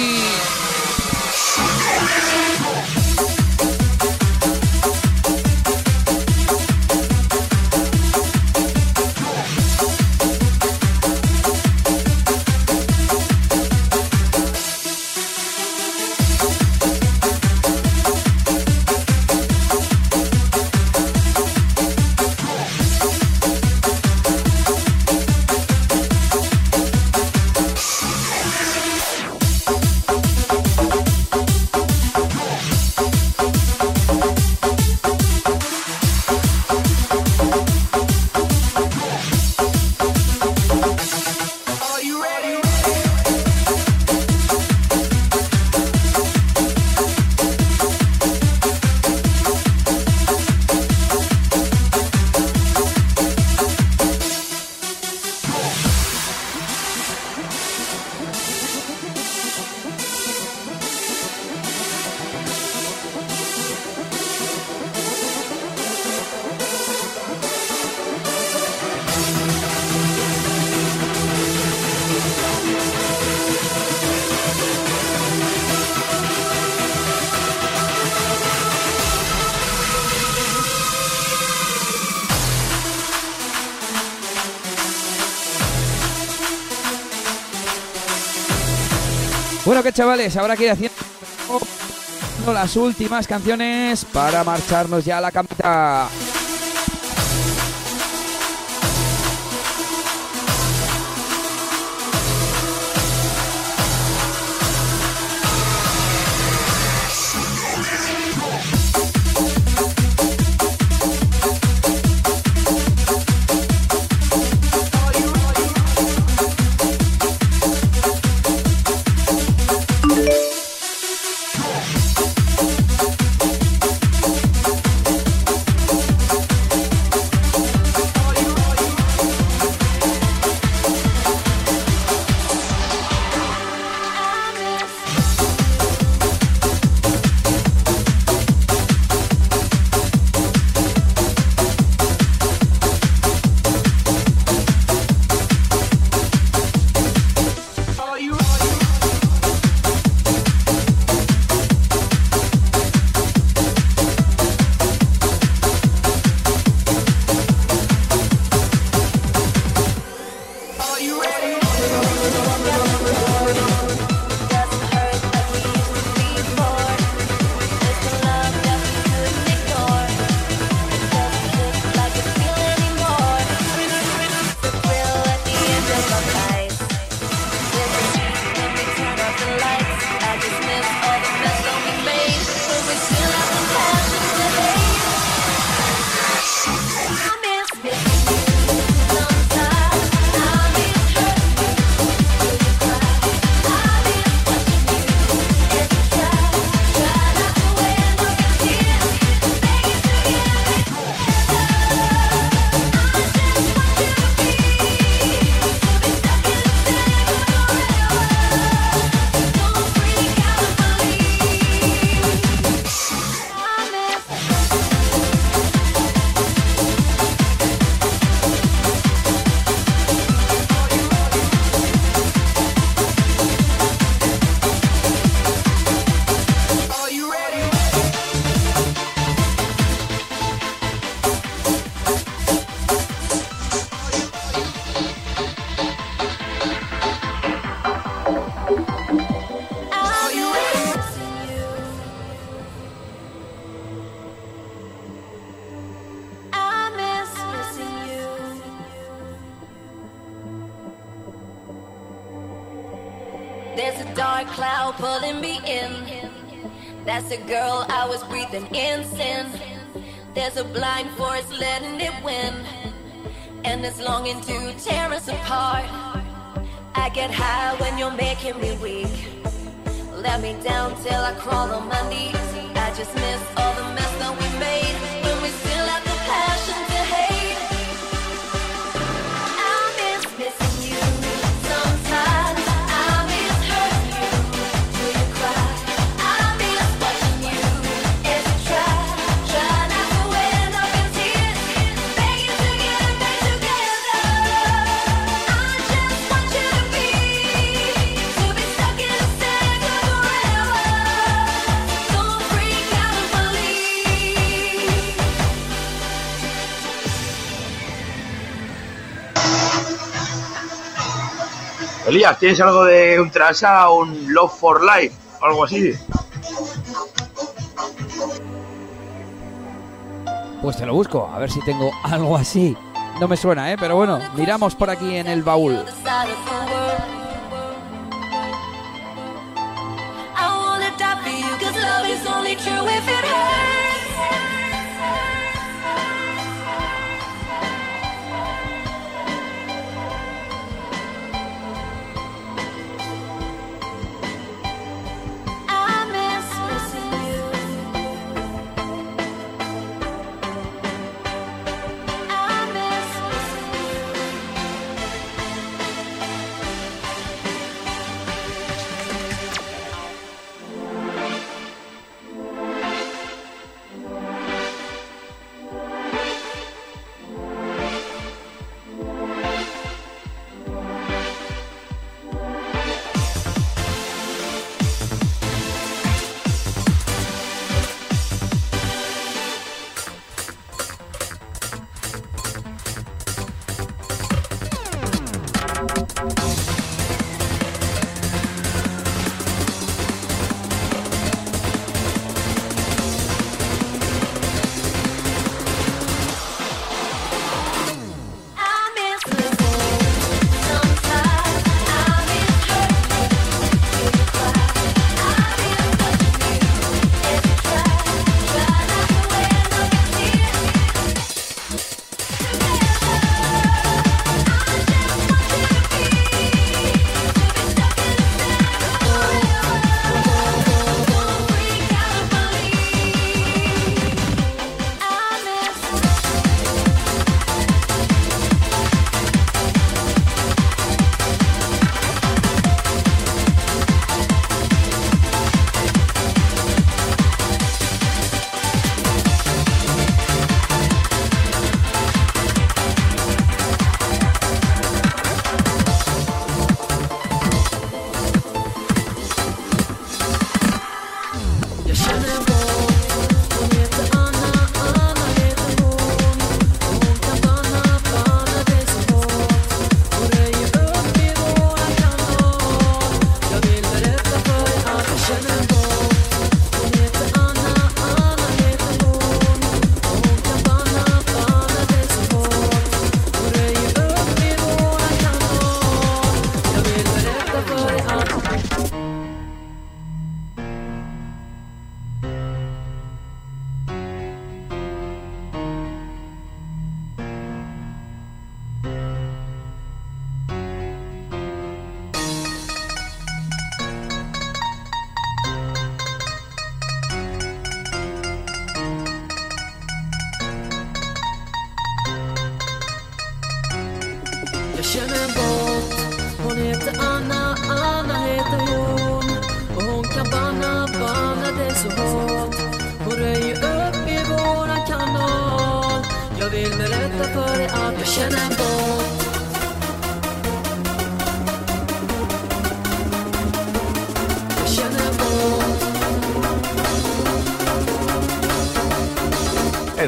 S23: chavales, ahora que haciendo las últimas canciones para marcharnos ya a la camita.
S7: ¿tienes algo de un Ultrasa, un Love for Life, algo así?
S23: Pues te lo busco, a ver si tengo algo así. No me suena, ¿eh? Pero bueno, miramos por aquí en el baúl.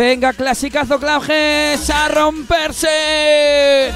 S1: Venga, clasicazo Clauges, a romperse.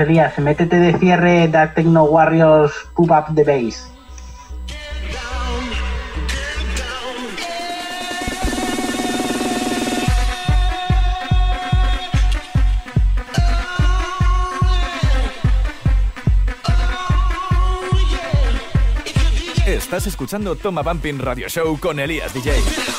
S34: Elías, Elías, métete de cierre de Techno Warriors Pub Up the Base.
S3: Estás escuchando Toma Bumping Radio Show con Elías DJ.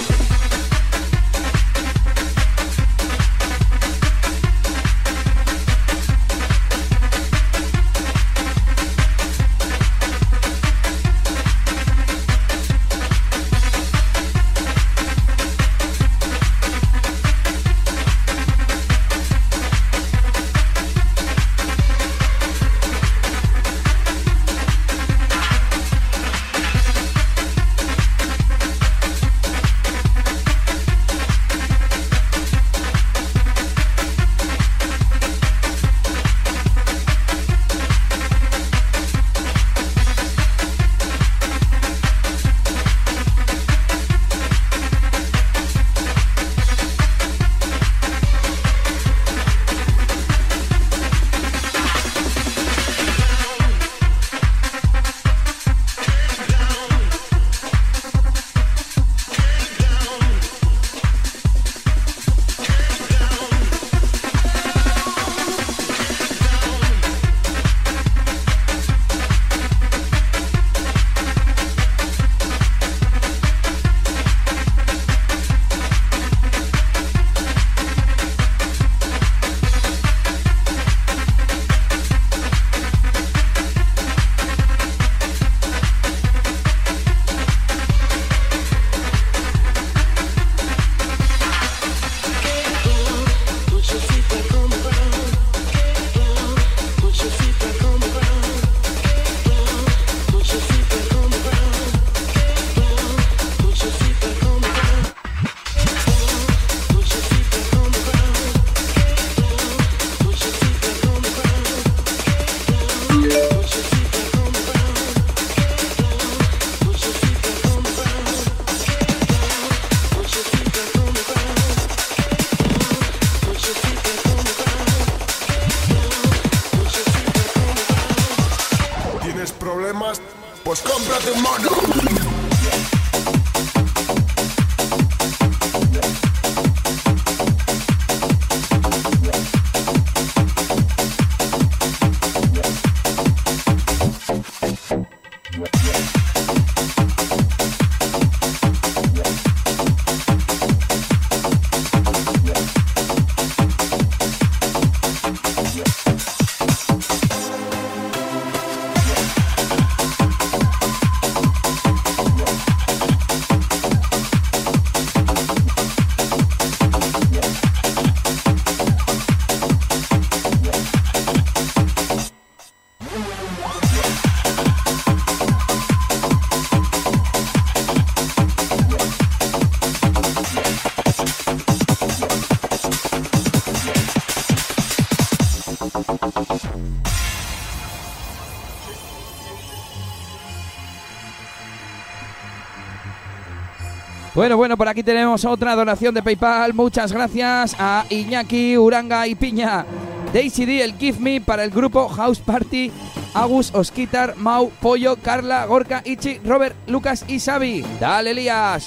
S1: Bueno, bueno, por aquí tenemos otra donación de PayPal. Muchas gracias a Iñaki, Uranga y Piña. Daisy D, el Give Me para el grupo House Party. Agus, Osquitar, Mau, Pollo, Carla, Gorka, Ichi, Robert, Lucas y Xavi. Dale, Elías.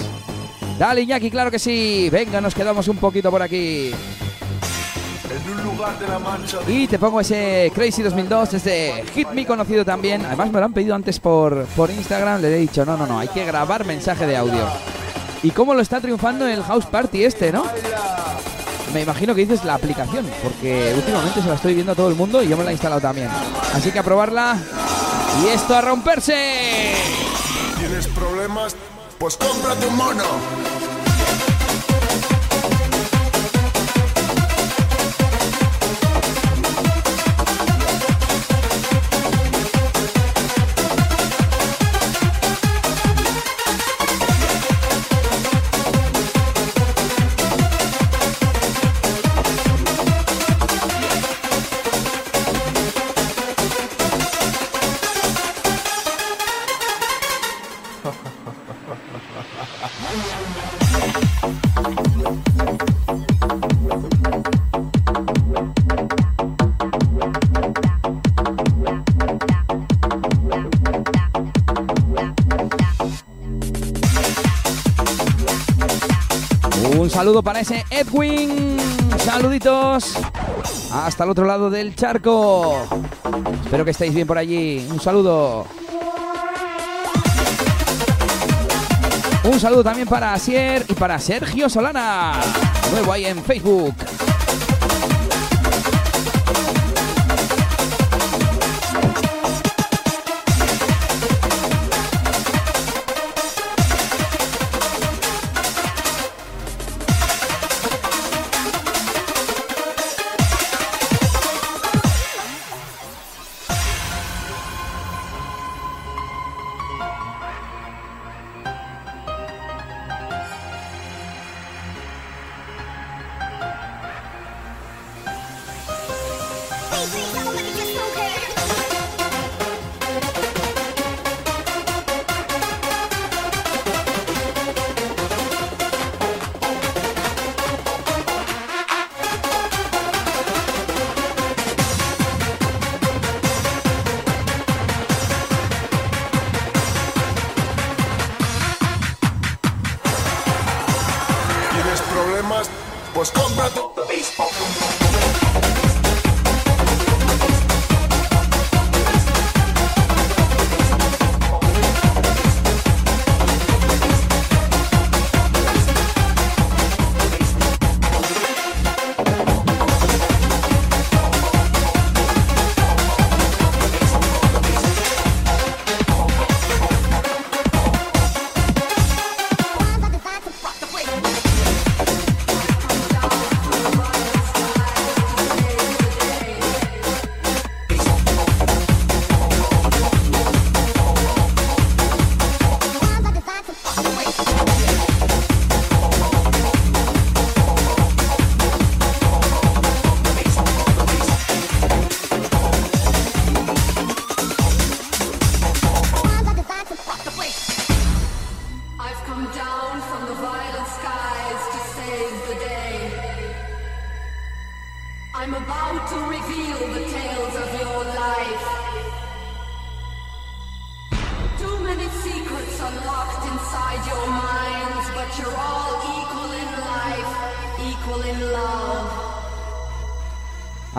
S1: Dale, Iñaki, claro que sí. Venga, nos quedamos un poquito por aquí.
S17: En un lugar de la mancha
S1: Y te pongo ese Crazy 2002 desde Hit Me conocido también. Además me lo han pedido antes por, por Instagram. Le he dicho, no, no, no, hay que grabar mensaje de audio. ¿Y cómo lo está triunfando el House Party este, no? Me imagino que dices la aplicación, porque últimamente se la estoy viendo a todo el mundo y yo me la he instalado también. Así que a probarla. Y esto a romperse.
S17: ¿Tienes problemas? Pues cómprate un mono.
S1: Saludo para ese Edwin. Saluditos. Hasta el otro lado del charco. Espero que estéis bien por allí. Un saludo. Un saludo también para Asier y para Sergio Solana. Nuevo ahí en Facebook.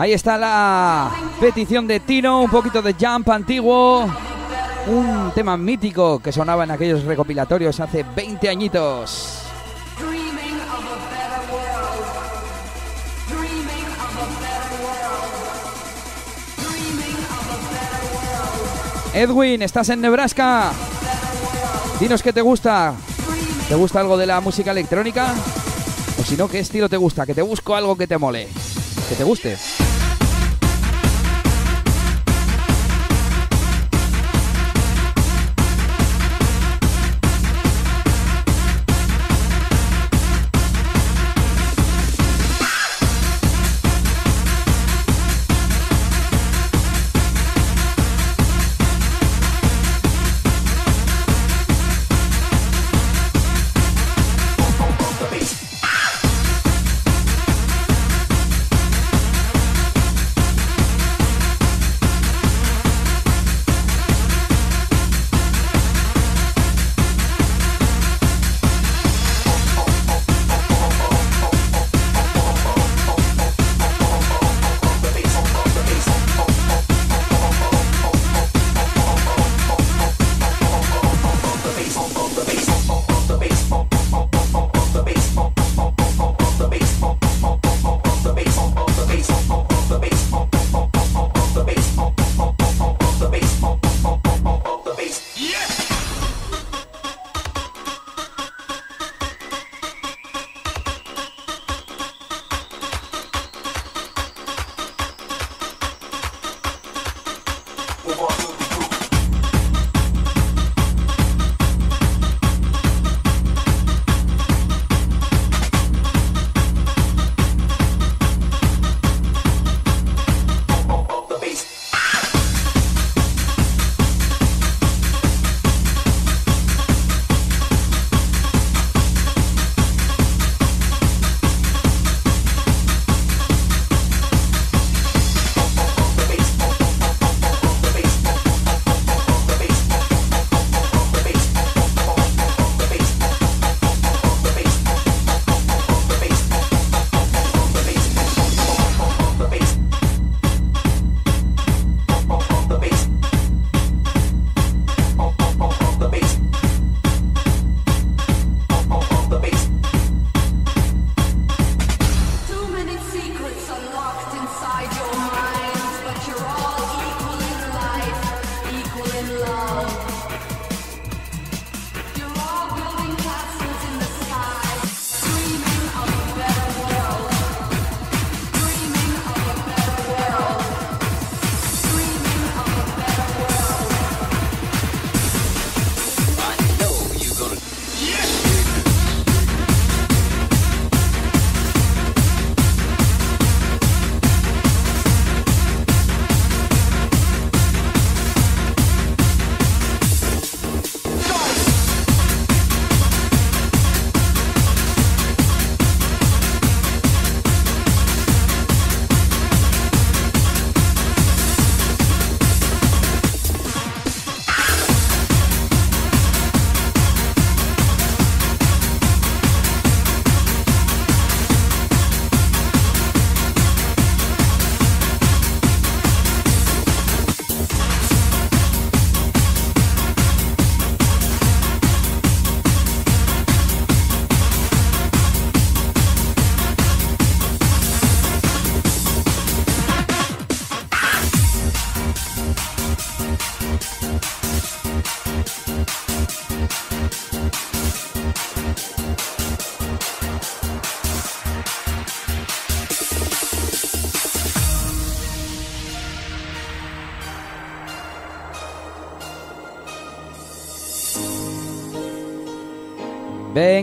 S1: Ahí está la petición de Tino, un poquito de jump antiguo. Un tema mítico que sonaba en aquellos recopilatorios hace 20 añitos. Edwin, estás en Nebraska. Dinos qué te gusta. ¿Te gusta algo de la música electrónica? O si no, ¿qué estilo te gusta? Que te busco algo que te mole. Que te guste.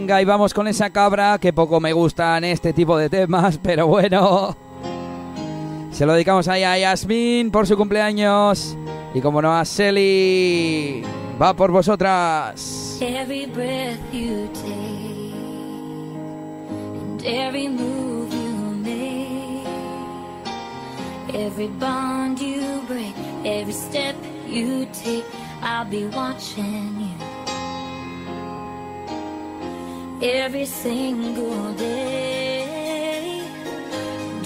S1: Venga, y vamos con esa cabra, que poco me gustan este tipo de temas, pero bueno. Se lo dedicamos ahí a Yasmin por su cumpleaños. Y como no a Selly. Va por vosotras.
S22: Every breath you take and every move you make, every bond you break, every step you take, I'll be watching you. Every single day,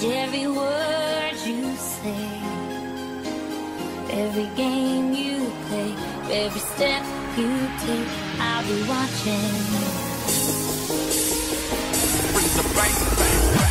S22: every word you say, every game you play, every step you take, I'll be watching. You.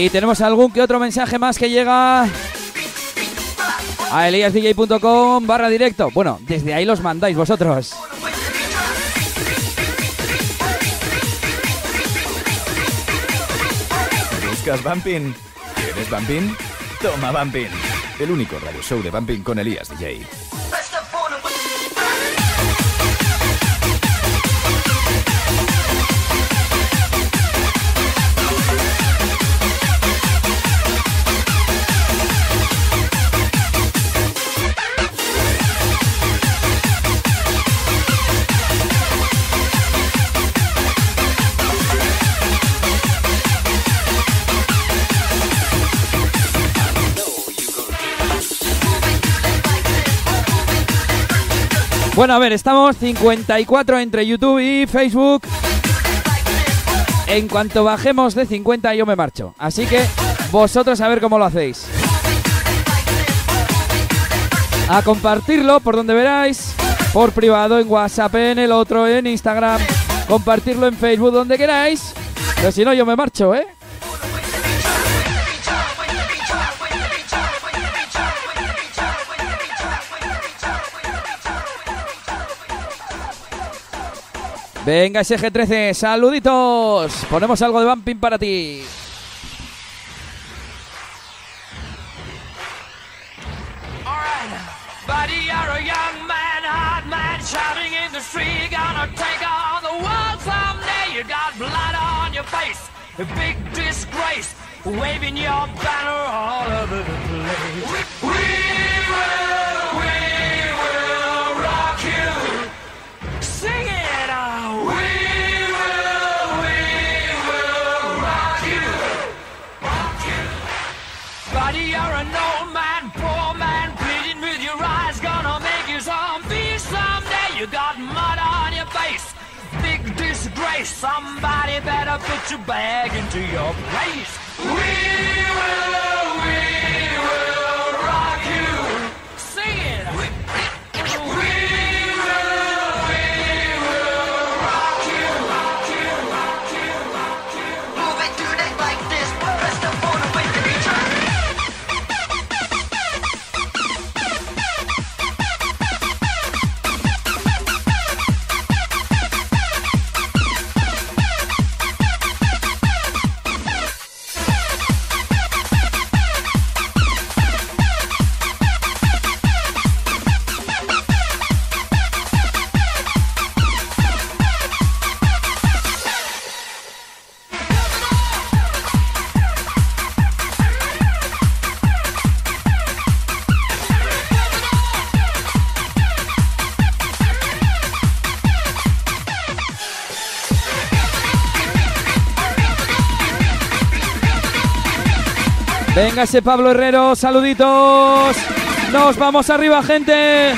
S1: Y tenemos algún que otro mensaje más que llega a eliasdj.com barra directo. Bueno, desde ahí los mandáis vosotros.
S3: ¿Buscas Bumping? ¿Quieres Bumping? Toma Bumping. El único radio show de Bumping con Elías DJ.
S1: Bueno, a ver, estamos 54 entre YouTube y Facebook. En cuanto bajemos de 50 yo me marcho. Así que vosotros a ver cómo lo hacéis. A compartirlo por donde veráis. Por privado, en WhatsApp, en el otro, en Instagram. Compartirlo en Facebook, donde queráis. Pero si no, yo me marcho, ¿eh? Venga, SG13, saluditos. Ponemos algo de bumping para ti.
S35: Waving your banner all over the place. An old man, poor man, pleading with your eyes, gonna make you zombie someday. You got mud on your face, big disgrace. Somebody better put your bag into your place. We will,
S22: Venga ese Pablo Herrero, saluditos. Nos vamos arriba, gente.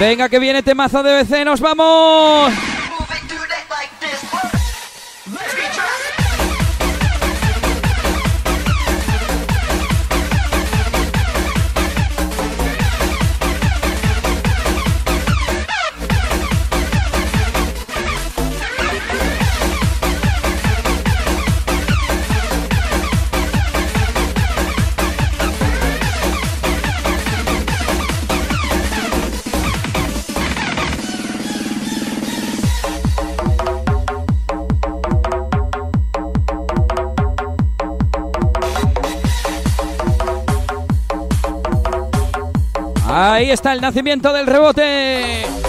S22: Venga, que viene temazo de BC, nos vamos. Ahí está el nacimiento del rebote.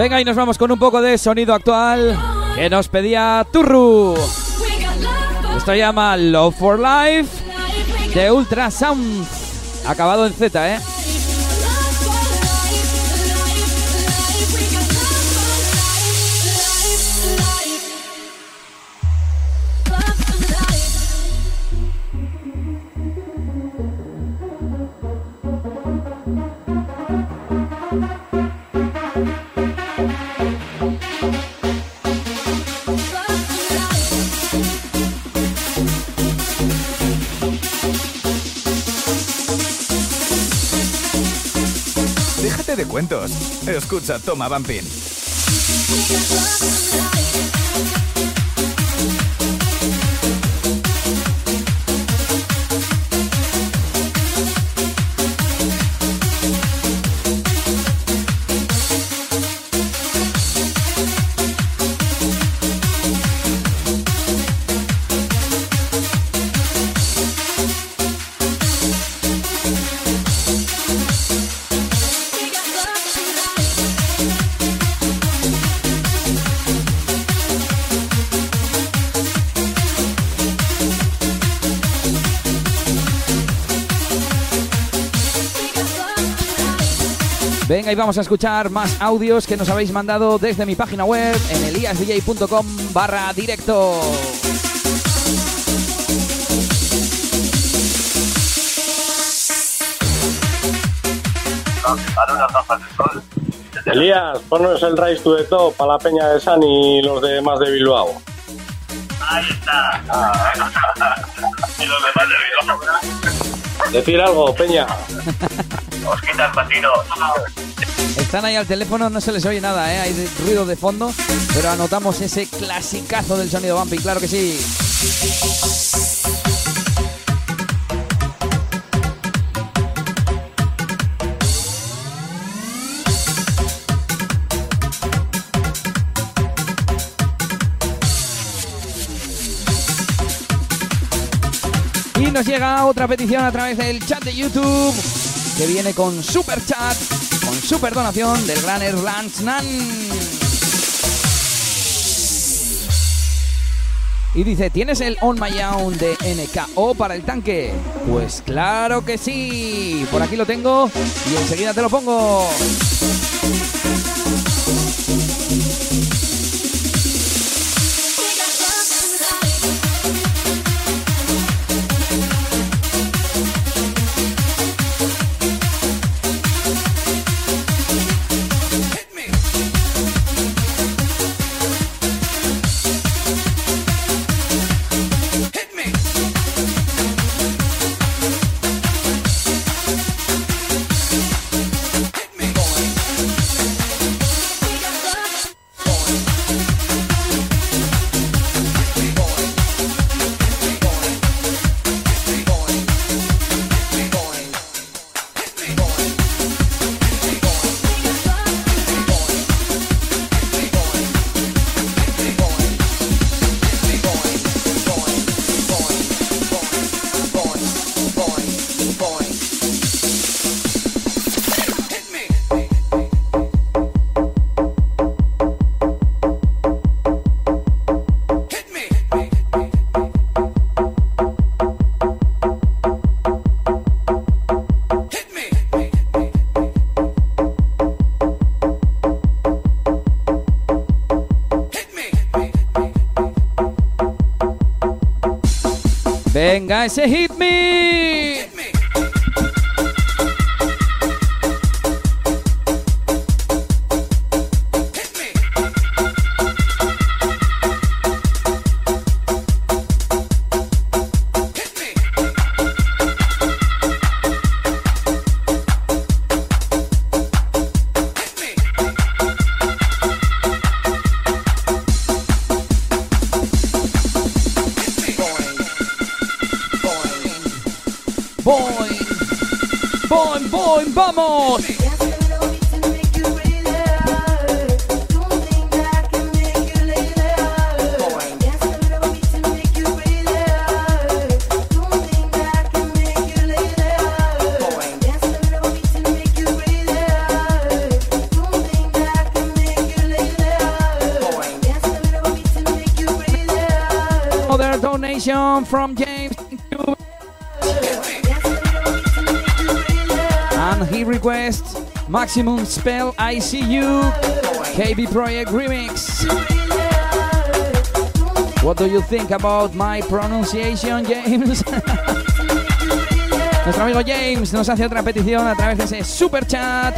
S22: Venga, y nos vamos con un poco de sonido actual que nos pedía Turru. Esto llama Love for Life de Ultrasound. Acabado en Z, ¿eh?
S3: Escucha Toma Bumping.
S1: Venga, y vamos a escuchar más audios que nos habéis mandado desde mi página web en eliasdj.com barra directo.
S36: Elías, ponnos el Rise to the Top para la Peña de San y los demás de Bilbao.
S37: Ahí está. y los demás de Bilbao.
S36: Decir algo, Peña.
S37: Os quita el patino.
S1: Están ahí al teléfono, no se les oye nada, ¿eh? hay ruido de fondo, pero anotamos ese clasicazo del sonido bumpy, claro que sí. Y nos llega otra petición a través del chat de YouTube que viene con super chat, con super donación del gran Erlans Nan. Y dice, ¿tienes el On My Own de NKO para el tanque? Pues claro que sí. Por aquí lo tengo y enseguida te lo pongo. Venga, ese hit Maximum Spell ICU KB Project Remix. What do you think about my pronunciation, James? Nuestro amigo James nos hace otra petición a través de ese super chat.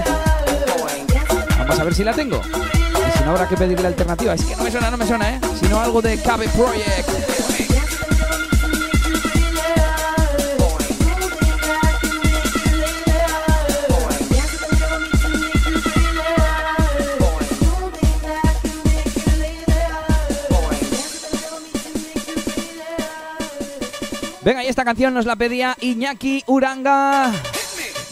S1: Vamos a ver si la tengo. Si no, habrá que pedirle alternativa. Es que no me suena, no me suena, ¿eh? Sino algo de KB Project. Venga, y esta canción nos la pedía Iñaki Uranga.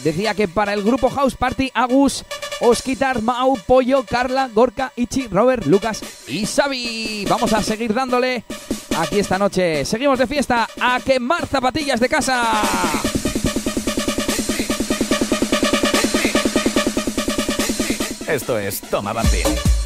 S1: Decía que para el grupo House Party, Agus, Osquitar, Mau, Pollo, Carla, Gorka, Ichi, Robert, Lucas y Xavi. Vamos a seguir dándole aquí esta noche. Seguimos de fiesta a quemar zapatillas de casa.
S11: Esto es Toma Bambín.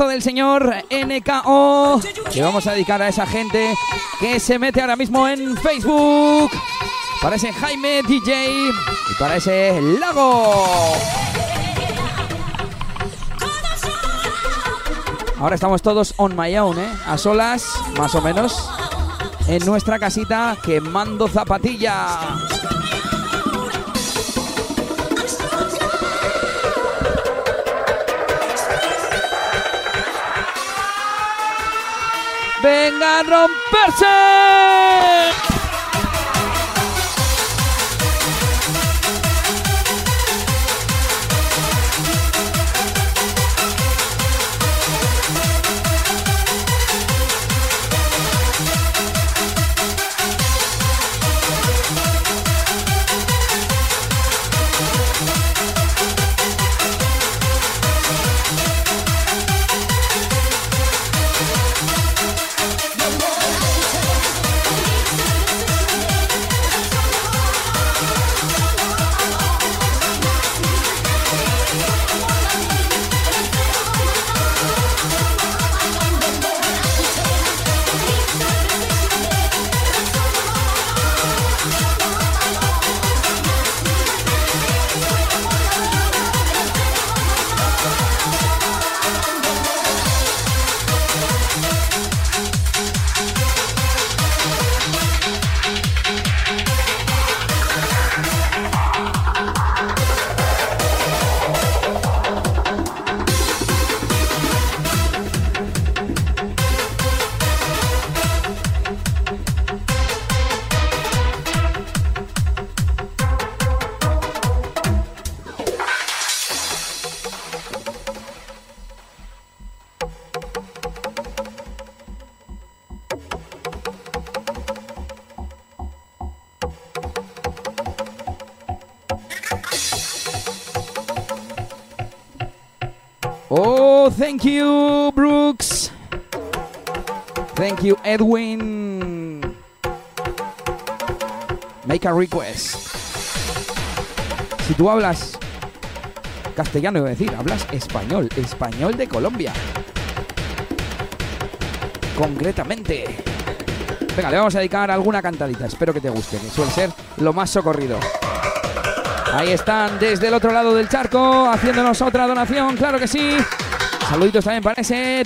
S1: Del señor NKO que vamos a dedicar a esa gente que se mete ahora mismo en Facebook. Para ese Jaime DJ y para ese Lago. Ahora estamos todos on my own, ¿eh? A solas, más o menos, en nuestra casita quemando zapatilla. ¡Venga a romperse! Edwin. Make a request. Si tú hablas castellano, iba a decir, hablas español, español de Colombia. Concretamente. Venga, le vamos a dedicar alguna cantadita. Espero que te guste, que suele ser lo más socorrido. Ahí están desde el otro lado del charco, haciéndonos otra donación, claro que sí. Saluditos también para ese.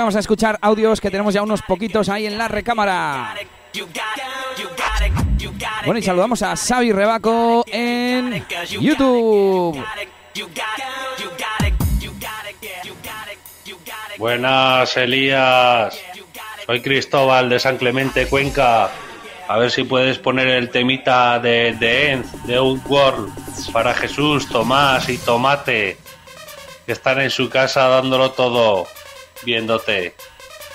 S1: Vamos a escuchar audios que tenemos ya unos poquitos ahí en la recámara. Bueno, y saludamos a Xavi Rebaco en YouTube.
S33: Buenas, Elías. Soy Cristóbal de San Clemente, Cuenca. A ver si puedes poner el temita de The End, de Outworld, para Jesús, Tomás y Tomate, que están en su casa dándolo todo, viéndote.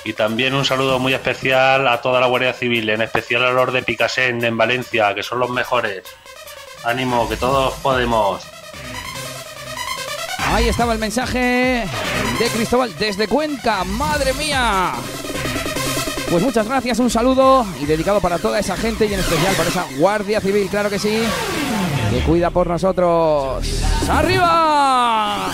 S33: Y también un saludo muy especial a toda la Guardia Civil, en especial a los de Picasen en Valencia, que son los mejores. Ánimo, que todos podemos.
S1: Ahí estaba el mensaje de Cristóbal desde Cuenca. ¡Madre mía! Pues muchas gracias, un saludo y dedicado para toda esa gente y en especial para esa Guardia Civil, claro que sí, que cuida por nosotros. ¡Arriba!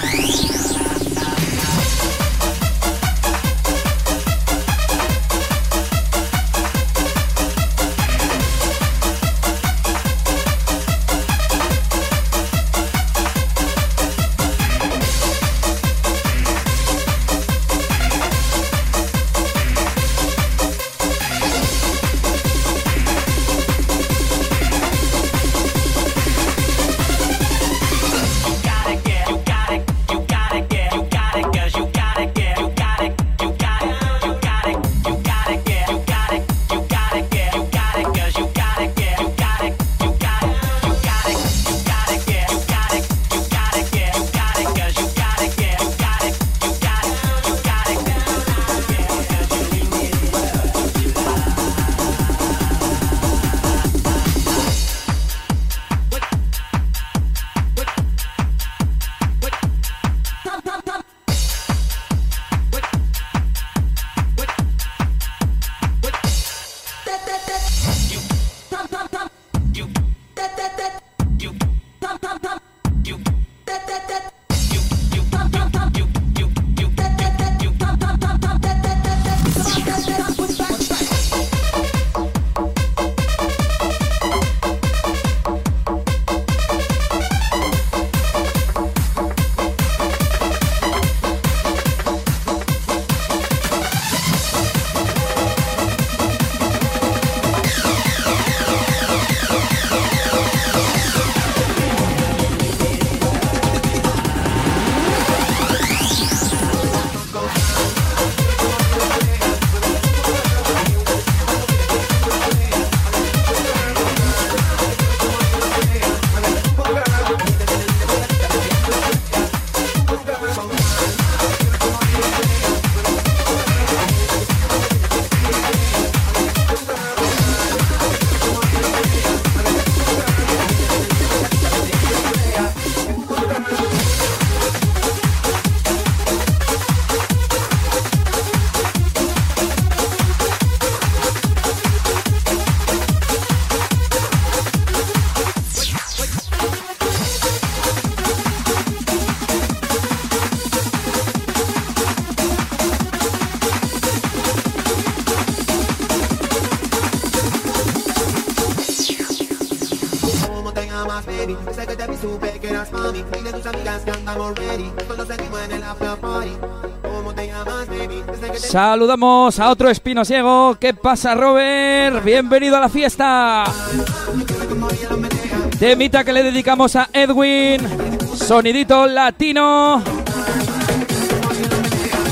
S1: Saludamos a otro espinosiego. ¿Qué pasa, Robert? Bienvenido a la fiesta. Temita que le dedicamos a Edwin. Sonidito latino.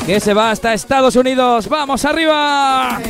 S1: Que se va hasta Estados Unidos. ¡Vamos arriba!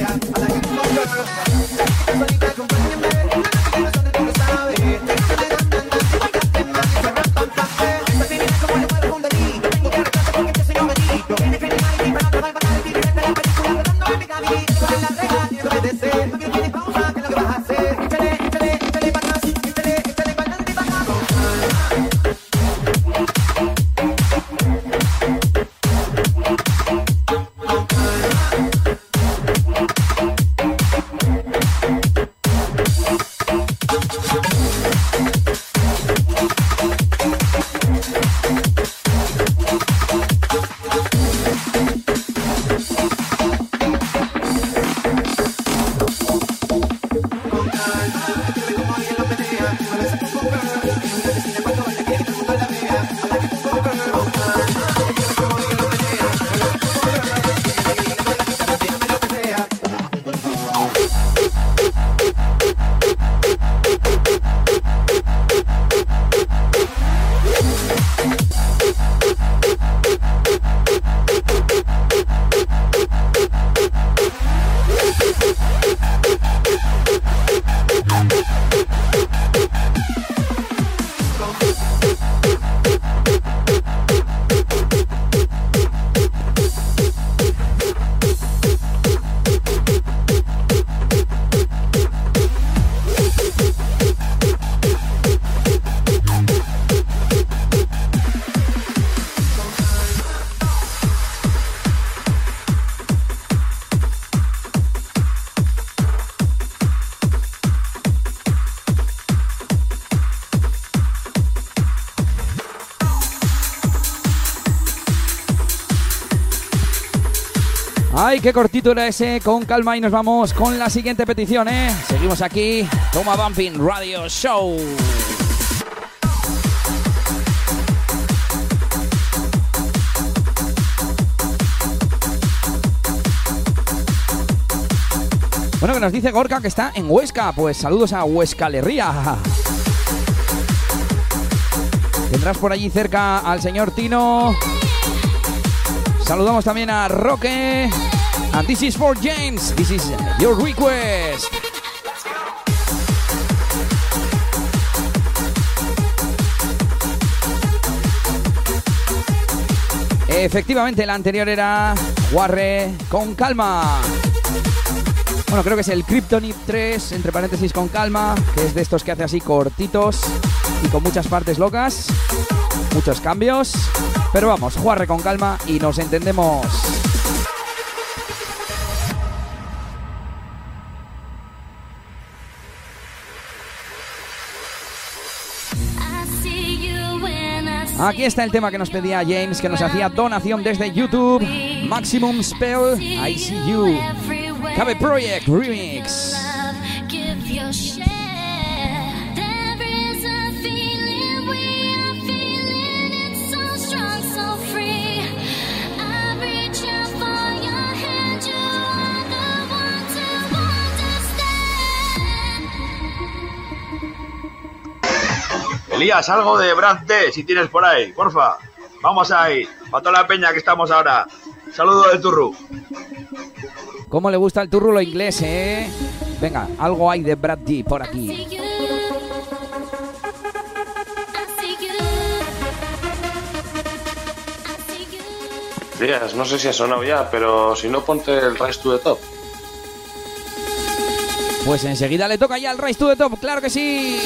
S1: Qué cortito era ese. Con calma y nos vamos con la siguiente petición, ¿eh? Seguimos aquí. Toma Bumping Radio Show. Bueno, que nos dice Gorka que está en Huesca. Pues saludos a Huesca Lerría. Tendrás por allí cerca al señor Tino. Saludamos también a Roque. And this is for James. This is your request. Efectivamente, la anterior era Warre con calma. Bueno, creo que es el Kryptonite 3, entre paréntesis con calma, que es de estos que hace así cortitos y con muchas partes locas, muchos cambios. Pero vamos, Juarre con calma y nos entendemos. Aquí está el tema que nos pedía James, que nos hacía donación desde YouTube. Maximum Spell, I See You. Cabe Project Remix.
S7: Elías, algo de Brand T, si tienes por ahí, porfa. Vamos ahí, para toda la peña que estamos ahora. Saludo del Turru.
S1: ¿Cómo le gusta el turrulo inglés, eh? Venga, algo hay de Brad D por aquí.
S33: Díaz, no sé si ha sonado ya, pero si no, ponte el Rise to the Top.
S1: Pues enseguida le toca ya el Rise to the Top, claro que sí.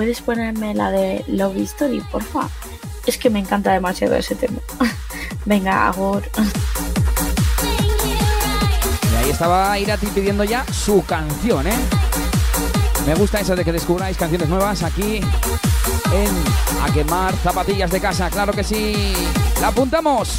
S26: ¿Puedes ponerme la de Love Story, porfa? Es que me encanta demasiado ese tema. Venga, Agor.
S1: Y ahí estaba Irati pidiendo ya su canción, ¿eh? Me gusta eso de que descubráis canciones nuevas aquí en A Quemar Zapatillas de Casa. Claro que sí. ¡La apuntamos!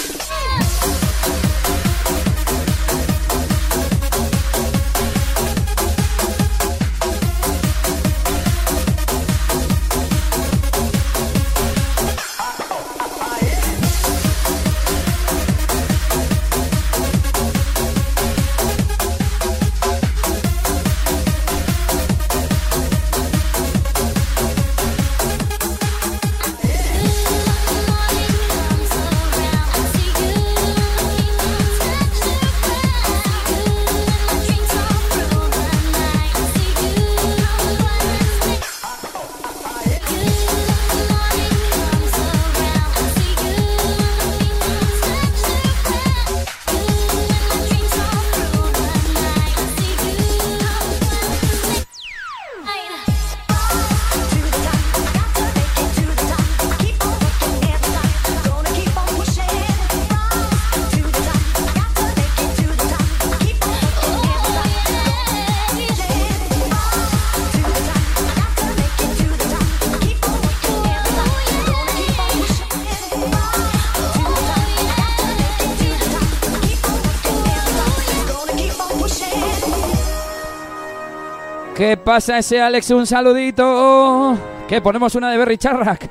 S1: Pasa ese Alex? Un saludito. Que ponemos una de Berry Charrac.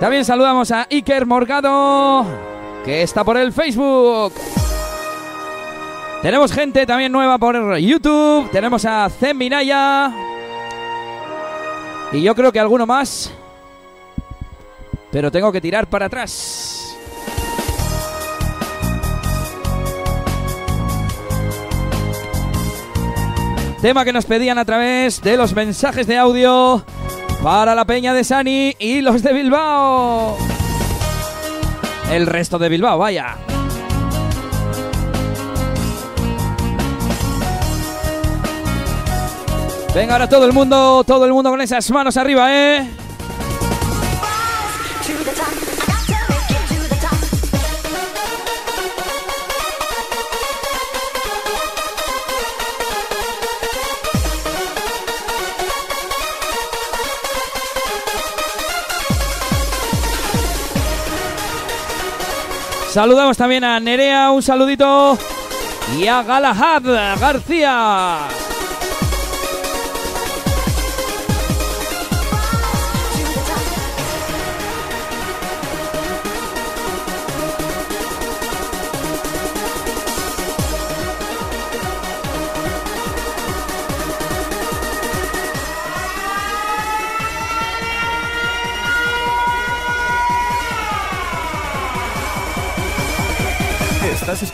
S1: También saludamos a Iker Morgado, que está por el Facebook. Tenemos gente también nueva por YouTube. Tenemos a Zen Minaya. Y yo creo que alguno más. Pero tengo que tirar para atrás. Tema que nos pedían a través de los mensajes de audio para la Peña de Sani y los de Bilbao. El resto de Bilbao, vaya. Venga, ahora todo el mundo, todo el mundo con esas manos arriba, ¿eh? Saludamos también a Nerea, un saludito. Y a Galahad García.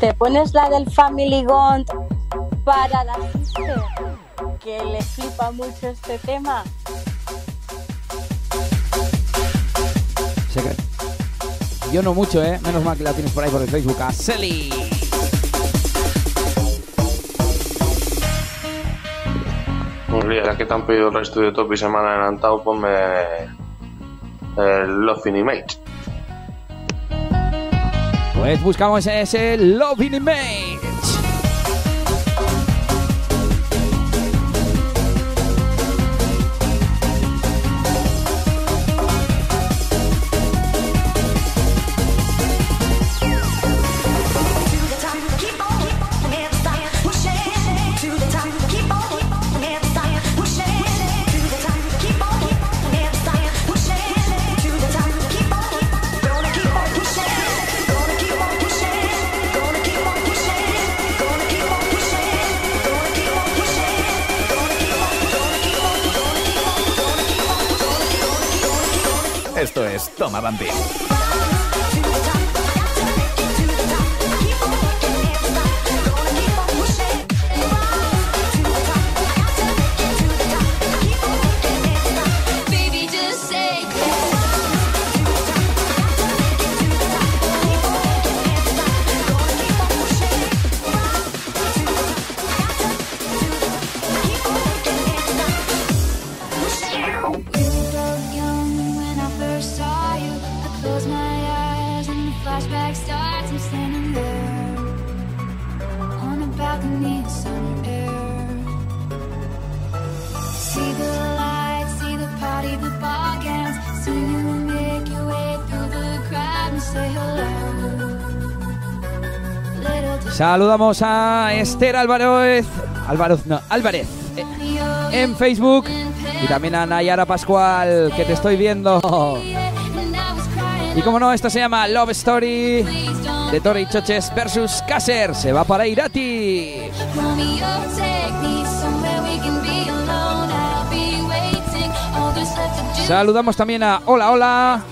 S20: ¿Te pones la del Family Gond para la sister? Que le flipa mucho este tema.
S22: Yo no mucho, ¿eh? Menos mal que la tienes por ahí por el Facebook. A Celi.
S12: Pues mira, ya que te han pedido el estudio top y semana adelantado, ponme el Love Mate.
S22: Pues buscamos ese Loving Image.
S2: Esto
S22: Saludamos a Esther Álvarez. Álvarez, no, Álvarez. eh, En Facebook. Y también a Nayara Pascual, que te estoy viendo. Y como no, esto se llama Love Story de Tori Choches versus Caser. Se va para Irati. Saludamos también a Hola Hola.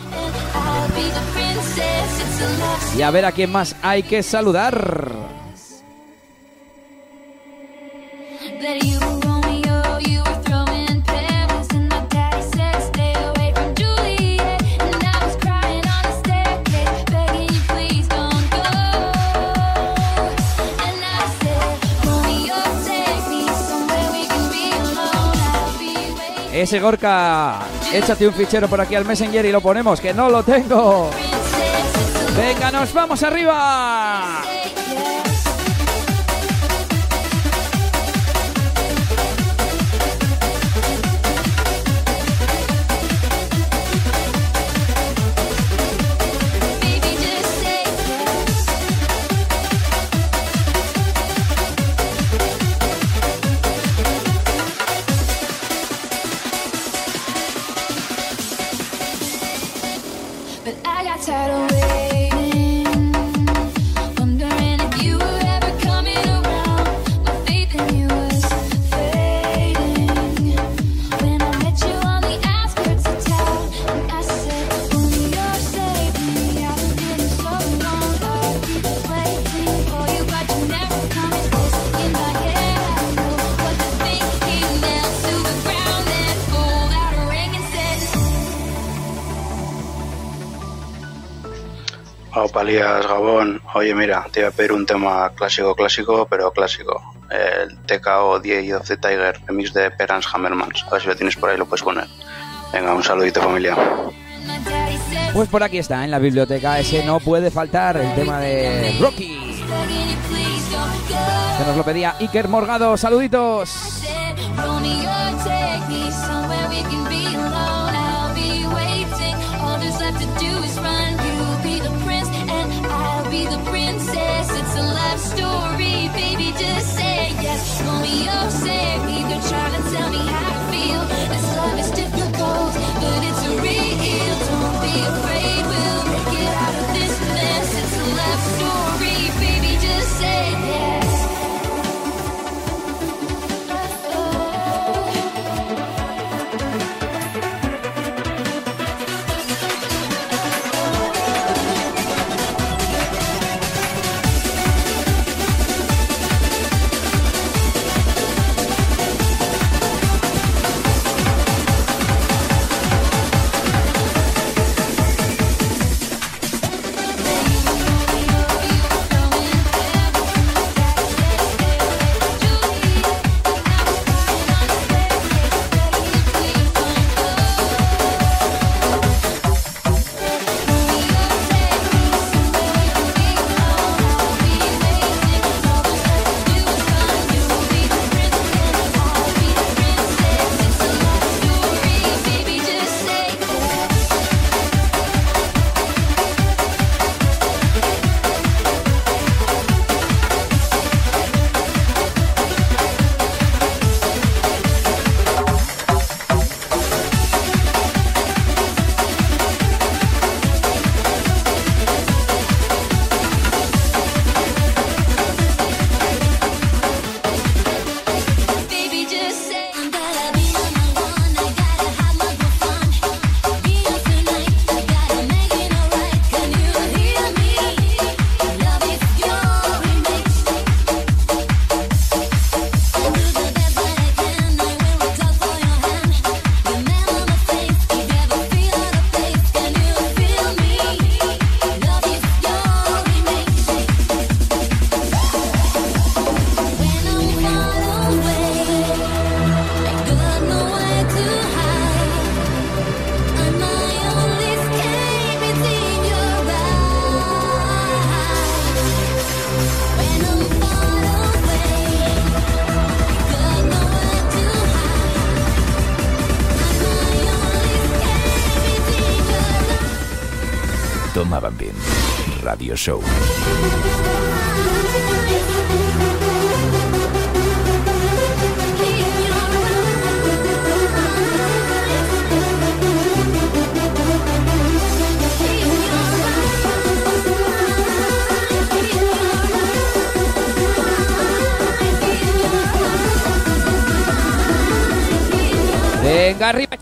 S22: Y a ver a quién más hay que saludar. Ese Gorka, échate un fichero por aquí al Messenger y lo ponemos, que no lo tengo. Venga, nos vamos arriba.
S38: Opalías, Gabón. Oye, mira, te iba a pedir un tema clásico, clásico, pero clásico. El TKO 10 of the Tiger, remix de Perans Hammermans. A ver si lo tienes por ahí, lo puedes poner. Venga, un saludito, familia.
S22: Pues por aquí está, en la biblioteca. Ese no puede faltar, el tema de Rocky. Que nos lo pedía Iker Morgado. Saluditos.
S39: But it's real. Don't be afraid.
S3: Radio Show.
S22: Venga, arriba.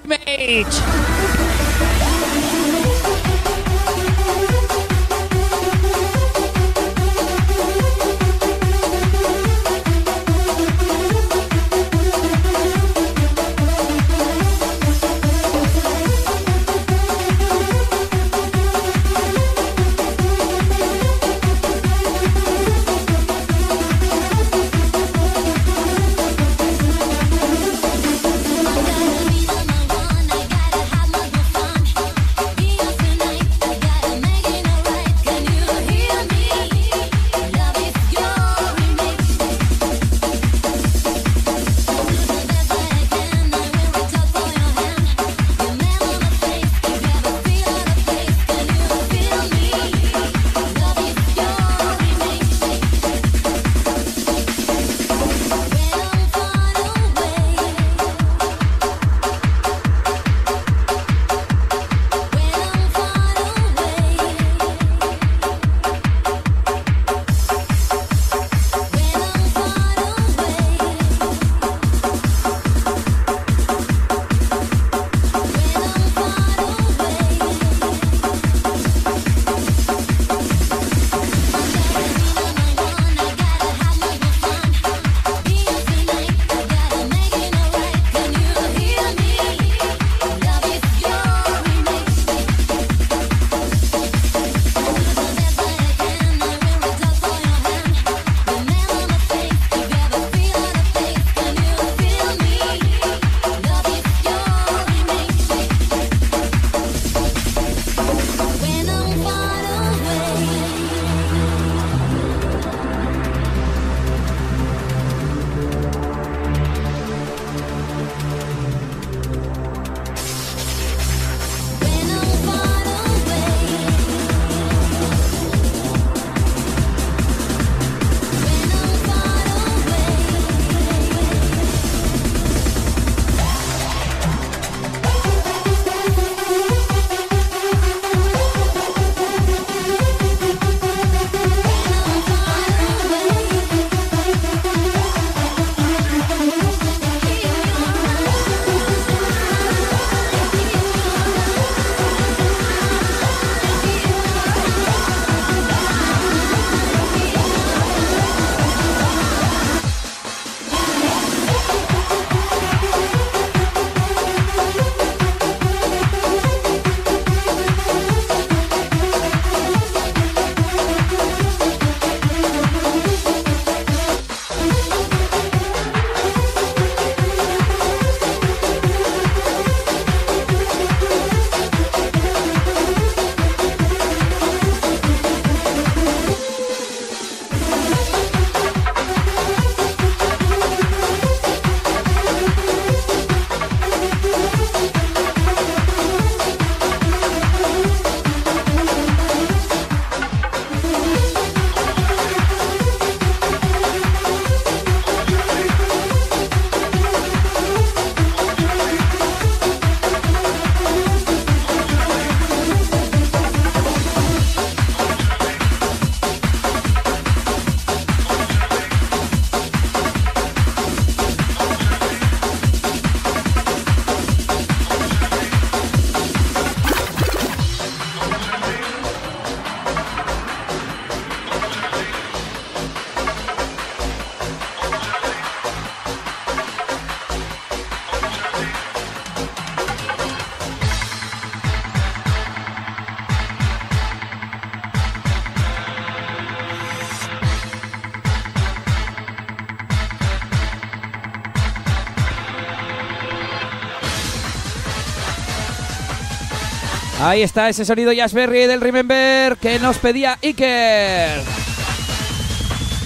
S22: Ahí está ese sonido Jazzberry del Remember que nos pedía Iker.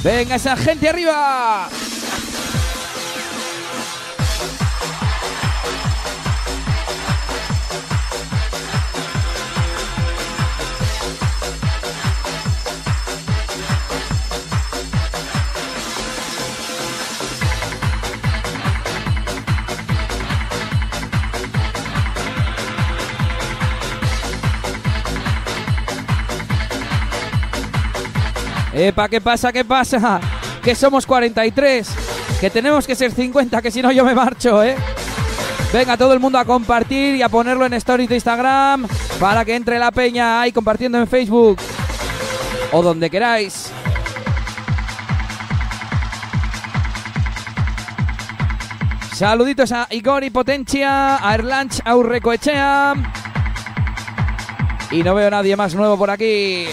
S22: Venga esa gente arriba.
S1: Epa, ¿qué pasa? ¿Qué pasa? Que somos 43. Que tenemos que ser 50, que si no yo me marcho, ¿eh? Venga, todo el mundo a compartir y a ponerlo en stories de Instagram para que entre la peña ahí compartiendo en Facebook o donde queráis. Saluditos a Igor y Potencia, a Erlanch Aurrecoechea. Y no veo nadie más nuevo por aquí.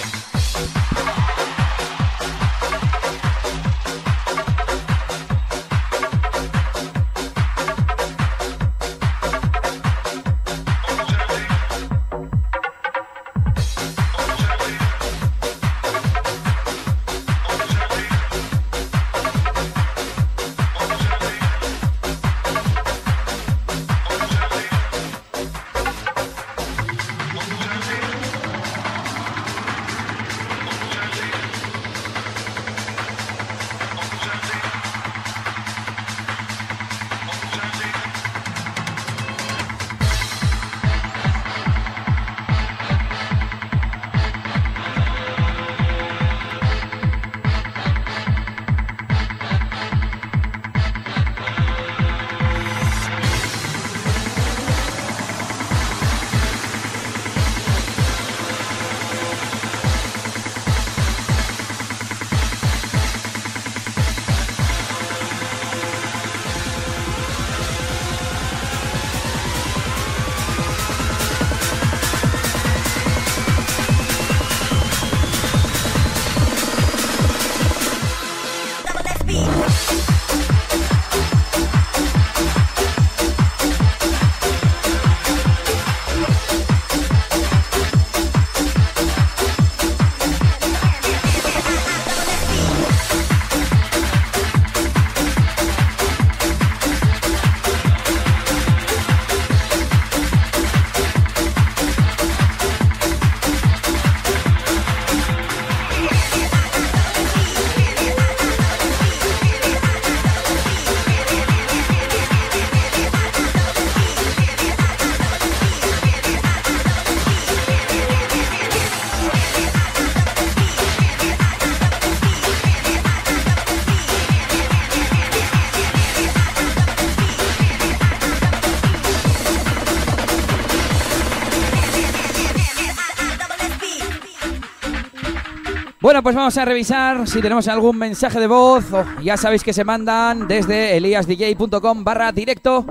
S1: Pues vamos a revisar si tenemos algún mensaje de voz. ya sabéis que se mandan desde eliasdj.com barra directo.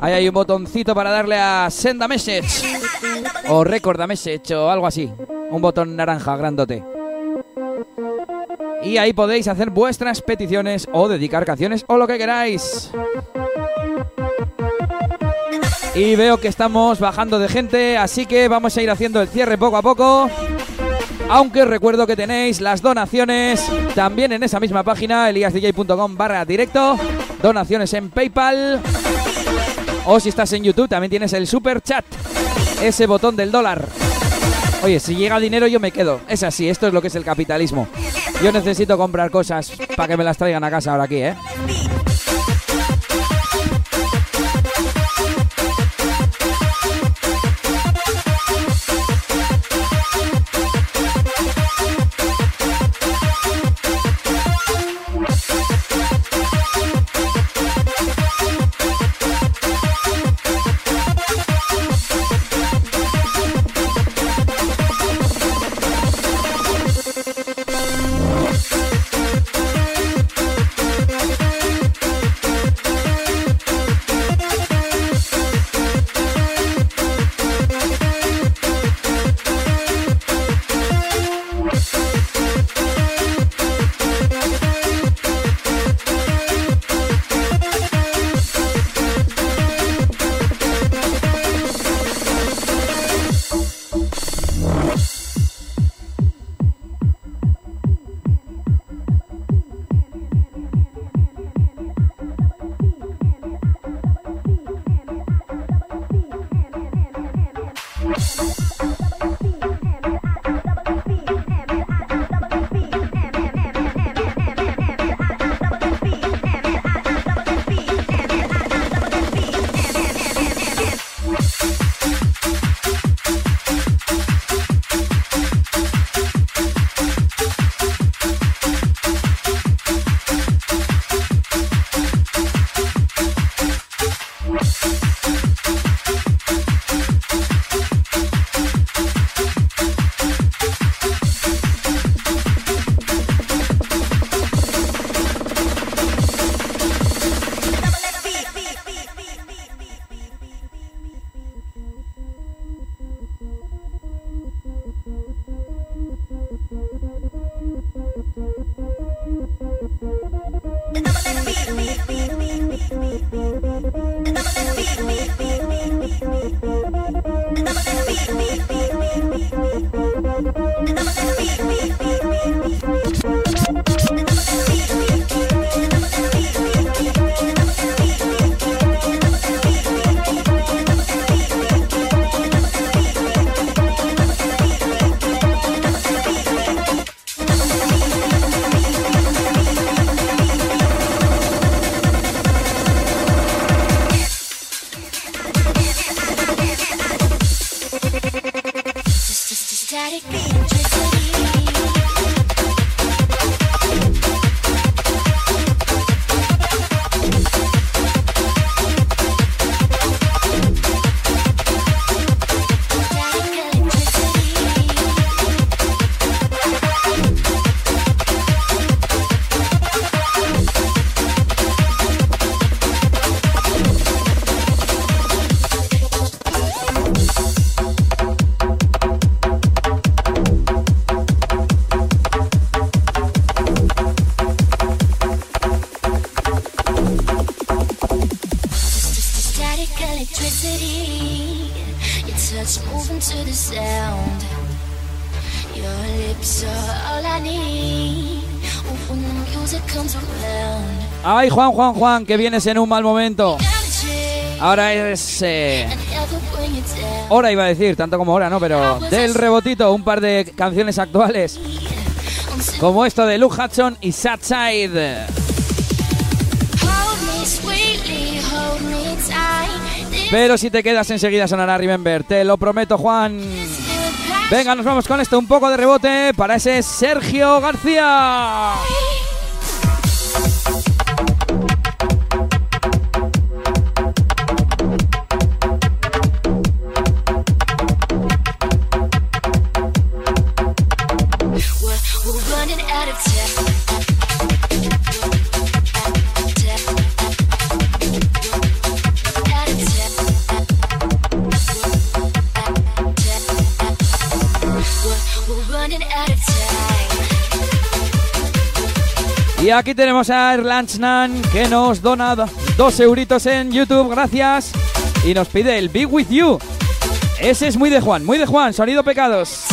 S1: Ahí hay un botoncito para darle a Send a Message. O Record a Message o algo así. Un botón naranja grandote. Y ahí podéis hacer vuestras peticiones o dedicar canciones o lo que queráis. Y veo que estamos bajando de gente, así que vamos a ir haciendo el cierre poco a poco. Aunque recuerdo que tenéis las donaciones también en esa misma página, eliasdj.com barra directo. Donaciones en PayPal. O si estás en YouTube también tienes el super chat. Ese botón del dólar. Oye, si llega dinero yo me quedo. Es así, esto es lo que es el capitalismo. Yo necesito comprar cosas para que me las traigan a casa ahora aquí, ¿eh? Juan, Juan, Juan, que vienes en un mal momento. Ahora es... eh, hora iba a decir, tanto como hora, ¿no? Pero del rebotito, un par de canciones actuales. Como esto de Luke Hudson y Sad Side. Pero si te quedas enseguida sonará Remember, te lo prometo, Juan. Venga, nos vamos con esto, un poco de rebote para ese Sergio García. Y aquí tenemos a Erlandsnan que nos dona do- dos euritos en YouTube, gracias. Y nos pide el Be With You. Ese es muy de Juan, muy de Juan, sonido pecados.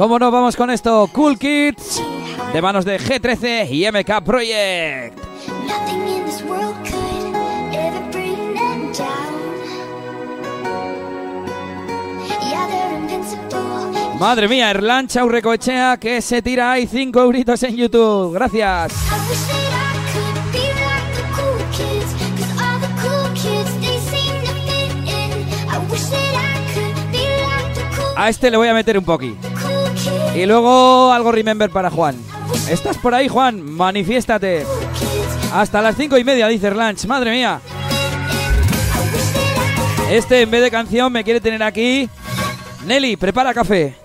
S1: ¿Cómo no vamos con esto? Cool Kids, de manos de G13 y MK Project. Madre mía, Erlan Chaurrecoechea que se tira ahí 5 euritos en YouTube. Gracias. A este le voy a meter un poqui. Y luego algo remember para Juan. ¿Estás por ahí, Juan? Manifiéstate. Hasta las cinco y media, dice Erlanch. Madre mía. Este, en vez de canción, me quiere tener aquí. Nelly, prepara café.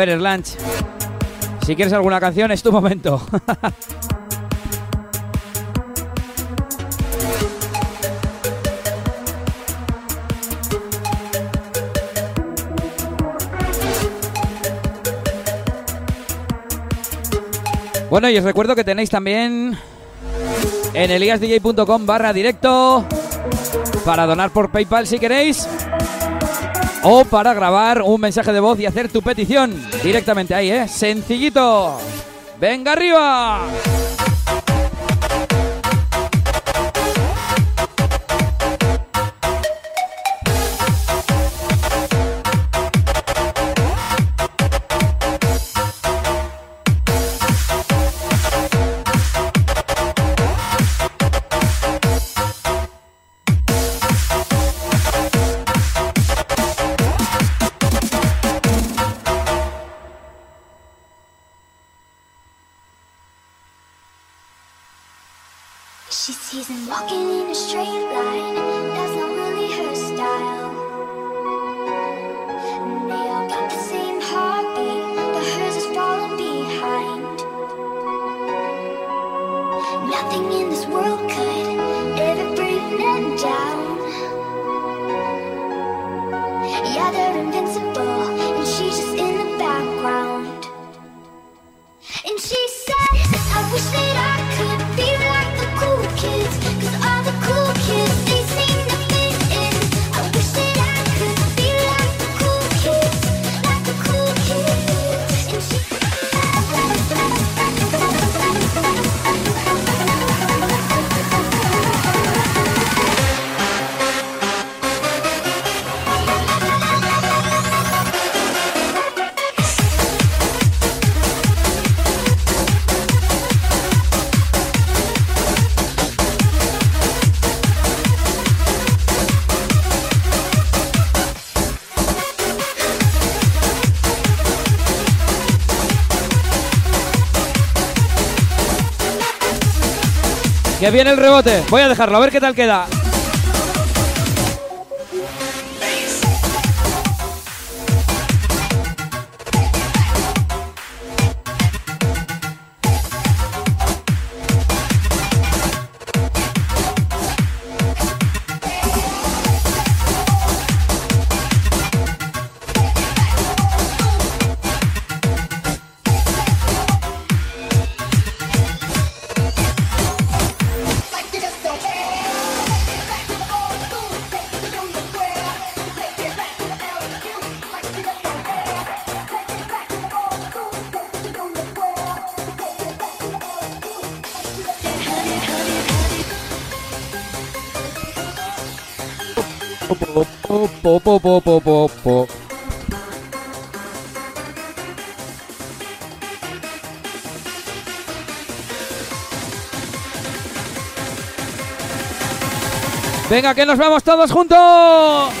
S1: Ver, Erlanch. Si quieres alguna canción, es tu momento. bueno, y os recuerdo que tenéis también en eliasdj.com barra directo para donar por PayPal si queréis o para grabar un mensaje de voz y hacer tu petición directamente ahí, ¿eh? Sencillito. ¡Venga arriba! Viene el rebote. Voy a dejarlo, a ver qué tal queda. Po, po, po, po, po. Venga, que nos vamos todos juntos.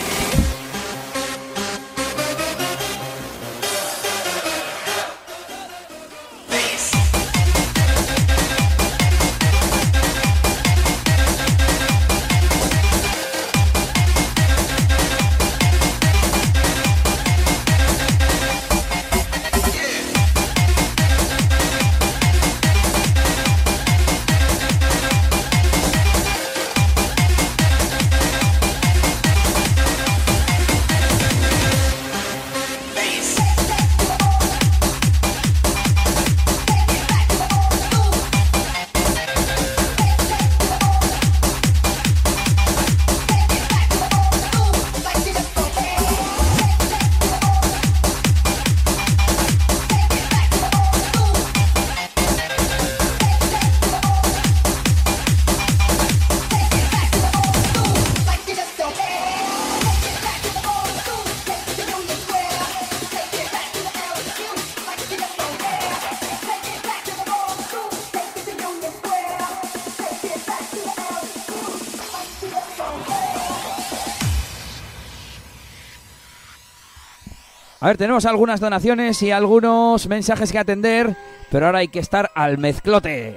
S1: Ver, tenemos algunas donaciones y algunos mensajes que atender, pero ahora hay que estar al mezclote.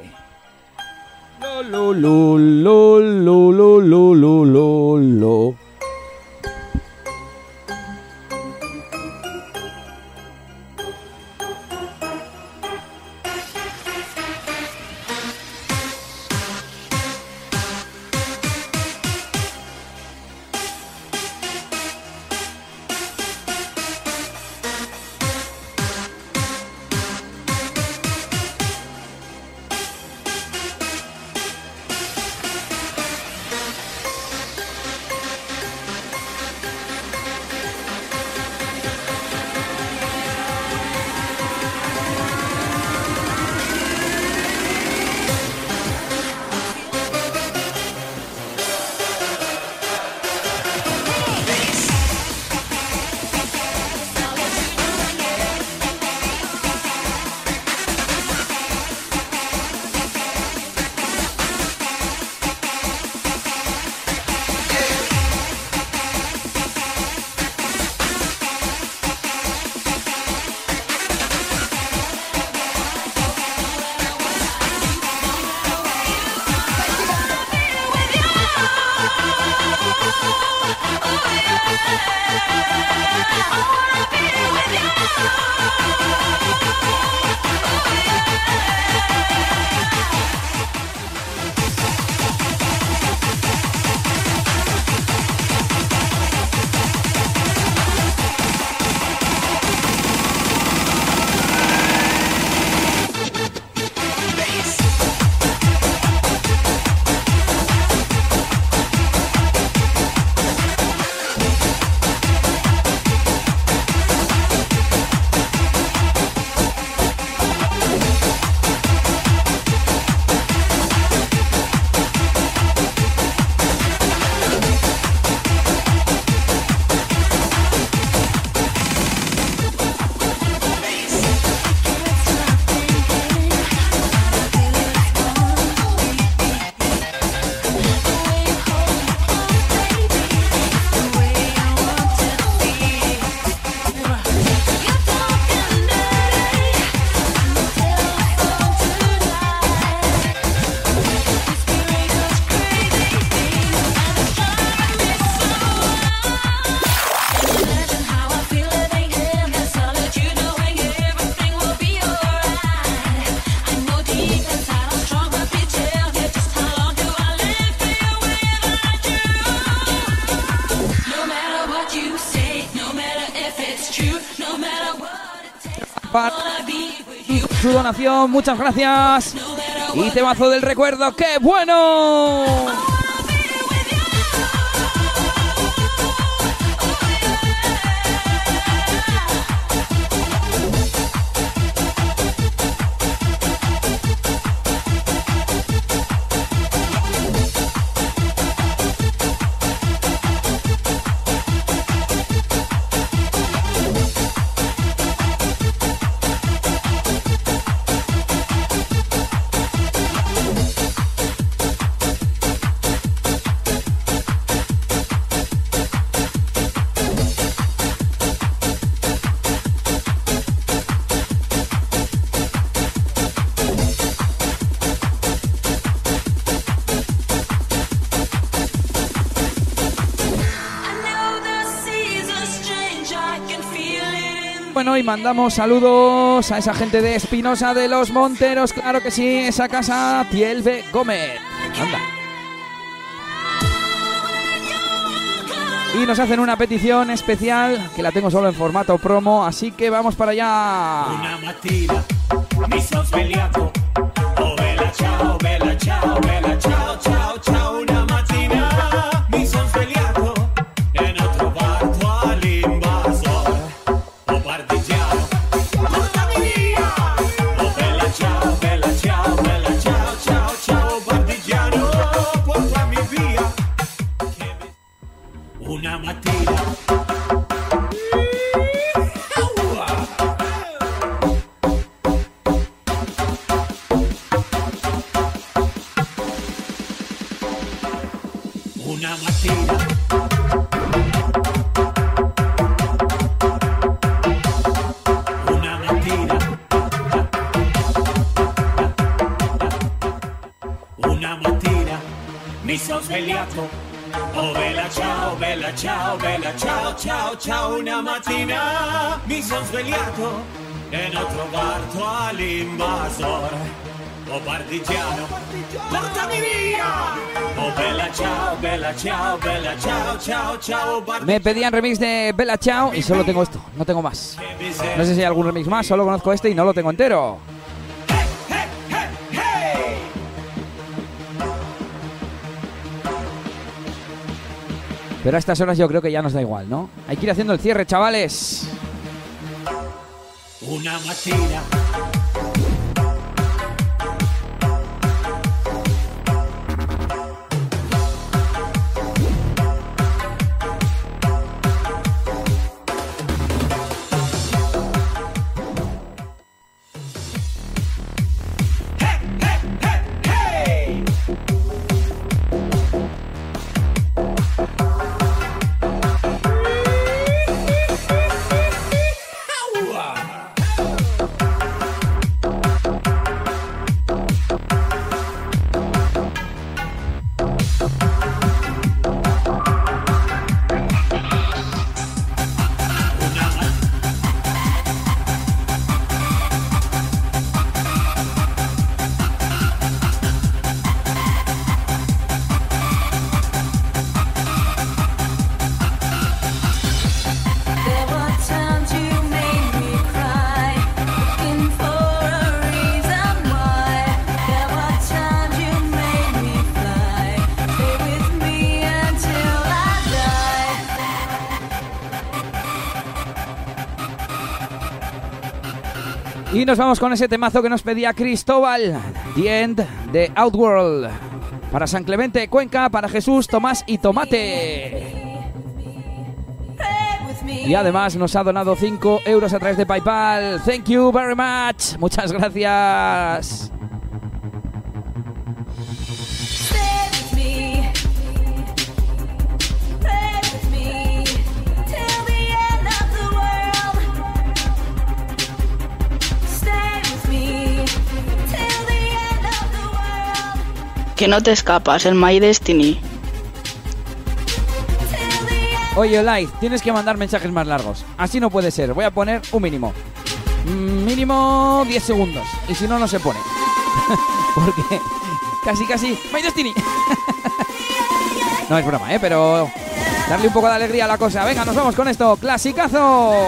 S1: Lo, lo, lo, muchas gracias. Y temazo del recuerdo, ¡qué bueno! Y mandamos saludos a esa gente de Espinosa de los Monteros, claro que sí, esa casa Tielbe Gómez. Y nos hacen una petición especial que la tengo solo en formato promo, así que vamos para allá.
S35: Una Una mattina mi sono svegliato e ho trovato all'invasore. Oh partigiano, portami via! Oh bella ciao, bella ciao, bella ciao, ciao, ciao.
S1: Me pedían remix de Bella Ciao y solo tengo esto, no tengo más. No sé si hay algún remix más, solo conozco este y no lo tengo entero. Pero a estas horas yo creo que ya nos da igual, ¿no? Hay que ir haciendo el cierre, chavales.
S23: Una mattina
S1: Y nos vamos con ese temazo que nos pedía Cristóbal, The End de Outworld. Para San Clemente, Cuenca, para Jesús, Tomás y Tomate. Y además nos ha donado 5 euros a través de PayPal. Thank you very much. Muchas gracias.
S40: Que no te escapas, el My Destiny.
S1: Oye, Light, tienes que mandar mensajes más largos. Así no puede ser. Voy a poner un mínimo. Mm, Mínimo 10 segundos. Y si no, no se pone. Porque casi, casi. My Destiny. no es broma, ¿eh? Pero darle un poco de alegría a la cosa. Venga, nos vamos con esto. Clasicazo.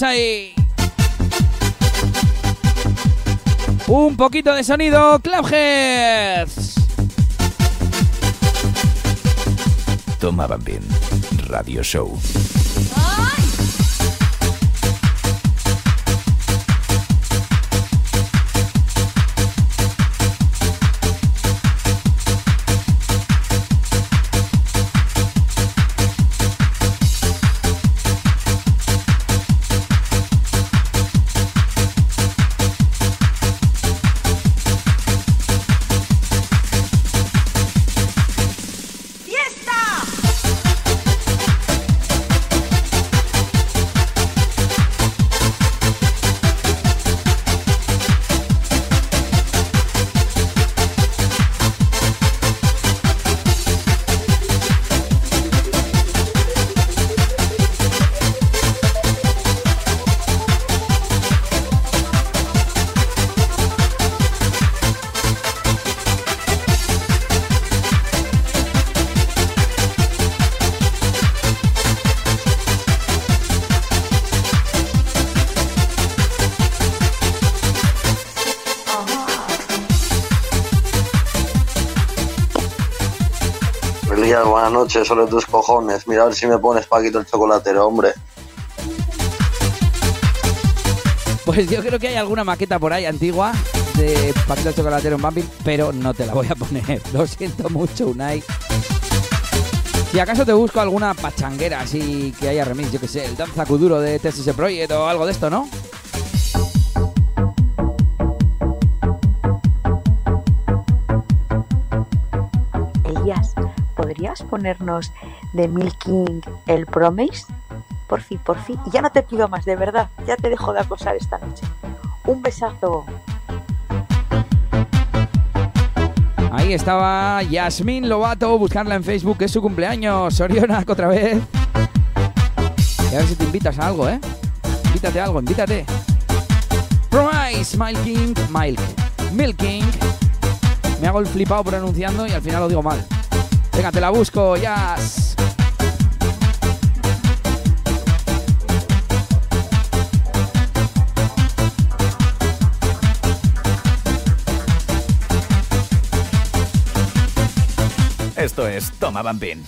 S1: Ahí. Un poquito de sonido, Clubheads.
S22: Toma Bambín, Radio Show.
S41: Noches, sobre tus cojones. Mira a ver si me pones Paquito el chocolatero, hombre.
S1: Pues yo creo que hay alguna maqueta por ahí antigua de Paquito el Chocolatero en Bambi, pero no te la voy a poner. Lo siento mucho, Unai. Si acaso te busco alguna pachanguera así que haya remix, yo que sé, el Danza Kuduro de TSS Project o algo de esto, ¿no?
S42: ¿Podrías ponernos de Milking el Promise? Por fin, por fin. Y ya no te pido más, de verdad. Ya te dejo de acosar esta noche. Un besazo.
S1: Ahí estaba Yasmín Lobato, buscarla en Facebook, es su cumpleaños. Sorionak otra vez. Y a ver si te invitas a algo, ¿eh? Invítate a algo, invítate. Promise, Milking, Milk. Milking. Me hago el flipado pronunciando y al final lo digo mal. Te la busco, Yas.
S22: Esto es Toma Bambín.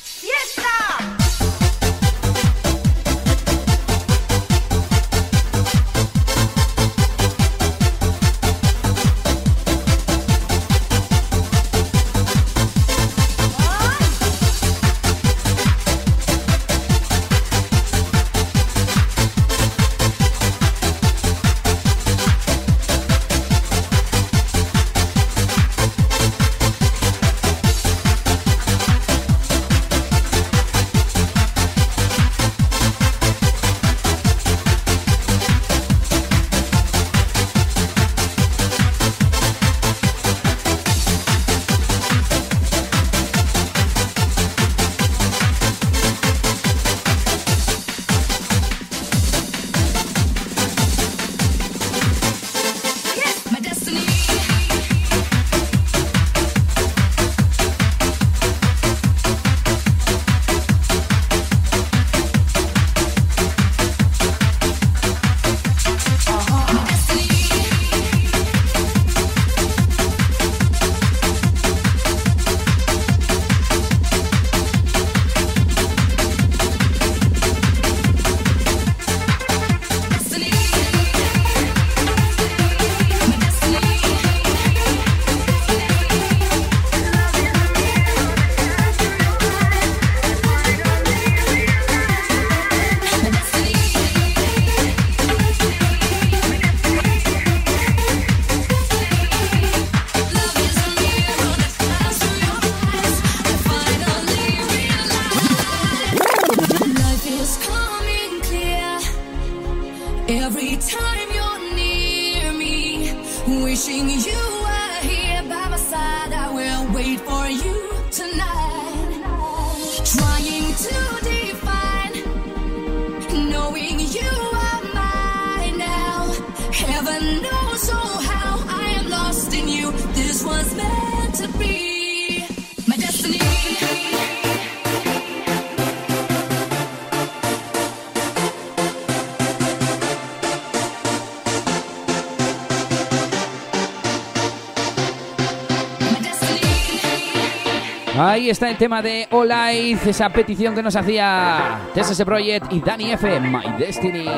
S1: Está el tema de Olaiz, esa petición que nos hacía TSS Project y Dani F.
S22: My Destiny.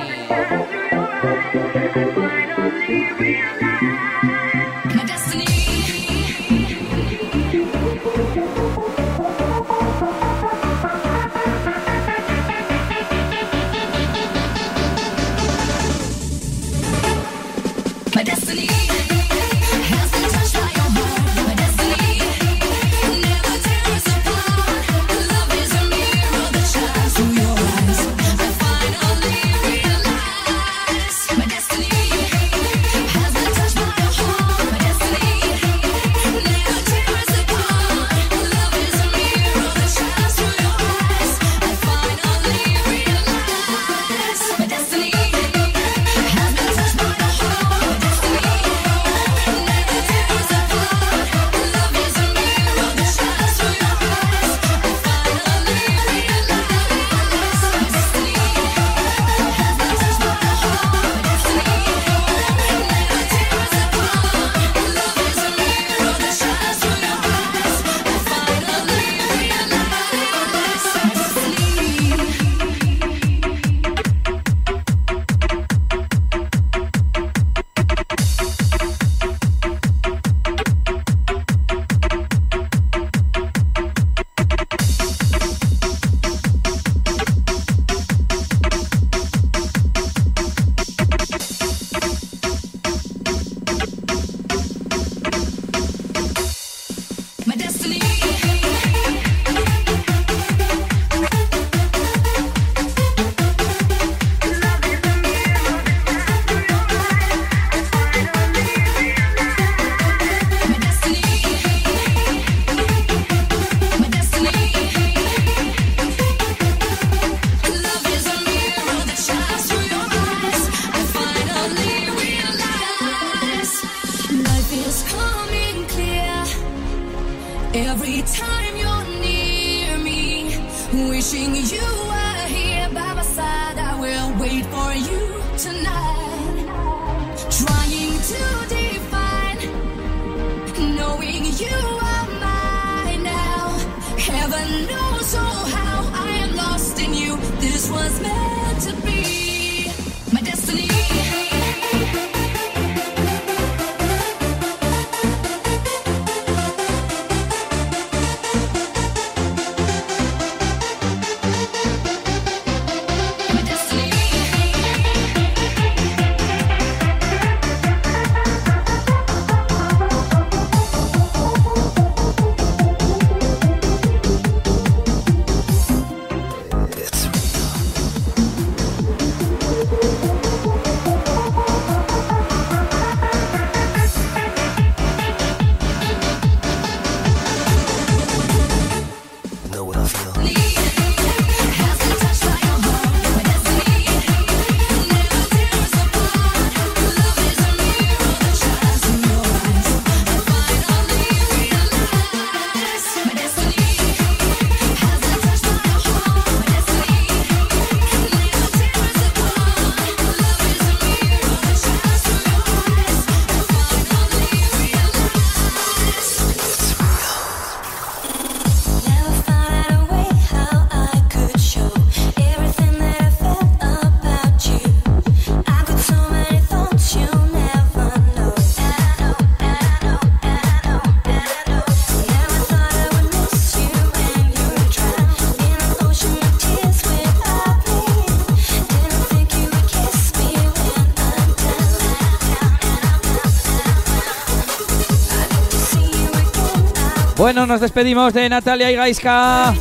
S1: Bueno, nos despedimos de Natalia y Gaiska,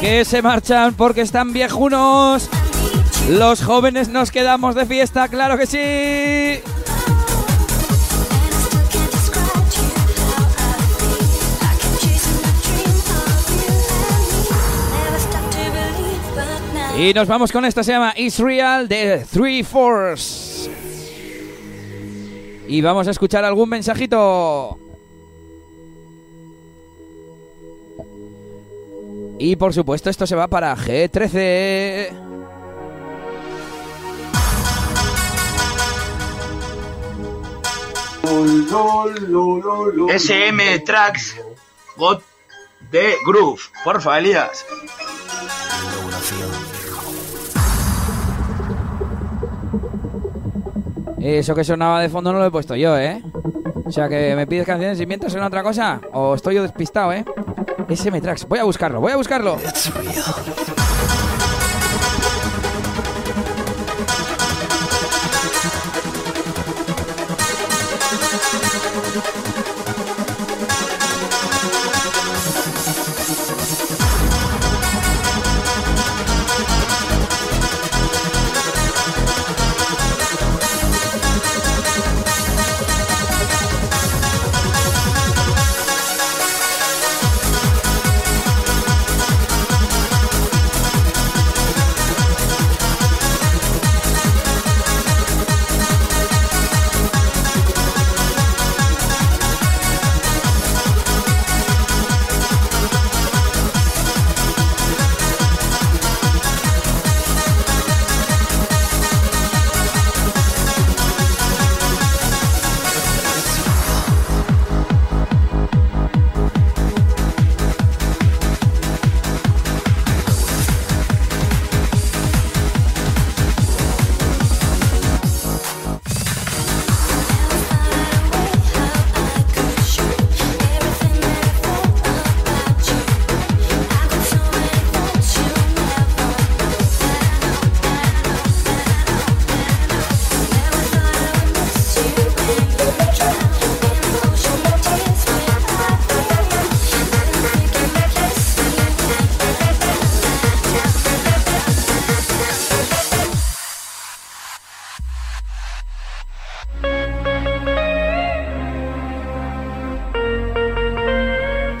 S1: que se marchan porque están viejunos. Los jóvenes nos quedamos de fiesta, claro que sí. Y nos vamos con esta, se llama Israel de Three Force. Y vamos a escuchar algún mensajito. Y por supuesto esto se va para G13.
S7: SM Tracks Got the Groove, porfa Elías.
S1: Eso que sonaba de fondo no lo he puesto yo, ¿eh? O sea que me pides canciones y mientras suena otra cosa, o estoy yo despistado, ¿eh? SM Tracks. Voy a buscarlo, voy a buscarlo.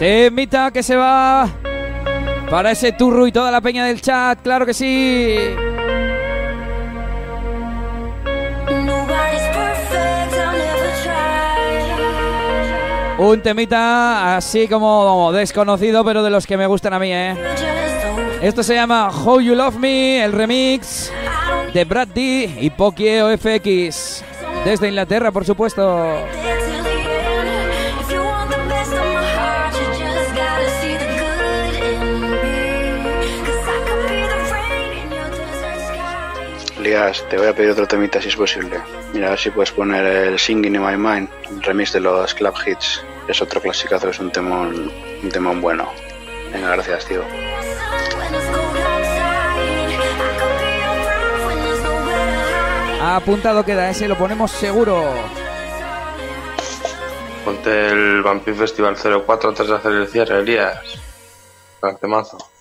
S1: Temita que se va para ese turro y toda la peña del chat, claro que sí. Un temita así como desconocido, pero de los que me gustan a mí, ¿eh? Esto se llama How You Love Me, el remix de Brad D y Pokio FX. Desde Inglaterra, por supuesto.
S38: Elías, te voy a pedir otro temita si es posible. Mira, a ver si puedes poner el Singing in My Mind, el remix de los Club Hits. Es otro clasicazo, es un temón, un temón bueno. Venga, gracias, tío.
S1: Apuntado queda ese, lo ponemos seguro.
S43: Ponte el Vampire Festival 04 antes de hacer el cierre, Elías. Gran temazo.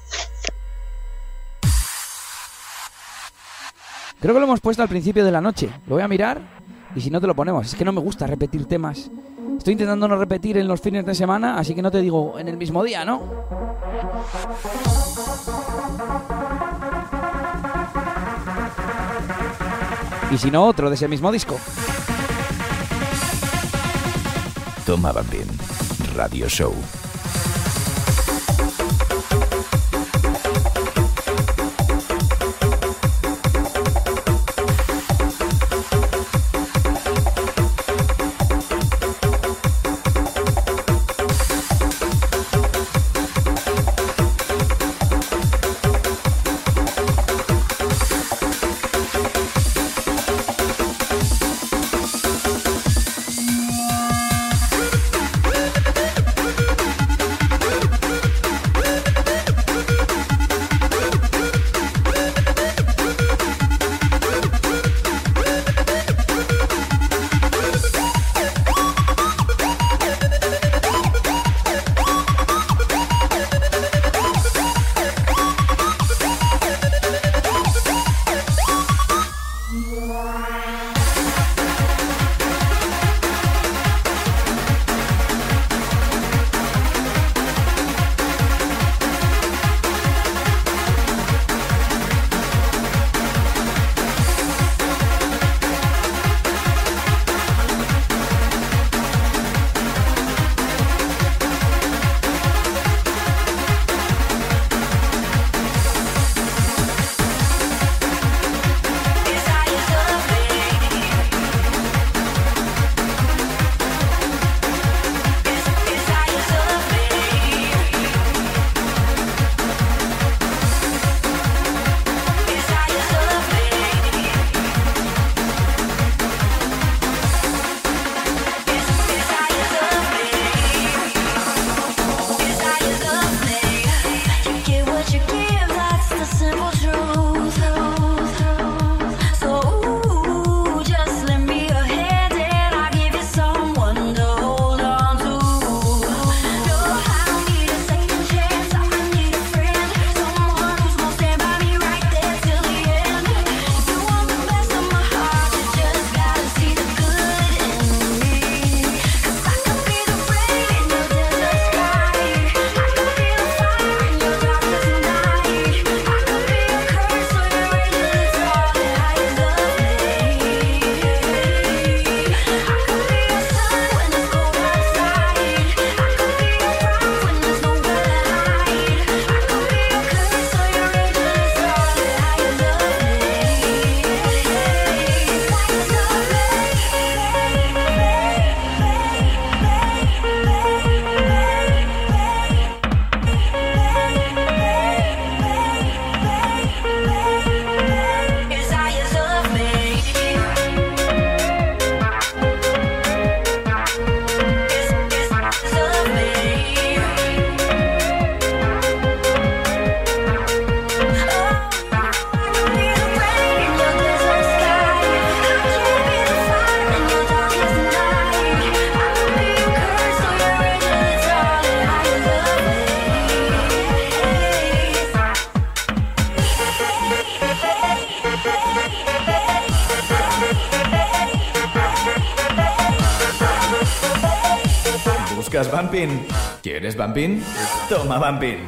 S1: Creo que lo hemos puesto al principio de la noche. Lo voy a mirar y si no te lo ponemos. Es que no me gusta repetir temas. Estoy intentando no repetir en los fines de semana, así que no te digo en el mismo día, ¿no? Y si no, otro de ese mismo disco.
S3: Tomaban bien. Radio Show. Toma Bumping.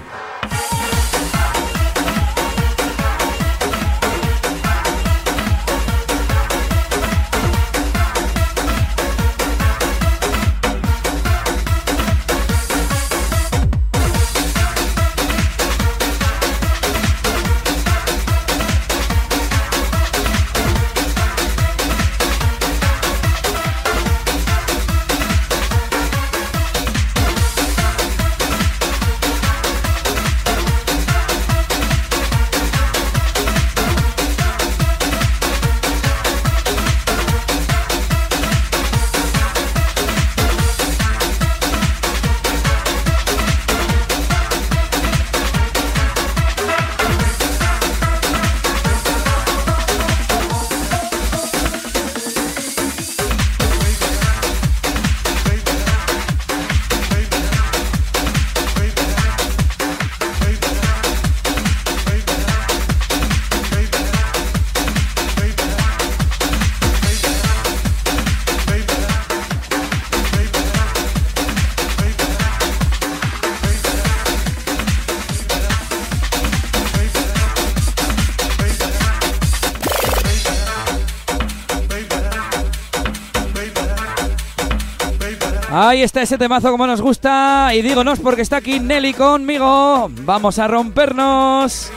S44: Está ese temazo como nos gusta. Y dígonos porque está aquí Nelly conmigo. Vamos a rompernos.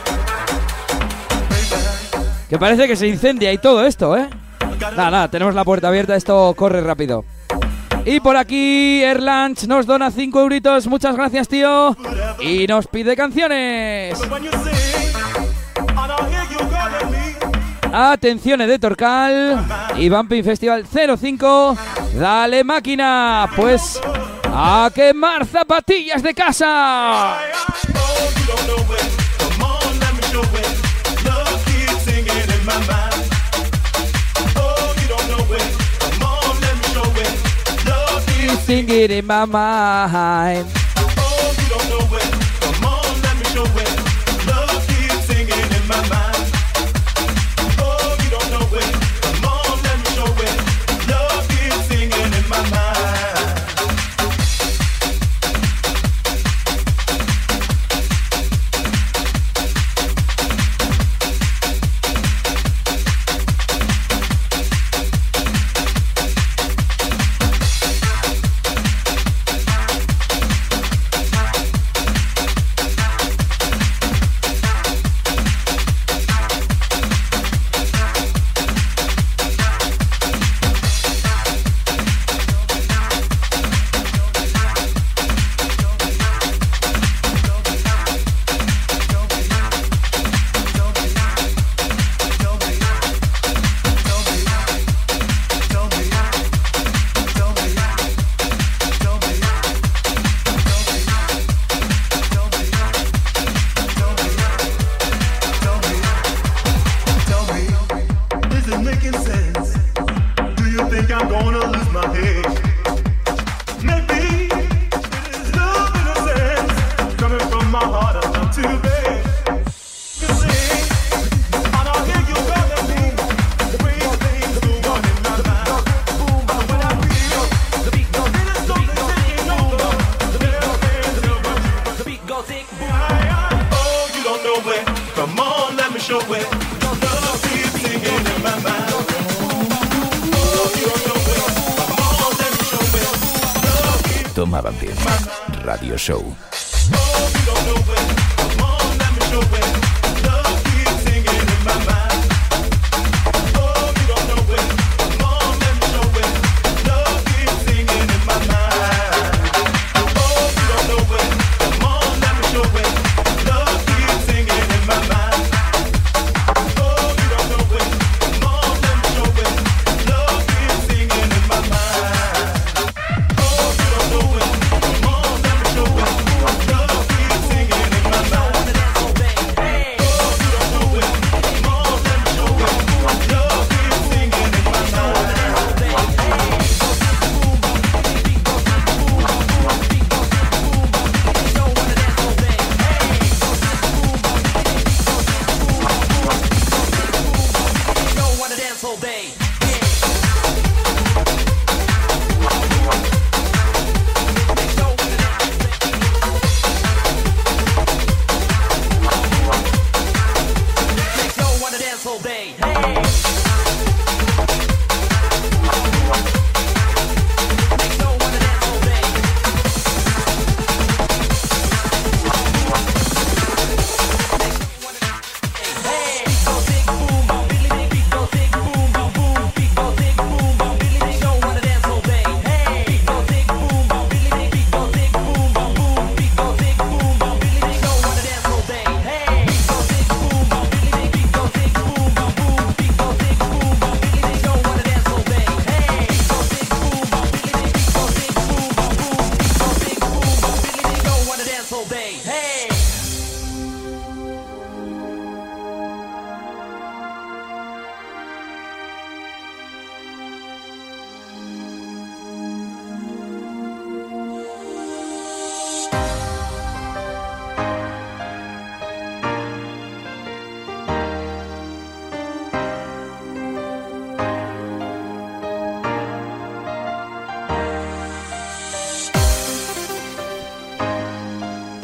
S44: Que parece que se incendia y todo esto, ¿eh? Nada, nada, tenemos la puerta abierta, esto corre rápido. Y por aquí Erlanch nos dona 5 euritos, muchas gracias tío. Y nos pide canciones. Atenciones de Torcal y Bumping Festival 05. Dale máquina, pues a quemar zapatillas de casa.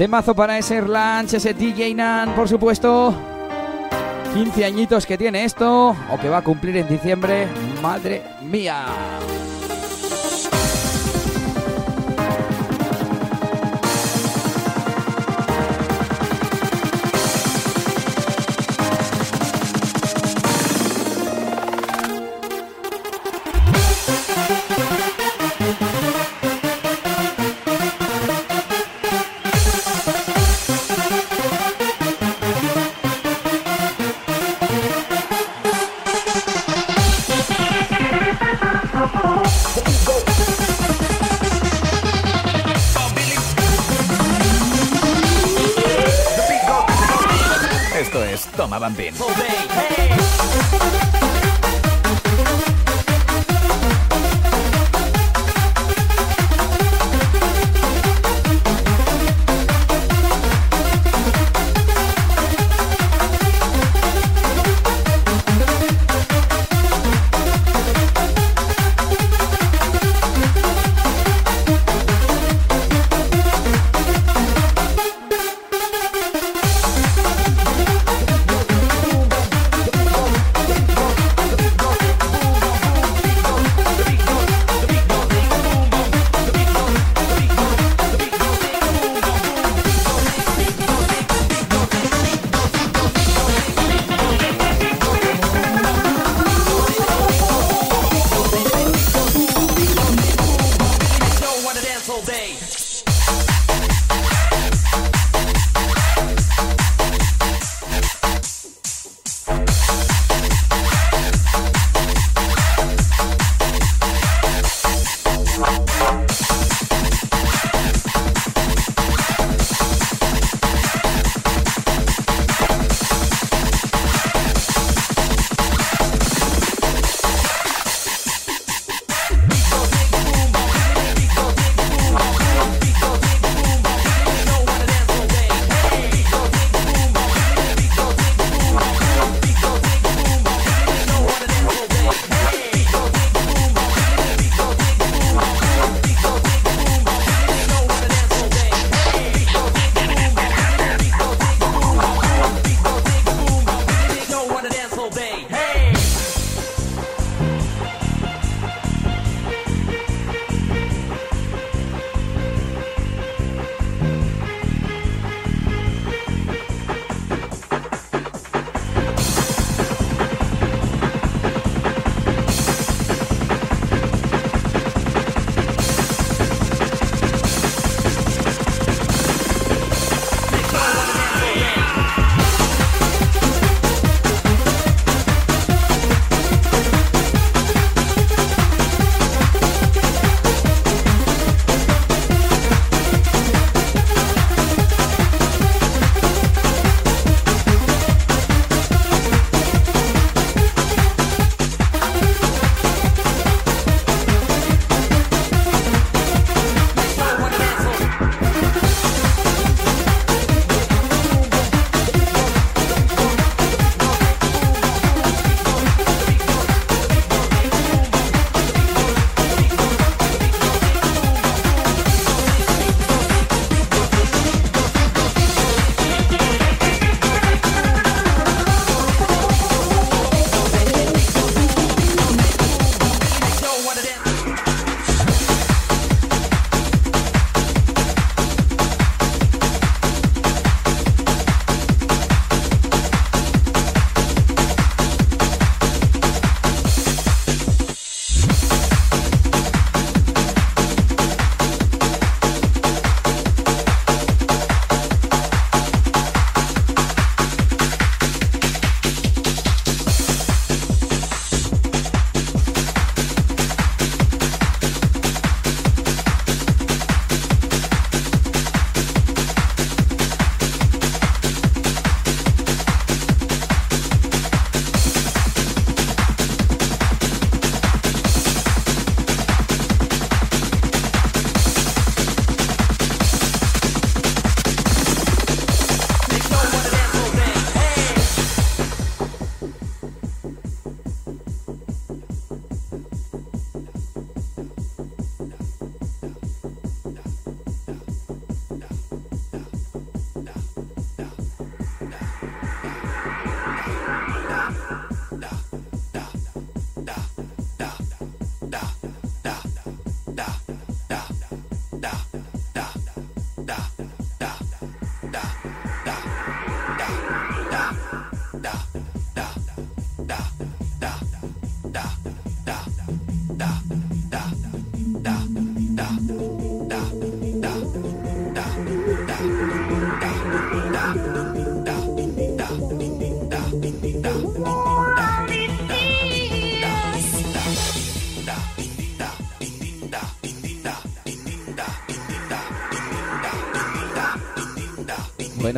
S1: Temazo para ese Lunch, ese DJ Nan, por supuesto. 15 añitos que tiene esto, o que va a cumplir en diciembre. Madre mía.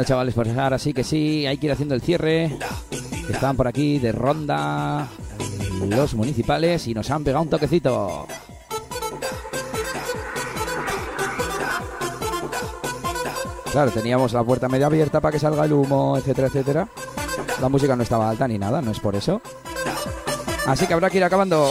S1: Chavales, pues ahora sí que sí, hay que ir haciendo el cierre. Estaban por aquí de ronda los municipales y nos han pegado un toquecito. Claro, teníamos la puerta media abierta para que salga el humo, etcétera, etcétera. La música no estaba alta ni nada, no es por eso. Así que habrá que ir acabando.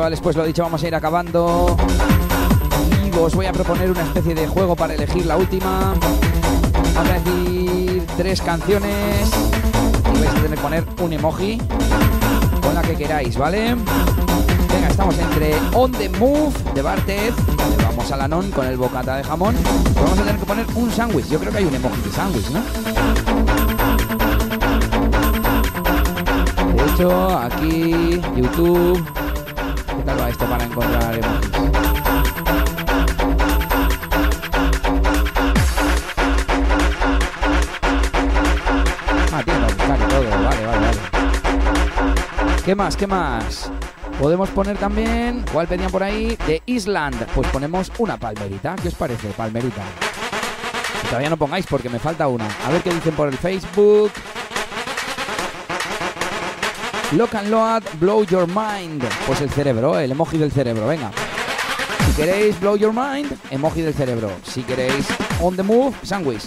S1: Chavales, pues lo dicho, vamos a ir acabando. Y os voy a proponer una especie de juego para elegir la última. A decir tres canciones. Y vais a tener que poner un emoji con la que queráis, ¿vale? Venga, estamos entre On the Move de Bartez. Vamos a la non con el bocata de jamón. Vamos a tener que poner un sándwich. Yo creo que hay un emoji de sándwich, ¿no? De hecho, aquí, YouTube. ¿Qué tal va esto para encontrar? Ah, tiene todo. Vale, vale, vale. ¿Qué más? ¿Qué más? Podemos poner también, ¿cuál pedían por ahí? De Island. Pues ponemos una palmerita. ¿Qué os parece? Palmerita. Todavía no pongáis porque me falta una. A ver qué dicen por el Facebook. Lock and Load, Blow Your Mind. Pues el cerebro, el emoji del cerebro, venga. Si queréis Blow Your Mind, emoji del cerebro. Si queréis On the Move, Sandwich.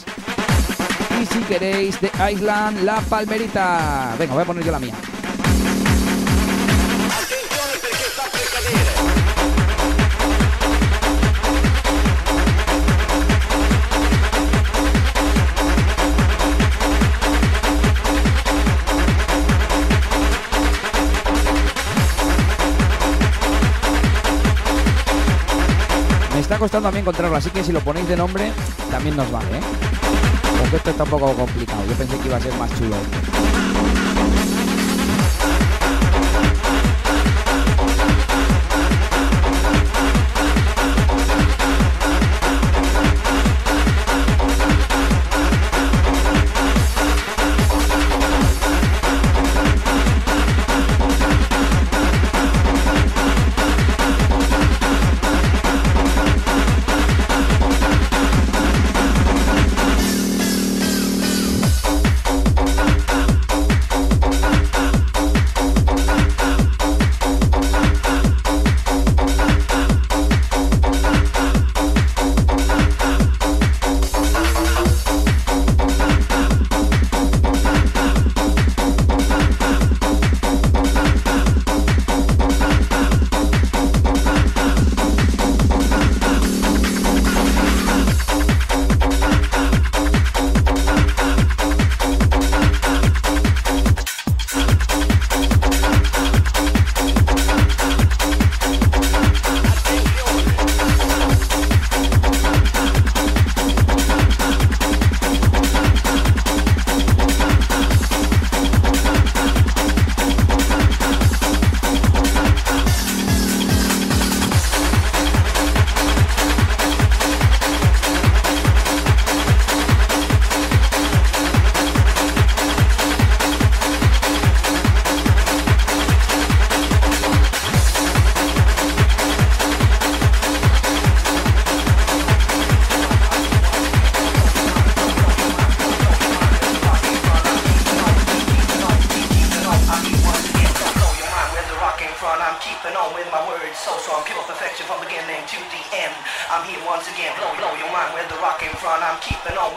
S1: Y si queréis The Island, La Palmerita. Venga, voy a poner yo la mía. Costando mí encontrarlo, así que si lo ponéis de nombre, también nos vale, ¿eh? Porque esto está un poco complicado. Yo pensé que iba a ser más chulo.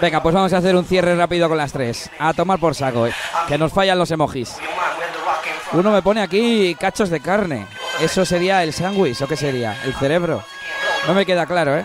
S1: Venga, pues vamos a hacer un cierre rápido con las tres. A tomar por saco, eh, que nos fallan los emojis. Uno me pone aquí cachos de carne. ¿Eso sería el sándwich o qué sería? ¿El cerebro? No me queda claro, ¿eh?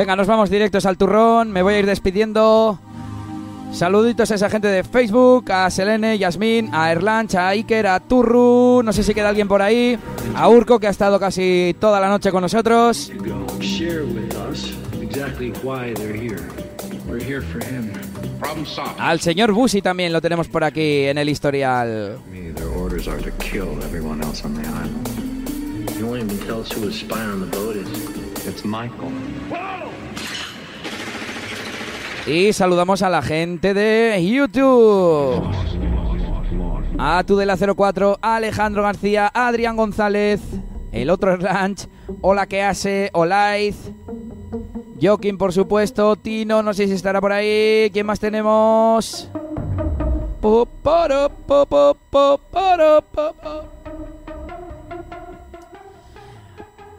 S1: Venga, nos vamos directos al turrón. Me voy a ir despidiendo. Saluditos a esa gente de Facebook, a Selene, Yasmín, a Erlanch, a Iker, a Turru, no sé si queda alguien por ahí, a Urco que ha estado casi toda la noche con nosotros. Al señor Busi también lo tenemos por aquí en el historial.
S45: Me,
S1: Y saludamos a la gente de YouTube. A tu de la 04, Alejandro García, Adrián González, el otro Ranch, Hola que hace, Olaiz, Joaquín por supuesto, Tino, no sé si estará por ahí, ¿quién más tenemos?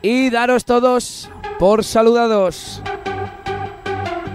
S1: Y daros todos por saludados.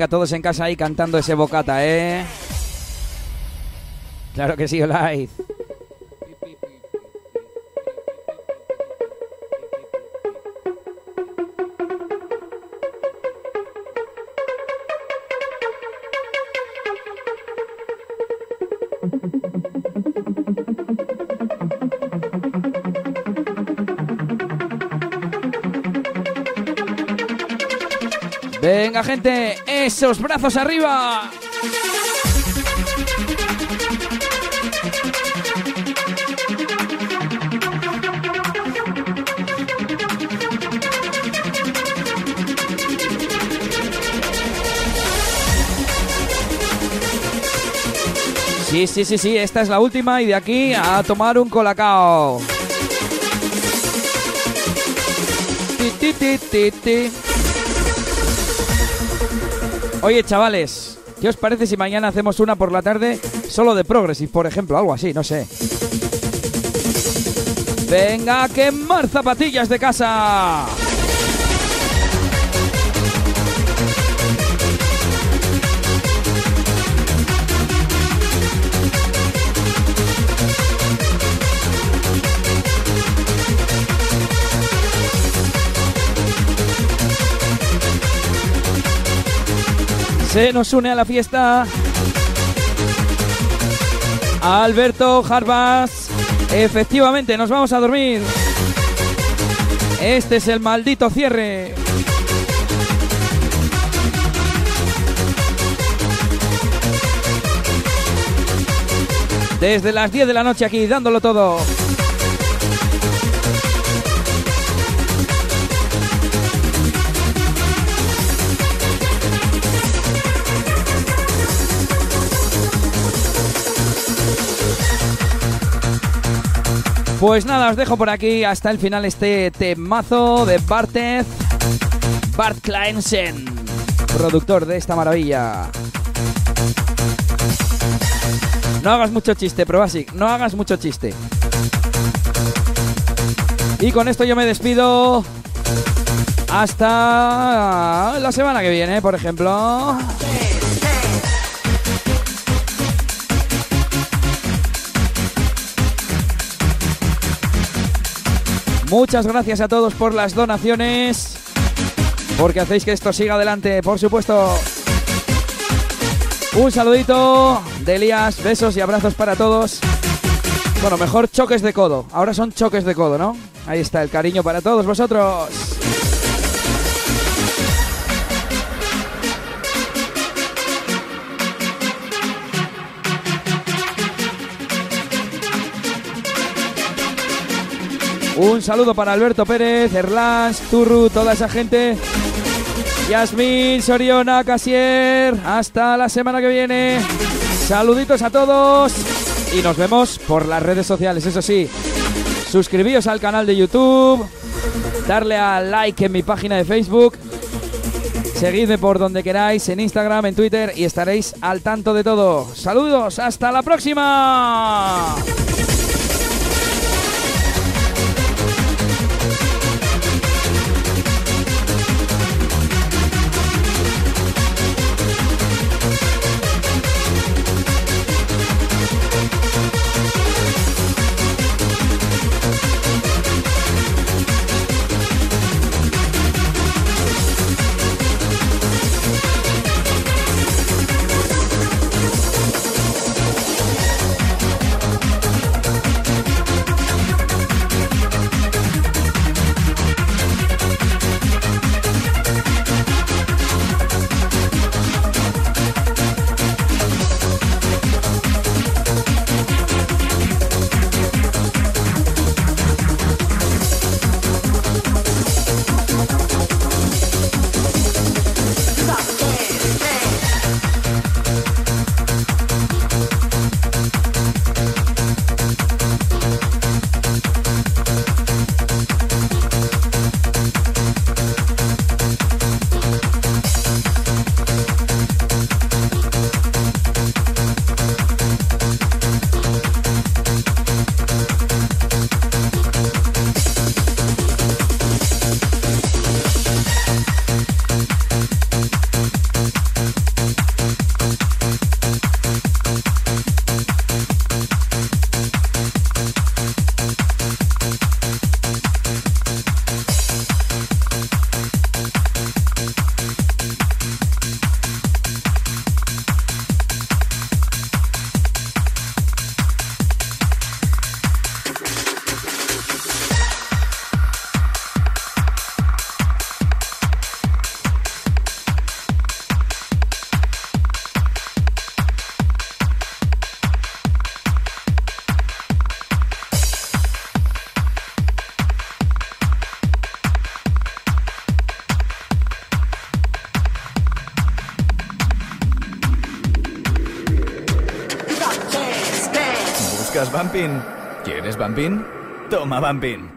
S1: Venga, todos en casa ahí cantando ese bocata, ¿eh? Claro que sí, Olaiz. Venga, gente, esos brazos arriba. Sí, sí, sí, sí, esta es la última y de aquí a tomar un colacao. Ti, ti, ti. Oye, chavales, ¿qué os parece si mañana hacemos una por la tarde solo de Progressive, por ejemplo? Algo así, no sé. Venga, a quemar zapatillas de casa. Se nos une a la fiesta Alberto Jarbas. Efectivamente, nos vamos a dormir. Este es el maldito cierre. Desde las 10 de la noche aquí, dándolo todo. Pues nada, os dejo por aquí hasta el final este temazo de Bartez, Bart Kleinsen, productor de esta maravilla. No hagas mucho chiste, Probasic, no hagas mucho chiste. Y con esto yo me despido hasta la semana que viene, por ejemplo. Muchas gracias a todos por las donaciones, porque hacéis que esto siga adelante, por supuesto. Un saludito de Elías, besos y abrazos para todos. Bueno, mejor choques de codo. Ahora son choques de codo, ¿no? Ahí está el cariño para todos vosotros. Un saludo para Alberto Pérez, Erlans, Turru, toda esa gente. Yasmín, Soriona, Casier. Hasta la semana que viene. Saluditos a todos. Y nos vemos por las redes sociales, eso sí. Suscribíos al canal de YouTube. Darle a like en mi página de Facebook. Seguidme por donde queráis, en Instagram, en Twitter y estaréis al tanto de todo. Saludos, hasta la próxima.
S3: ¿Quieres Bumping? Toma Bumping.